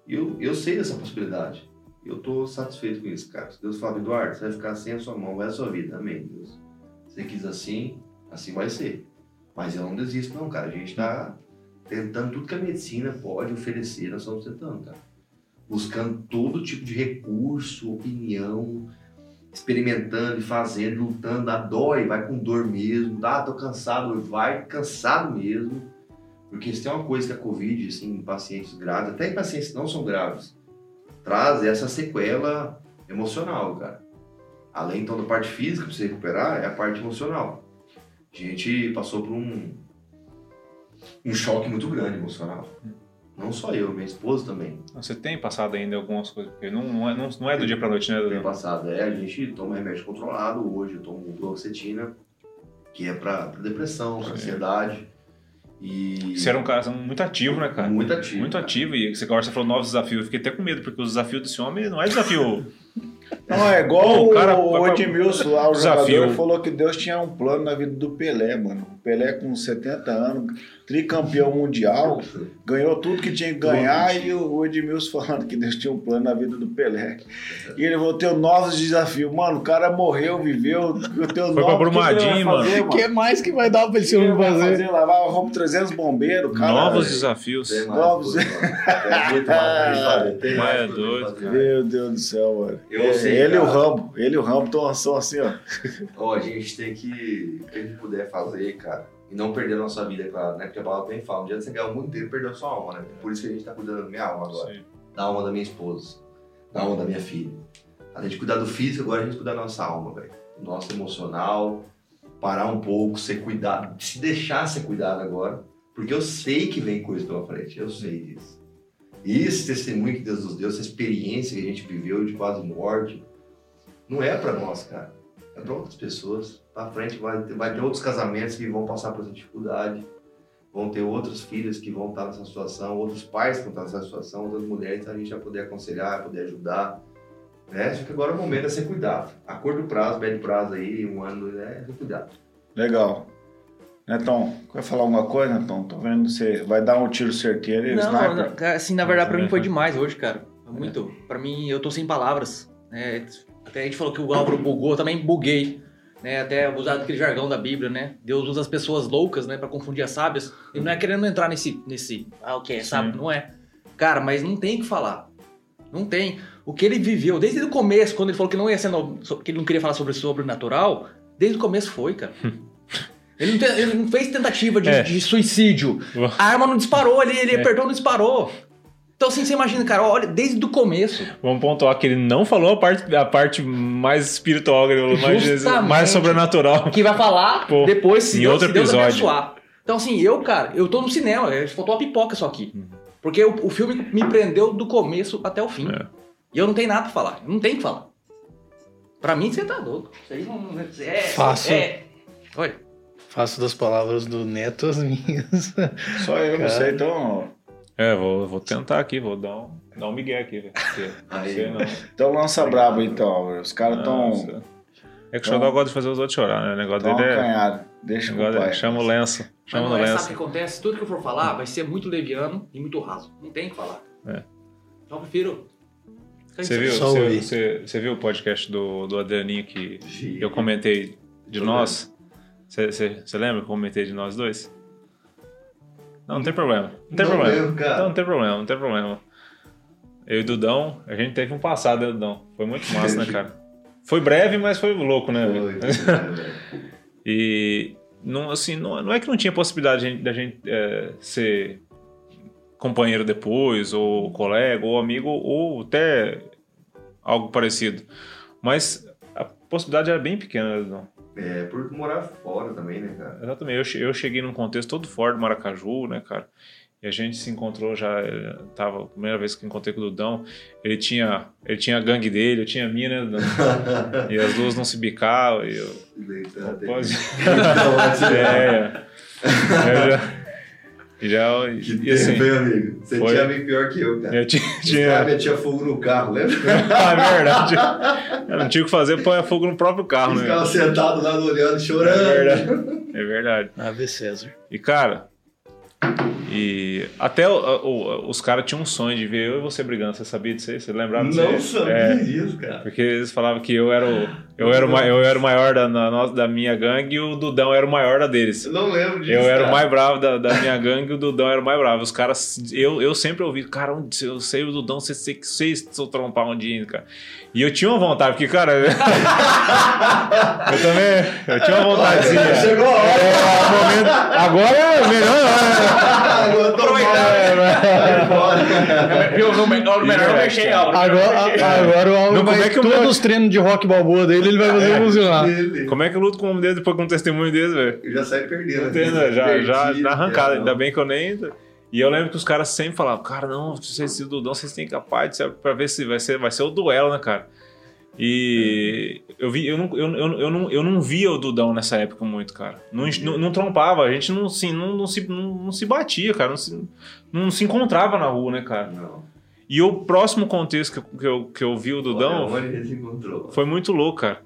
A: E eu, eu sei dessa possibilidade. Eu tô satisfeito com isso, cara. Se Deus fala, Eduardo, você vai ficar sem a sua mão, vai a sua vida. Amém, Deus. Se você quis assim, assim vai ser. Mas eu não desisto, não, cara. A gente tá tentando tudo que a medicina pode oferecer, nós estamos tentando, cara. Buscando todo tipo de recurso, opinião, experimentando e fazendo, lutando, dá dói, vai com dor mesmo, dá, tô cansado, vai cansado mesmo. Porque se tem uma coisa que a Covid, assim, em pacientes graves, até em pacientes que não são graves, traz essa sequela emocional, cara. Além então da parte física para você recuperar, é a parte emocional. A gente passou por um, um choque muito grande emocional. Não só eu, minha esposa também.
B: Você tem passado ainda algumas coisas, porque não, não, é, não, não é do dia pra noite, né?
A: Tem passado. É, a gente toma remédio controlado. Hoje eu tomo fluoxetina, que é pra, pra depressão, pra ansiedade. E.
B: Você era um cara muito ativo, né, cara?
A: Muito ativo,
B: Muito
A: cara.
B: ativo. E você agora você falou novos desafios. Eu fiquei até com medo, porque o desafio desse homem não é desafio.
C: Não, é igual
B: o cara-
C: o, Edmilson lá, o
B: Desafio.
C: jogador, falou que Deus tinha um plano na vida do Pelé, mano. O Pelé com 70 anos, tricampeão mundial, ganhou tudo que tinha que ganhar e o Edmilson falando que Deus tinha um plano na vida do Pelé. E ele falou, ter novos desafios. Mano, o cara morreu, viveu, eu tenho
B: Foi pra Brumadinho,
C: fazer,
G: O que mais que vai dar pra esse homem fazer?
C: fazer? Lavar roupa 300 bombeiros, cara.
B: novos
C: é-
B: desafios.
A: Tem mais
C: Novos-
A: mano. Tem muito mais. Tem mais
B: É.
C: Meu Deus do céu, mano.
A: Eu
C: ele e o. Rambo, ele e o Rambo estão são assim, ó.
A: Ó, a gente tem que, o que a gente puder fazer, cara, e não perder a nossa vida, claro, né? Porque a palavra bem fala, não adianta você ganhar o mundo inteiro e perder a sua alma, né? Por isso que a gente tá cuidando da minha alma agora,
B: Sim.
A: da alma da minha esposa, da alma da minha filha. A gente cuidar do físico, agora a gente cuidar da nossa alma, velho. Nosso emocional, parar um pouco, ser cuidado, se deixar ser cuidado agora, porque eu sei que vem coisa pela frente, eu sei disso. E esse testemunho que Deus nos deu, essa experiência que a gente viveu de quase morte, não é pra nós, cara. É pra outras pessoas. Pra frente vai ter, vai ter outros casamentos que vão passar por essa dificuldade. Vão ter outras filhas que vão estar nessa situação, outros pais que vão estar nessa situação, outras mulheres, a gente vai poder aconselhar, poder ajudar. Né? Só que agora o momento é ser cuidado. A curto prazo, médio prazo aí, um ano, é ser cuidado.
C: Legal. Netão, quer falar alguma coisa, Netão? Tô vendo você vai dar um tiro certeiro e
E: Não,
C: sniper.
E: não, assim, na verdade, pra mim foi demais hoje, cara. Foi Muito. Pra mim, eu tô sem palavras. né? Até a gente falou que o Álvaro bugou, eu também buguei. Né? Até usar aquele jargão da Bíblia, né? Deus usa as pessoas loucas, né? Pra confundir as sábias. Ele não é querendo entrar nesse, nesse ah, o que é sábio, não é. Cara, mas não tem o que falar. Não tem. O que ele viveu, desde o começo, quando ele falou que não ia ser no- que ele não queria falar sobre sobrenatural, desde o começo foi, cara. Ele não, te- ele não fez tentativa de,
B: É.
E: de suicídio. A arma não disparou, ele, ele
B: É.
E: apertou, não disparou. Então, assim, você imagina, cara, olha, desde o começo.
B: Vamos pontuar que ele não falou a parte, a parte mais espiritual, que ele falou mais, mais sobrenatural.
E: Que vai falar
B: Pô,
E: depois, se
B: em
E: Deus,
B: outro
E: se Deus
B: episódio.
E: abençoar. Então, assim, eu, cara, eu tô no cinema, é, faltou uma pipoca só aqui. Porque o, o filme me prendeu do começo até o fim.
B: É.
E: E eu não tenho nada pra falar. Não tem o que falar. Pra mim, você tá louco. Isso aí não. É,
G: Fácil.
E: É. Oi.
G: Faço das palavras do Neto as minhas.
C: Só eu não
G: Cara.
C: sei, então.
B: É, vou, vou tentar aqui, vou dar um, dar um migué aqui, velho. não-
C: Então lança brabo então. Os caras tão,
B: Nossa. É que o Xodó gosta de fazer os outros chorar, né? O negócio dele é.
C: acanhados. Deixa
B: o negócio
C: o
B: é
C: pai.
B: chama o lenço.
E: Mas
B: Chama
E: não
B: no
E: é, sabe o
B: lenço.
E: que acontece? Tudo que eu for falar vai ser muito leviano e muito raso. Não tem o que falar.
B: É.
E: Então eu prefiro.
B: Você viu, você, você- você viu o podcast do, do Adrianinho que
A: Vi.
B: eu comentei de
A: Tô
B: nós? Você, lembra que eu comentei de nós dois? Não, não tem problema. Não tem
A: Não
B: problema.
A: lembro, cara.
B: Não, não tem problema, não tem problema. Eu e Dudão, a gente teve um passado, Dudão? Foi muito massa, né, cara? Foi breve, mas foi louco, né?
A: Foi.
B: E não, assim, não, não é que não tinha possibilidade da gente, da gente, é, ser companheiro depois, ou colega, ou amigo, ou até algo parecido. Mas a possibilidade era bem pequena, né, Dudão?
A: É, por morar fora também, né, cara?
B: Exatamente. Eu, eu cheguei num contexto todo fora do Maracaju, né, cara? E a gente se encontrou já, eh, tava a primeira vez que encontrei com o Dudão, ele tinha, ele tinha a gangue dele, eu tinha a minha, né, Dudão? E as duas não se bicavam, e eu... Pode... é, é. Eu já... E já...
A: Que
B: E,
A: tempo,
B: assim,
A: hein, amigo? Você
B: foi.
A: tinha amigo pior que eu, cara.
B: eu tinha...
A: Esse cara
B: tinha...
A: metia fogo no carro, lembra?
B: Ah, é verdade. Eu não tinha o que fazer, põe fogo no próprio carro,
A: Eles
B: né?
A: ficavam sentados lá olhando,
B: É
A: chorando.
B: verdade. É verdade.
G: Ave César.
B: E, cara, e até o- o- os caras tinham um sonho de ver eu e você brigando. Você sabia disso aí? Você lembrava disso
A: Não sabia
B: É,
A: disso, cara.
B: porque eles falavam que eu era o, eu era o, eu era o maior da, na da minha gangue e o Dudão era o maior da deles.
A: Eu não lembro disso.
B: Eu era
A: cara.
B: o mais bravo da, da minha gangue e o Dudão era o mais bravo. Os caras, eu, eu sempre ouvi, cara, eu sei o Dudão, você sei que se eu trompar um dia, cara. E eu tinha uma vontade, porque, cara, eu também, eu tinha uma vontadezinha.
A: Chegou a hora.
B: É, o momento, agora é melhor, né?
A: Agora tô.
B: É.
E: Viu? No melhor.
G: Agora, agora o
B: como
G: vai
B: é
G: todos os treinos de rock balboa dele dele, ele vai fazer funcionar.
A: Ele-
B: Como é que eu luto com um homem dele depois com um testemunho desse, velho?
A: Eu já saí perdendo.
B: Entendo, já, já na arrancada.
A: é,
B: Ainda bem que eu nem. E eu lembro que os caras sempre falavam, cara, não, vocês se Dudão, vocês têm capaz de ser, pra ver se vai ser, vai ser o duelo, né, cara? E eu vi, eu não, eu, eu, eu, não, eu não via o Dudão nessa época muito, cara. Não, não, não trompava, a gente não, assim, não, não, se, não, não se batia, cara. Não se, não se encontrava na rua, né, cara?
A: Não.
B: E o próximo contexto que eu, que eu, que eu vi o Dudão
A: Olha
B: foi muito louco, cara.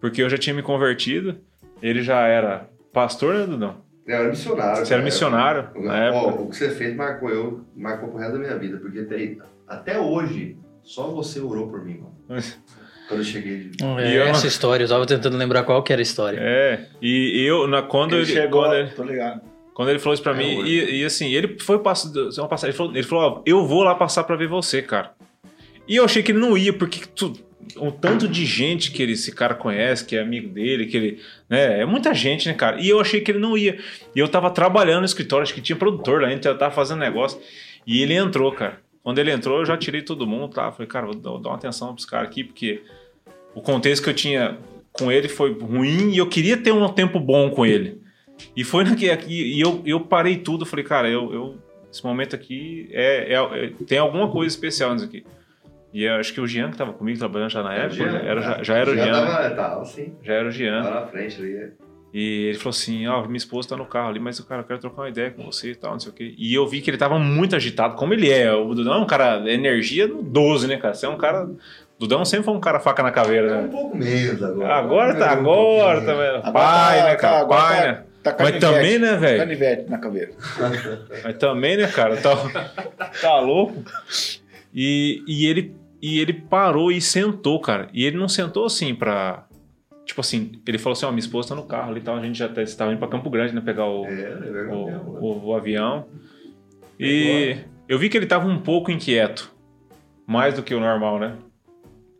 B: Porque eu já tinha me convertido, ele já era pastor, né, Dudão?
A: Eu era missionário.
B: Você era missionário
A: O-
B: na
A: ó,
B: época.
A: o que você fez marcou eu, marcou pro resto da minha vida. Porque até, até hoje, só você orou por mim, mano. Quando eu cheguei. de-
G: É,
B: E eu-
G: Essa história, eu tava tentando lembrar qual que era a história.
B: É, e eu, na, quando
C: Ele
B: ele,
C: chegou,
B: quando ele,
C: tô ligado.
B: quando ele falou isso pra
A: É,
B: mim, e, e assim, ele foi passar, uma passagem, ele falou, ele falou, ó, eu vou lá passar pra ver você, cara. E eu achei que ele não ia, porque tu, o tanto de gente que ele, esse cara conhece, que é amigo dele, que ele, né, é muita gente, né, cara? E eu achei que ele não ia. E eu tava trabalhando no escritório, acho que tinha produtor lá, a gente tava fazendo negócio, e ele entrou, cara. Quando ele entrou, eu já tirei todo mundo, tá? Falei, cara, vou dar, uma atenção pros caras aqui, porque o contexto que eu tinha com ele foi ruim e eu queria ter um tempo bom com ele. E foi naquele aqui, e eu, eu parei tudo, falei, cara, eu, eu esse momento aqui é, é- é- tem alguma coisa especial nisso aqui. E eu acho que o Jean que tava comigo trabalhando já na época,
A: Jean,
B: né? era, já, já era o Jean, né?
A: Tava, tava assim.
B: já era o Jean.
A: Tava na frente ali.
B: E ele falou assim: Ó, minha esposa tá no carro ali, mas o cara, eu quero trocar uma ideia com você e tal, não sei o quê. E eu vi que ele tava muito agitado, como ele é. O Dudão é um cara, energia no 12, né, cara? Você é um cara. Dudão sempre foi um cara faca na caveira,
A: É um
B: né?
A: pouco menos agora.
B: Agora tá,
A: Um
B: agora
A: pouquinho.
B: tá, velho. Pai,
C: tá-
B: né, cara?
C: tá-
B: Pai,
C: tá-
B: né?
C: Tá
B: Mas também, né, velho?
C: Canivete na cabeça.
B: Mas também, né, cara? Tá, tá louco? E, e, ele, e ele parou e sentou, cara. E ele não sentou assim pra. Tipo assim, ele falou assim: Ó, minha esposa tá no carro ali e tal. A gente já tá- estava indo pra Campo Grande, né? Pegar o,
A: É, é
B: o,
A: mesmo, né?
B: o- o avião. E eu vi que ele tava um pouco inquieto. Mais do que o normal, né?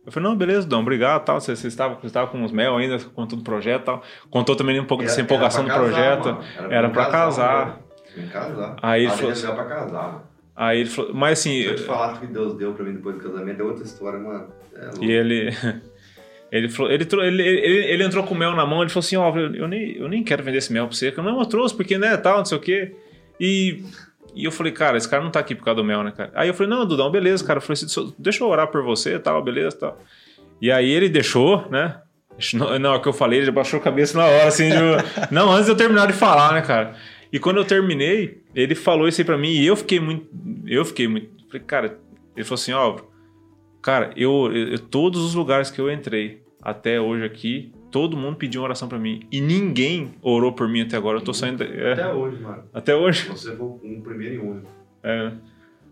B: Eu falei, não, beleza, Dom, obrigado, tal. Você, você, estava, você estava com os mel ainda, contando o projeto e tal. Contou também um pouco
A: Era-
B: dessa empolgação do
A: era casar,
B: projeto.
A: mano.
B: Era pra casar.
A: mano. Pra casar.
B: Aí ele falou
A: ia pra casar, mano.
B: Aí ele falou, mas assim,
A: Se eu te falar que Deus deu pra mim depois do casamento, é outra história, mano. É.
B: E ele. Ele, falou, ele, ele, ele, ele entrou com mel na mão, ele falou assim, ó, eu, eu nem, eu nem quero vender esse mel pra você, eu não eu trouxe, porque, né, tal, não sei o quê. E, e eu falei, cara, esse cara não tá aqui por causa do mel, né, cara? Aí eu falei, não, Dudão, beleza, cara. Eu falei assim, deixa eu orar por você, tal, beleza, tal. E aí ele deixou, né? Na hora que eu falei, ele já baixou a cabeça na hora, assim, de- não, antes de eu terminar de falar, né, cara? E quando eu terminei, ele falou isso aí pra mim e eu fiquei muito. Eu fiquei muito. Falei, cara, ele falou assim, ó, cara, eu, eu- todos os lugares que eu entrei até hoje aqui, todo mundo pediu uma oração pra mim. E ninguém orou por mim até agora. Eu tô saindo. é,
A: Até hoje, mano.
B: até hoje.
A: Você foi um primeiro e único.
B: É.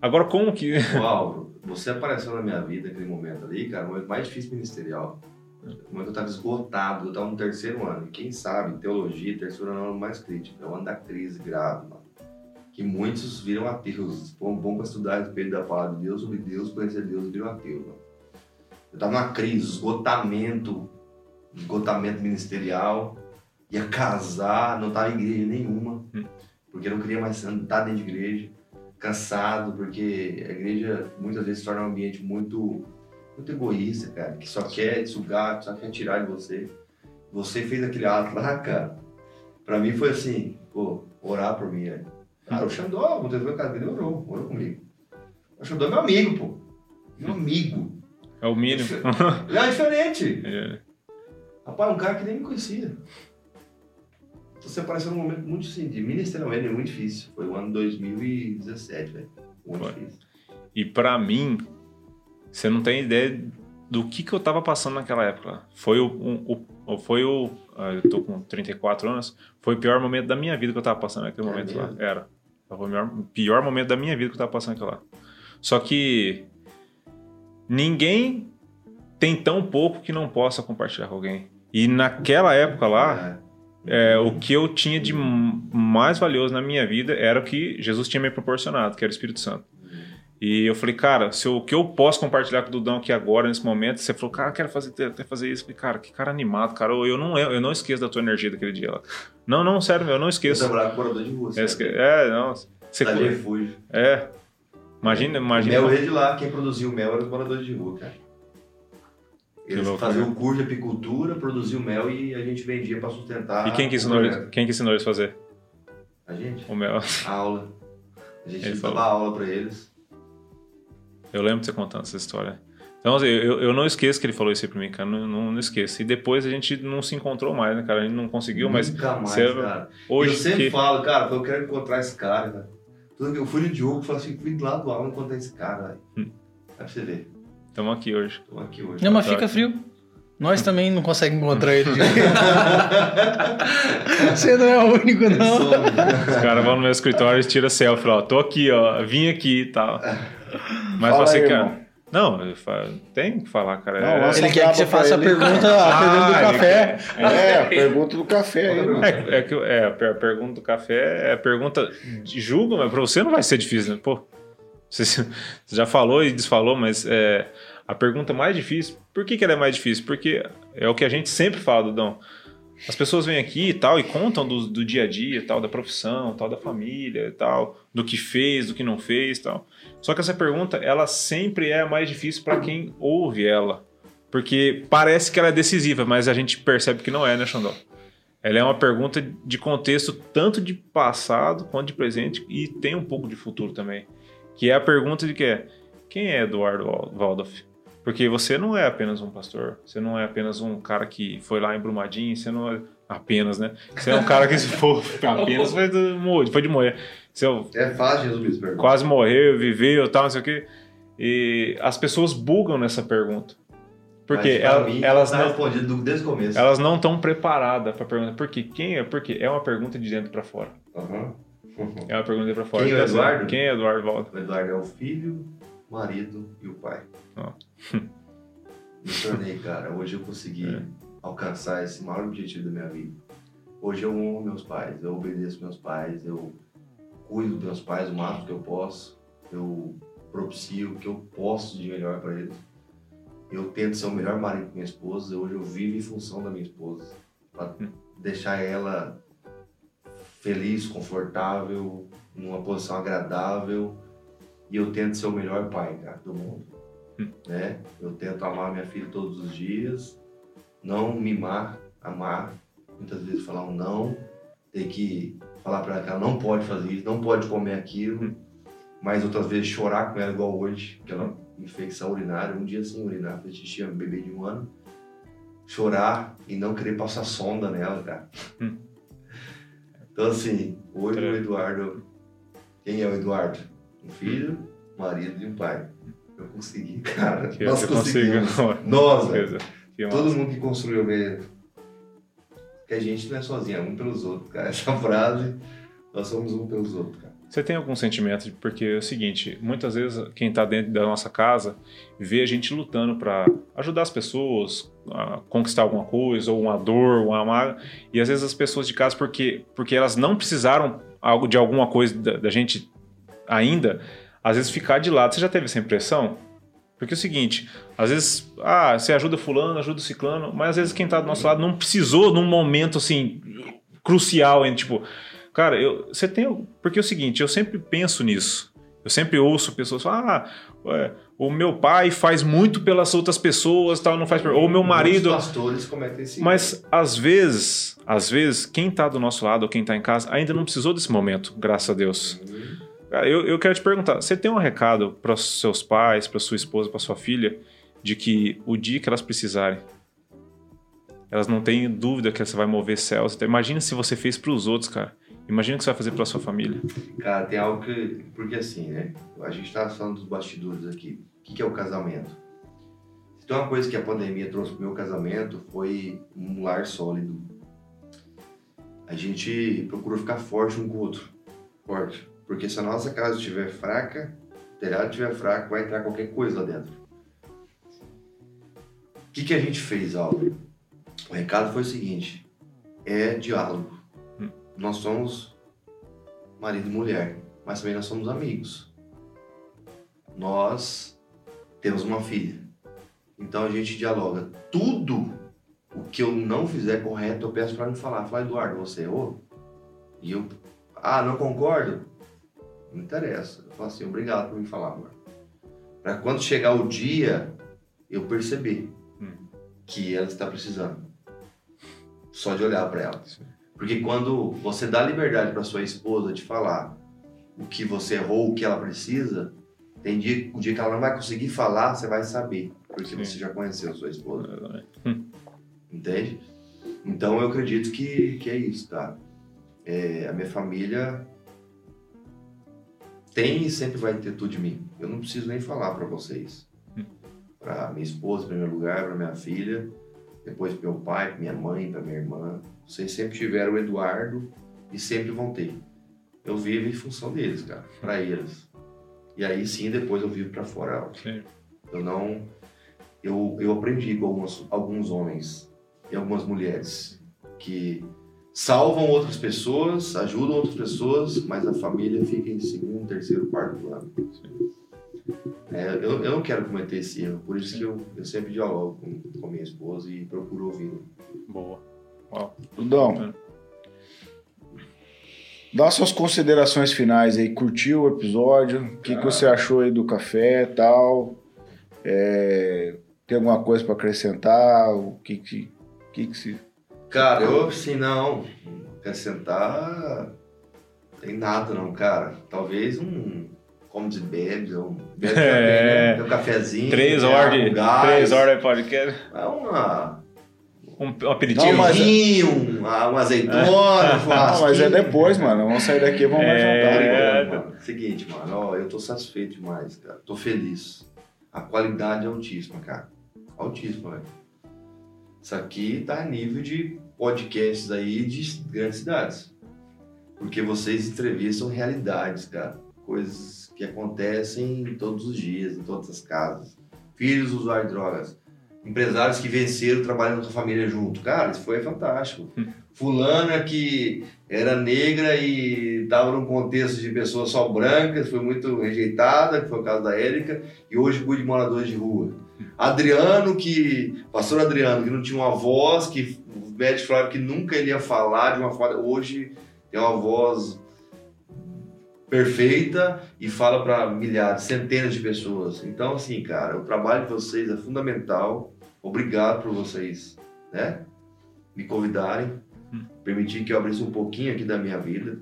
B: Agora, como que.
A: Ô, Álvaro, você apareceu na minha vida naquele momento ali, cara, o momento mais difícil ministerial. O momento que eu tava esgotado, eu tava no terceiro ano. E quem sabe, teologia, terceiro ano é o ano mais crítico. É o ano da crise grave, mano. Que muitos viram ateus. Bom, bom pra estudar a respeito da palavra de Deus, sobre Deus, conhecer Deus, viram ateus, mano. Eu tava numa crise, esgotamento, esgotamento ministerial. Ia casar, não tava em igreja nenhuma. Porque eu não queria mais estar dentro de igreja cansado, porque a igreja muitas vezes se torna um ambiente muito, muito egoísta, cara, que só quer sugar, que só quer tirar de você. Você fez aquele ato lá, cara. Pra mim foi assim, pô, orar por mim, velho. Cara, o Xandó, o Deus meu cara, ele orou, orou comigo. O Xandó é meu amigo, pô. Meu amigo.
B: É o mínimo.
A: Ele é diferente.
B: É.
A: Rapaz, um cara que nem me conhecia. Então, Você apareceu num momento muito assim, de ministerialmente muito difícil. Foi o ano 2017, velho. Muito
B: Foi.
A: difícil.
B: E pra mim, você não tem ideia do que, que eu tava passando naquela época. Foi o, o- foi o. ah, Eu tô com 34 anos. Foi o pior momento da minha vida que eu tava passando naquele
A: É
B: momento lá.
A: mesmo?
B: Era. Foi o pior, pior momento da minha vida que eu tava passando naquela lá. Só que. Ninguém tem tão pouco que não possa compartilhar com alguém. E naquela época lá, é, o que eu tinha de mais valioso na minha vida era o que Jesus tinha me proporcionado, que era o Espírito Santo. E eu falei, cara, se eu- o que eu posso compartilhar com o Dudão aqui agora, nesse momento, você falou, cara, quero fazer, quero fazer isso. Eu falei, cara, que cara animado, cara. Eu, eu não, eu não esqueço da tua energia daquele dia lá. Não, não, sério, eu não
A: Eu
B: esqueço.
A: trabalhava com de.
B: É,
A: sabe?
B: esque- é, não. Você,
A: de refúgio.
B: é. Imagina,
A: O
B: imagina.
A: mel veio de lá, quem produziu o mel era os moradores de rua, cara. Eles
B: louco,
A: faziam o curso de apicultura, produziam mel e a gente vendia para sustentar.
B: E quem que ensinou eles, quem que ensinou eles a fazer?
A: A gente?
B: O mel.
A: A aula. A gente dava
B: falou.
A: aula para eles.
B: Eu lembro de você contando essa história. Então, assim, eu, eu não esqueço que ele falou isso aí pra mim, cara. Não, não, não esqueço. E depois a gente não se encontrou mais, né, cara? A gente não conseguiu, mas
A: Nunca mais,
B: você-
A: cara.
B: hoje
A: eu sempre
B: que...
A: falo, cara, eu quero encontrar esse cara, cara. Eu fui no Diogo e falei assim, fui lá do aula encontrar esse cara, velho.
B: Hum.
A: Aí pra você ver.
B: Estamos aqui hoje.
A: Tô aqui hoje.
G: Não, mas fica frio. Nós também não conseguimos encontrar ele. Você não é o único, não.
B: Os caras vão no meu escritório e tiram selfie, ó. Tô aqui, ó. Vim aqui e tal. Mas
C: Fala
B: você,
C: aí, irmão.
B: Não, tem que falar, cara.
C: Não,
B: É-
G: Ele quer que você faça a pergunta, a pergunta do
B: Ah,
G: café.
C: É, a pergunta do café.
B: É, é que é, a per- a pergunta do café é a pergunta de julgo, mas pra você não vai ser difícil, né? Pô, você, você já falou e desfalou, mas é, a pergunta mais difícil, por que, que ela é mais difícil? Porque é o que a gente sempre fala, Dudão. As pessoas vêm aqui e tal e contam do, do dia a dia, tal, da profissão, tal, da família tal, do que fez, do que não fez tal. Só que essa pergunta, ela sempre é a mais difícil para quem ouve ela. Porque parece que ela é decisiva, mas a gente percebe que não é, né, Xandó? Ela é uma pergunta de contexto tanto de passado quanto de presente e tem um pouco de futuro também. Que é a pergunta de que é, quem é Eduardo Wal- Waldorf? Porque você não é apenas um pastor, você não é apenas um cara que foi lá em Brumadinho, você não é apenas, né? Você é um cara que se for apenas foi, do, foi de morrer. Você é
A: É fácil resumir essa pergunta.
B: quase morreu, viveu, tal, não sei o quê. E as pessoas bugam nessa pergunta. Porque ela-
A: mim,
B: elas
A: tá
B: não
A: respondido do- desde o começo.
B: elas não estão preparadas para perguntar. Por quê? Quem é? Porque é uma pergunta de dentro para fora.
A: Aham.
B: É uma pergunta de dentro para fora.
A: Quem é o Eduardo?
B: Quem é Eduardo Valdo?
A: O Eduardo é o filho, marido e o pai.
B: Ó.
A: Me tornei, cara. Hoje eu consegui
B: É.
A: alcançar esse maior objetivo da minha vida. Hoje eu honro meus pais, eu obedeço meus pais, eu cuido dos meus pais o máximo que eu posso, eu propicio o que eu posso de melhor para eles. Eu tento ser o melhor marido para minha esposa. Hoje eu vivo em função da minha esposa, para
B: Hum.
A: deixar ela feliz, confortável, numa posição agradável. E eu tento ser o melhor pai, cara, do mundo.
B: Hum.
A: Né? Eu tento amar minha filha todos os dias, não mimar, amar. Muitas vezes falar um não, ter que falar para ela que ela não pode fazer isso, não pode comer aquilo.
B: Hum.
A: Mas outras vezes chorar com ela igual hoje, que ela infecção urinária, um dia sem urinar, fez xixi, um bebê de um ano. Chorar e não querer passar sonda nela, cara.
B: Hum.
A: Então assim, hoje o
B: É.
A: Eduardo. Quem é o Eduardo? Um filho, um marido e um pai. Eu consegui, cara.
B: Que
A: Nós
B: você
A: conseguimos. Nós, velho. Todo mundo que construiu mesmo. Que a gente não é sozinho, é um pelos outros, cara. Essa frase, nós somos um pelos outros, cara.
B: Você tem algum sentimento? de- Porque é o seguinte, muitas vezes quem tá dentro da nossa casa vê a gente lutando para ajudar as pessoas a conquistar alguma coisa, ou uma dor, uma mágoa, e às vezes as pessoas de casa, porque, porque elas não precisaram algo de alguma coisa da, da gente ainda, às vezes ficar de lado. Você já teve essa impressão? Porque é o seguinte, às vezes, ah, você ajuda fulano, ajuda o ciclano, mas às vezes quem tá do nosso lado não precisou num momento assim crucial, em tipo, cara, eu, você tem, porque é o seguinte, eu sempre penso nisso. Eu sempre ouço pessoas falar, ah, ué, o meu pai faz muito pelas outras pessoas, tal, não faz, ou meu marido,
A: Muitos pastores cometem esse
B: mas às vezes, às vezes, quem tá do nosso lado ou quem tá em casa ainda não precisou desse momento, graças a Deus. Cara, eu, eu quero te perguntar, você tem um recado para seus pais, para sua esposa, para sua filha, de que o dia que elas precisarem, elas não têm dúvida que você vai mover céus. Então, imagina se você fez para os outros, cara. Imagina o que você vai fazer pela sua família.
A: Cara, tem algo que. Porque assim, né? A gente tá falando dos bastidores aqui. O que, é o casamento? Tem uma coisa que a pandemia trouxe pro meu casamento foi um lar sólido. A gente procurou ficar forte um com o outro. Forte. Porque se a nossa casa estiver fraca, o telhado estiver fraco, vai entrar qualquer coisa lá dentro. O que, que a gente fez, Álvaro? O recado foi o seguinte: é diálogo. Nós somos marido e mulher, mas também nós somos amigos. Nós temos uma filha. Então a gente dialoga. Tudo o que eu não fizer correto, eu peço para me falar. Fala, Eduardo, você errou? E eu, ah, não concordo? Não interessa. Eu falo assim, obrigado por me falar, amor. Para quando chegar o dia, eu perceber.
B: Hum.
A: que ela está precisando. Só de olhar para ela. Porque quando você dá liberdade para sua esposa de falar o que você errou, o que ela precisa, tem dia, o dia que ela não vai conseguir falar, você vai saber, porque
B: Sim.
A: você já conheceu sua esposa.
B: Hum.
A: Entende? Então eu acredito que, que é isso, cara. É, a minha família tem e sempre vai ter tudo de mim. Eu não preciso nem falar pra vocês. Pra minha esposa, em primeiro lugar, pra minha filha, depois pro meu pai, pra minha mãe, pra minha irmã. Vocês sempre tiveram o Eduardo e sempre vão ter. Eu vivo em função deles, cara, pra eles. E aí sim, depois eu vivo pra fora.
B: Sim.
A: Eu não. Eu, eu aprendi com alguns, alguns homens e algumas mulheres que salvam outras pessoas, ajudam outras pessoas, mas a família fica em segundo, terceiro, quarto plano. É, eu, eu não quero cometer esse erro, por isso que eu, eu sempre dialogo com, com minha esposa e procuro ouvi-la.
B: Boa. Uau.
C: Dudão, dá suas considerações finais aí. Curtiu o episódio? O que, que você achou aí do café e tal? É, tem alguma coisa para acrescentar? O que que, o que, que se...
A: Cara, eu assim, não. Acrescentar. Tem nada não, cara. Talvez um. Como de bebe, um. Bebe
B: É.
A: também, né? um cafezinho.
B: Três horas
A: Um
B: de, três horas de podcast.
A: É uma.
B: Um, um aperitivo.
C: Não,
A: Um vinho, uma, uma azeitona, um
C: Ah,
A: churrasquinho.
C: mas é depois, mano. Vamos sair daqui e vamos mais
B: É.
C: jantar.
A: Mano. Seguinte, mano, ó, eu tô satisfeito demais, cara. Tô feliz. A qualidade é altíssima, cara. Altíssima, velho. Isso aqui tá a nível de podcasts aí de grandes cidades. Porque vocês entrevistam realidades, cara. Coisas que acontecem todos os dias, em todas as casas. Filhos usuários de drogas. Empresários que venceram trabalhando com a família junto. Cara, isso foi fantástico. Fulana que era negra e estava num contexto de pessoas só brancas, foi muito rejeitada, que foi o caso da Érica, e hoje cuida de moradores de rua. Adriano, que. Pastor Adriano, que não tinha uma voz, que os médicos falaram que nunca ele ia falar de uma forma. Hoje tem uma voz perfeita e fala para milhares, centenas de pessoas. Então, assim, cara, o trabalho de vocês é fundamental. Obrigado por vocês, né? Me convidarem, permitir que eu abrisse um pouquinho aqui da minha vida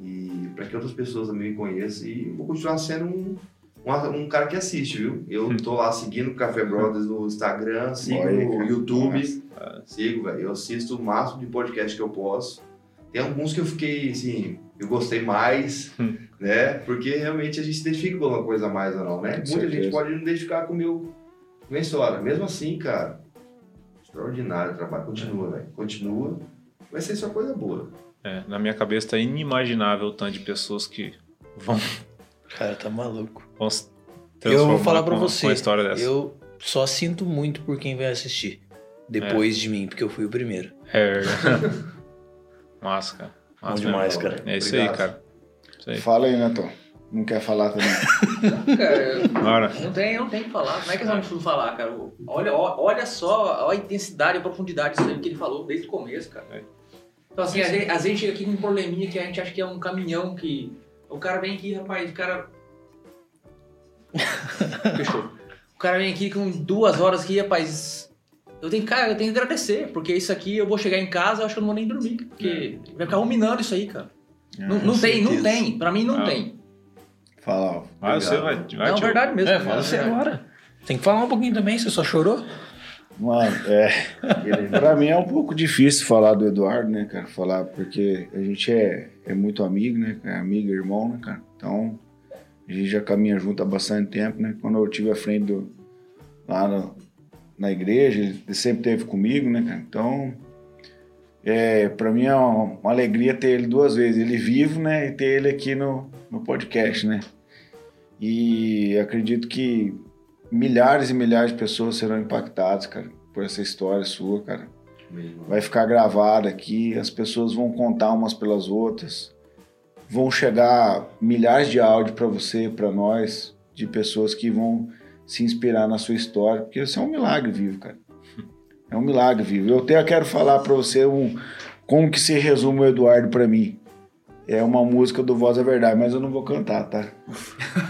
A: e para que outras pessoas também me conheçam. E vou continuar sendo um, um, um cara que assiste, viu? Eu tô lá seguindo o Café Brothers no Instagram, sigo no
C: cara.
A: YouTube, sigo, velho. Eu assisto o máximo de podcast que eu posso. Tem alguns que eu fiquei, assim, eu gostei mais,
B: Hum.
A: né? Porque realmente a gente se identifica com alguma coisa a mais ou não, né? Muita
C: certeza.
A: gente pode não identificar com o meu, com a minha história. Mesmo assim, cara, extraordinário o trabalho. Continua, velho. Continua. Vai ser só coisa boa.
B: É, na minha cabeça tá inimaginável o tanto de pessoas que vão,
G: Cara, tá maluco.
B: vão se
G: Eu vou falar pra
B: com-
G: você.
B: Com a história dessa.
G: Eu só sinto muito por quem vai assistir. Depois de mim, porque eu fui o primeiro.
B: É. Massa, cara.
G: Bom
B: Massa
G: demais,
B: mesmo.
G: cara.
B: É isso aí,
A: Obrigado.
B: cara. Isso aí.
C: Fala aí, Neto. Não quer falar também?
E: Cara,
B: Bora.
E: não tem, não tem o que falar. Não é questão de tudo falar, cara. Olha, olha só a intensidade, a profundidade disso aí que ele falou desde o começo, cara.
B: É.
E: Então, assim, a gente, a gente chega aqui com um probleminha que a gente acha que é um caminhão que. O cara vem aqui, rapaz, o cara. Fechou. O cara vem aqui com duas horas aqui, rapaz. Eu tenho, cara, eu tenho que agradecer, porque isso aqui eu vou chegar em casa, eu acho que eu não vou nem dormir. Porque vai ficar ruminando isso aí, cara. não não tem, não tem. Pra mim não
B: Ah.
E: tem.
C: Fala, ó.
B: Vai, você vai. vai
E: não,
B: tio.
E: verdade mesmo.
G: É, fala você
E: verdade.
G: agora. Tem que falar um pouquinho também, você só chorou?
C: Mano, é. pra mim é um pouco difícil falar do Eduardo, né, cara? Falar, porque a gente é, é muito amigo, né? É amigo, irmão, né, cara? Então, a gente já caminha junto há bastante tempo, né? Quando eu tive à frente do. lá no- na igreja, ele sempre esteve comigo, né, cara? Então, é, pra mim é uma, uma alegria ter ele duas vezes, ele vivo, né? E ter ele aqui no, no podcast, né? E acredito que milhares e milhares de pessoas serão impactadas, cara, por essa história sua, cara. Vai ficar gravada aqui, as pessoas vão contar umas pelas outras. Vão chegar milhares de áudios para você, para nós, de pessoas que vão se inspirar na sua história, porque isso é um milagre vivo, cara. É um milagre vivo. Eu até quero falar para você um, como que se resume o Eduardo para mim. É uma música do Voz é Verdade, mas eu não vou cantar, tá?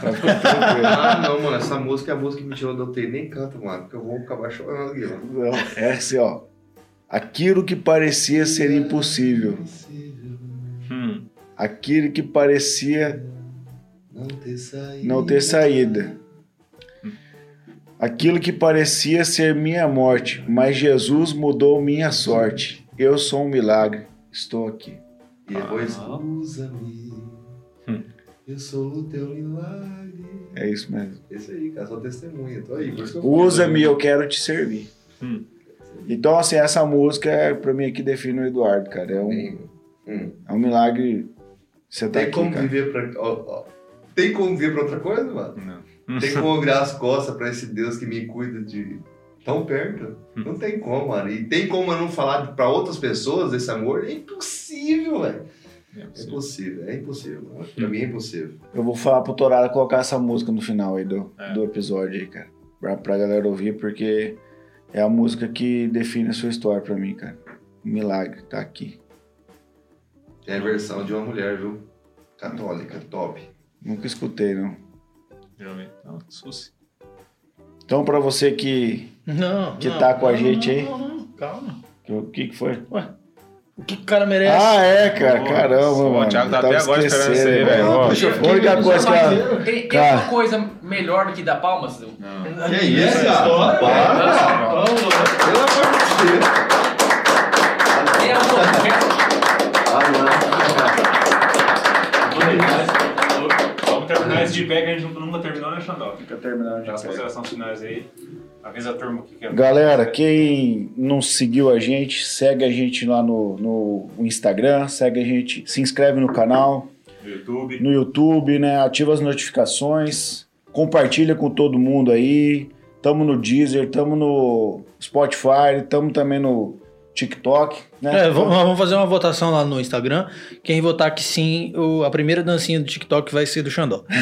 C: Pra ficar tranquilo.
A: Ah, não, mano, essa música é a música que me tirou do UTI. Nem canta, mano, porque eu vou acabar chorando aqui, mano.
C: Não, é assim, ó. Aquilo que parecia ser impossível.
B: Hum.
C: Aquilo que parecia
A: Não ter saído.
C: não ter saída. Aquilo que parecia ser minha morte, mas Jesus mudou minha sorte. Eu sou um milagre, estou aqui.
A: E depois,
E: Ah.
A: usa-me.
B: Hum.
A: Eu sou o teu milagre.
C: É isso mesmo.
A: Esse aí, cara, só testemunha. Tô aí, isso
C: Usa-me, eu quero te servir.
B: Hum.
C: Então, assim, essa música, é, pra mim, que define o Eduardo, cara. É um,
A: Hum.
C: é um milagre você tá
A: Tem
C: aqui,
A: como
C: cara.
A: viver pra. ó, ó. Tem como viver pra outra coisa, mano?
B: Não.
A: Tem como virar as costas pra esse Deus que me cuida de tão perto? Não tem como, mano. E tem como eu não falar pra outras pessoas desse amor? É impossível, velho.
B: É
A: É
B: possível.
A: impossível, é impossível. mano. Pra mim é impossível.
C: Eu vou falar pro Torara colocar essa música no final aí do,
B: É.
C: do episódio aí, cara. Pra, pra galera ouvir, porque é a música que define a sua história pra mim, cara. Um milagre, tá aqui.
A: É a versão de uma mulher, viu? Católica, top.
C: Nunca escutei, não.
B: Geralmente. Não, suci.
C: Então, pra você que.
G: Não.
C: Que
G: não,
C: tá com a
G: não,
C: gente
G: não,
C: aí?
G: Não, não, calma.
C: O que que foi?
G: O que o cara merece?
C: Ah, é, cara.
B: Pô,
C: Caramba,
B: o
C: mano.
B: Thiago tá até agora esperando isso aí,
C: velho.
B: velho.
C: A única coisa que ela...
E: Tem, tem uma coisa melhor do que dar palmas?
B: Não.
A: Que isso, cara? Para! Pelo amor de Deus.
E: É o
A: Ah, não.
B: Vamos terminar esse de pé que a gente nunca terminou, né, Xandó?
C: Fica terminando
B: Dá as considerações finais aí. Avisa a turma o que que é.
C: Galera, quem não seguiu a gente, segue a gente lá no, no Instagram, segue a gente, se inscreve no canal,
B: No YouTube.
C: no YouTube, né? Ativa as notificações, compartilha com todo mundo aí. Tamo no Deezer, tamo no Spotify, tamo também no TikTok, né?
G: É, vamos, vamos fazer uma votação lá no Instagram. Quem votar que sim, o- a primeira dancinha do TikTok vai ser do Xandó.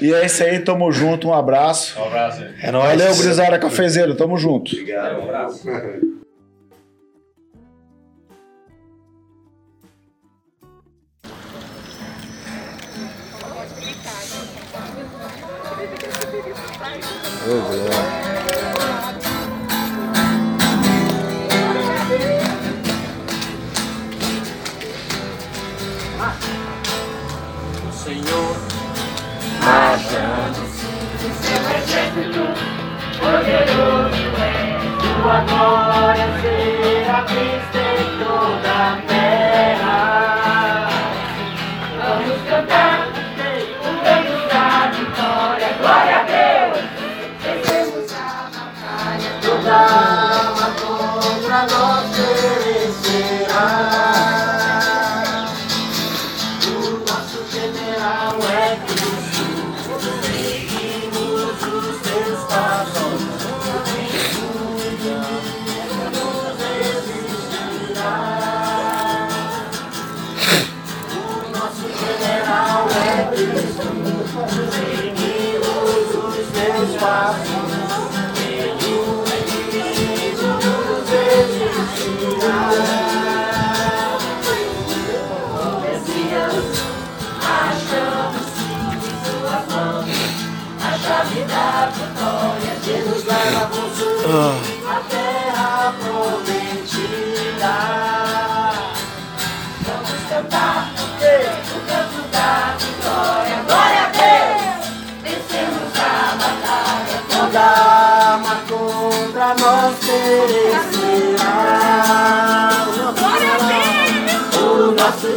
C: E é isso aí, tamo junto, um abraço.
B: Um abraço.
G: É nóis.
C: Valeu, Grisara Cafezeiro, tamo junto.
A: Obrigado.
E: Um abraço.
H: A
I: terra prometida. Vamos cantar
A: porque o canto da vitória. Glória a Deus! Vencemos a batalha toda. Arma contra nós perecerá. Glória a Deus! O nosso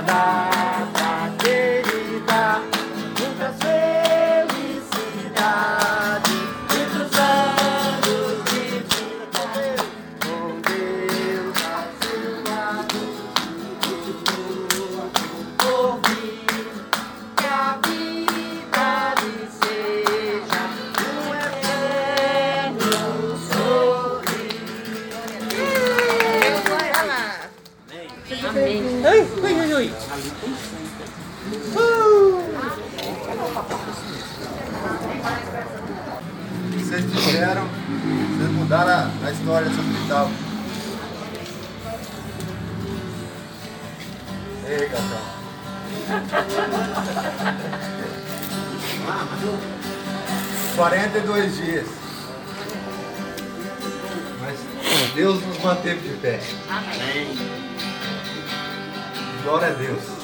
A: Ouvir 42 dias. Mas Deus nos manteve de pé. Amém. Glória a Deus.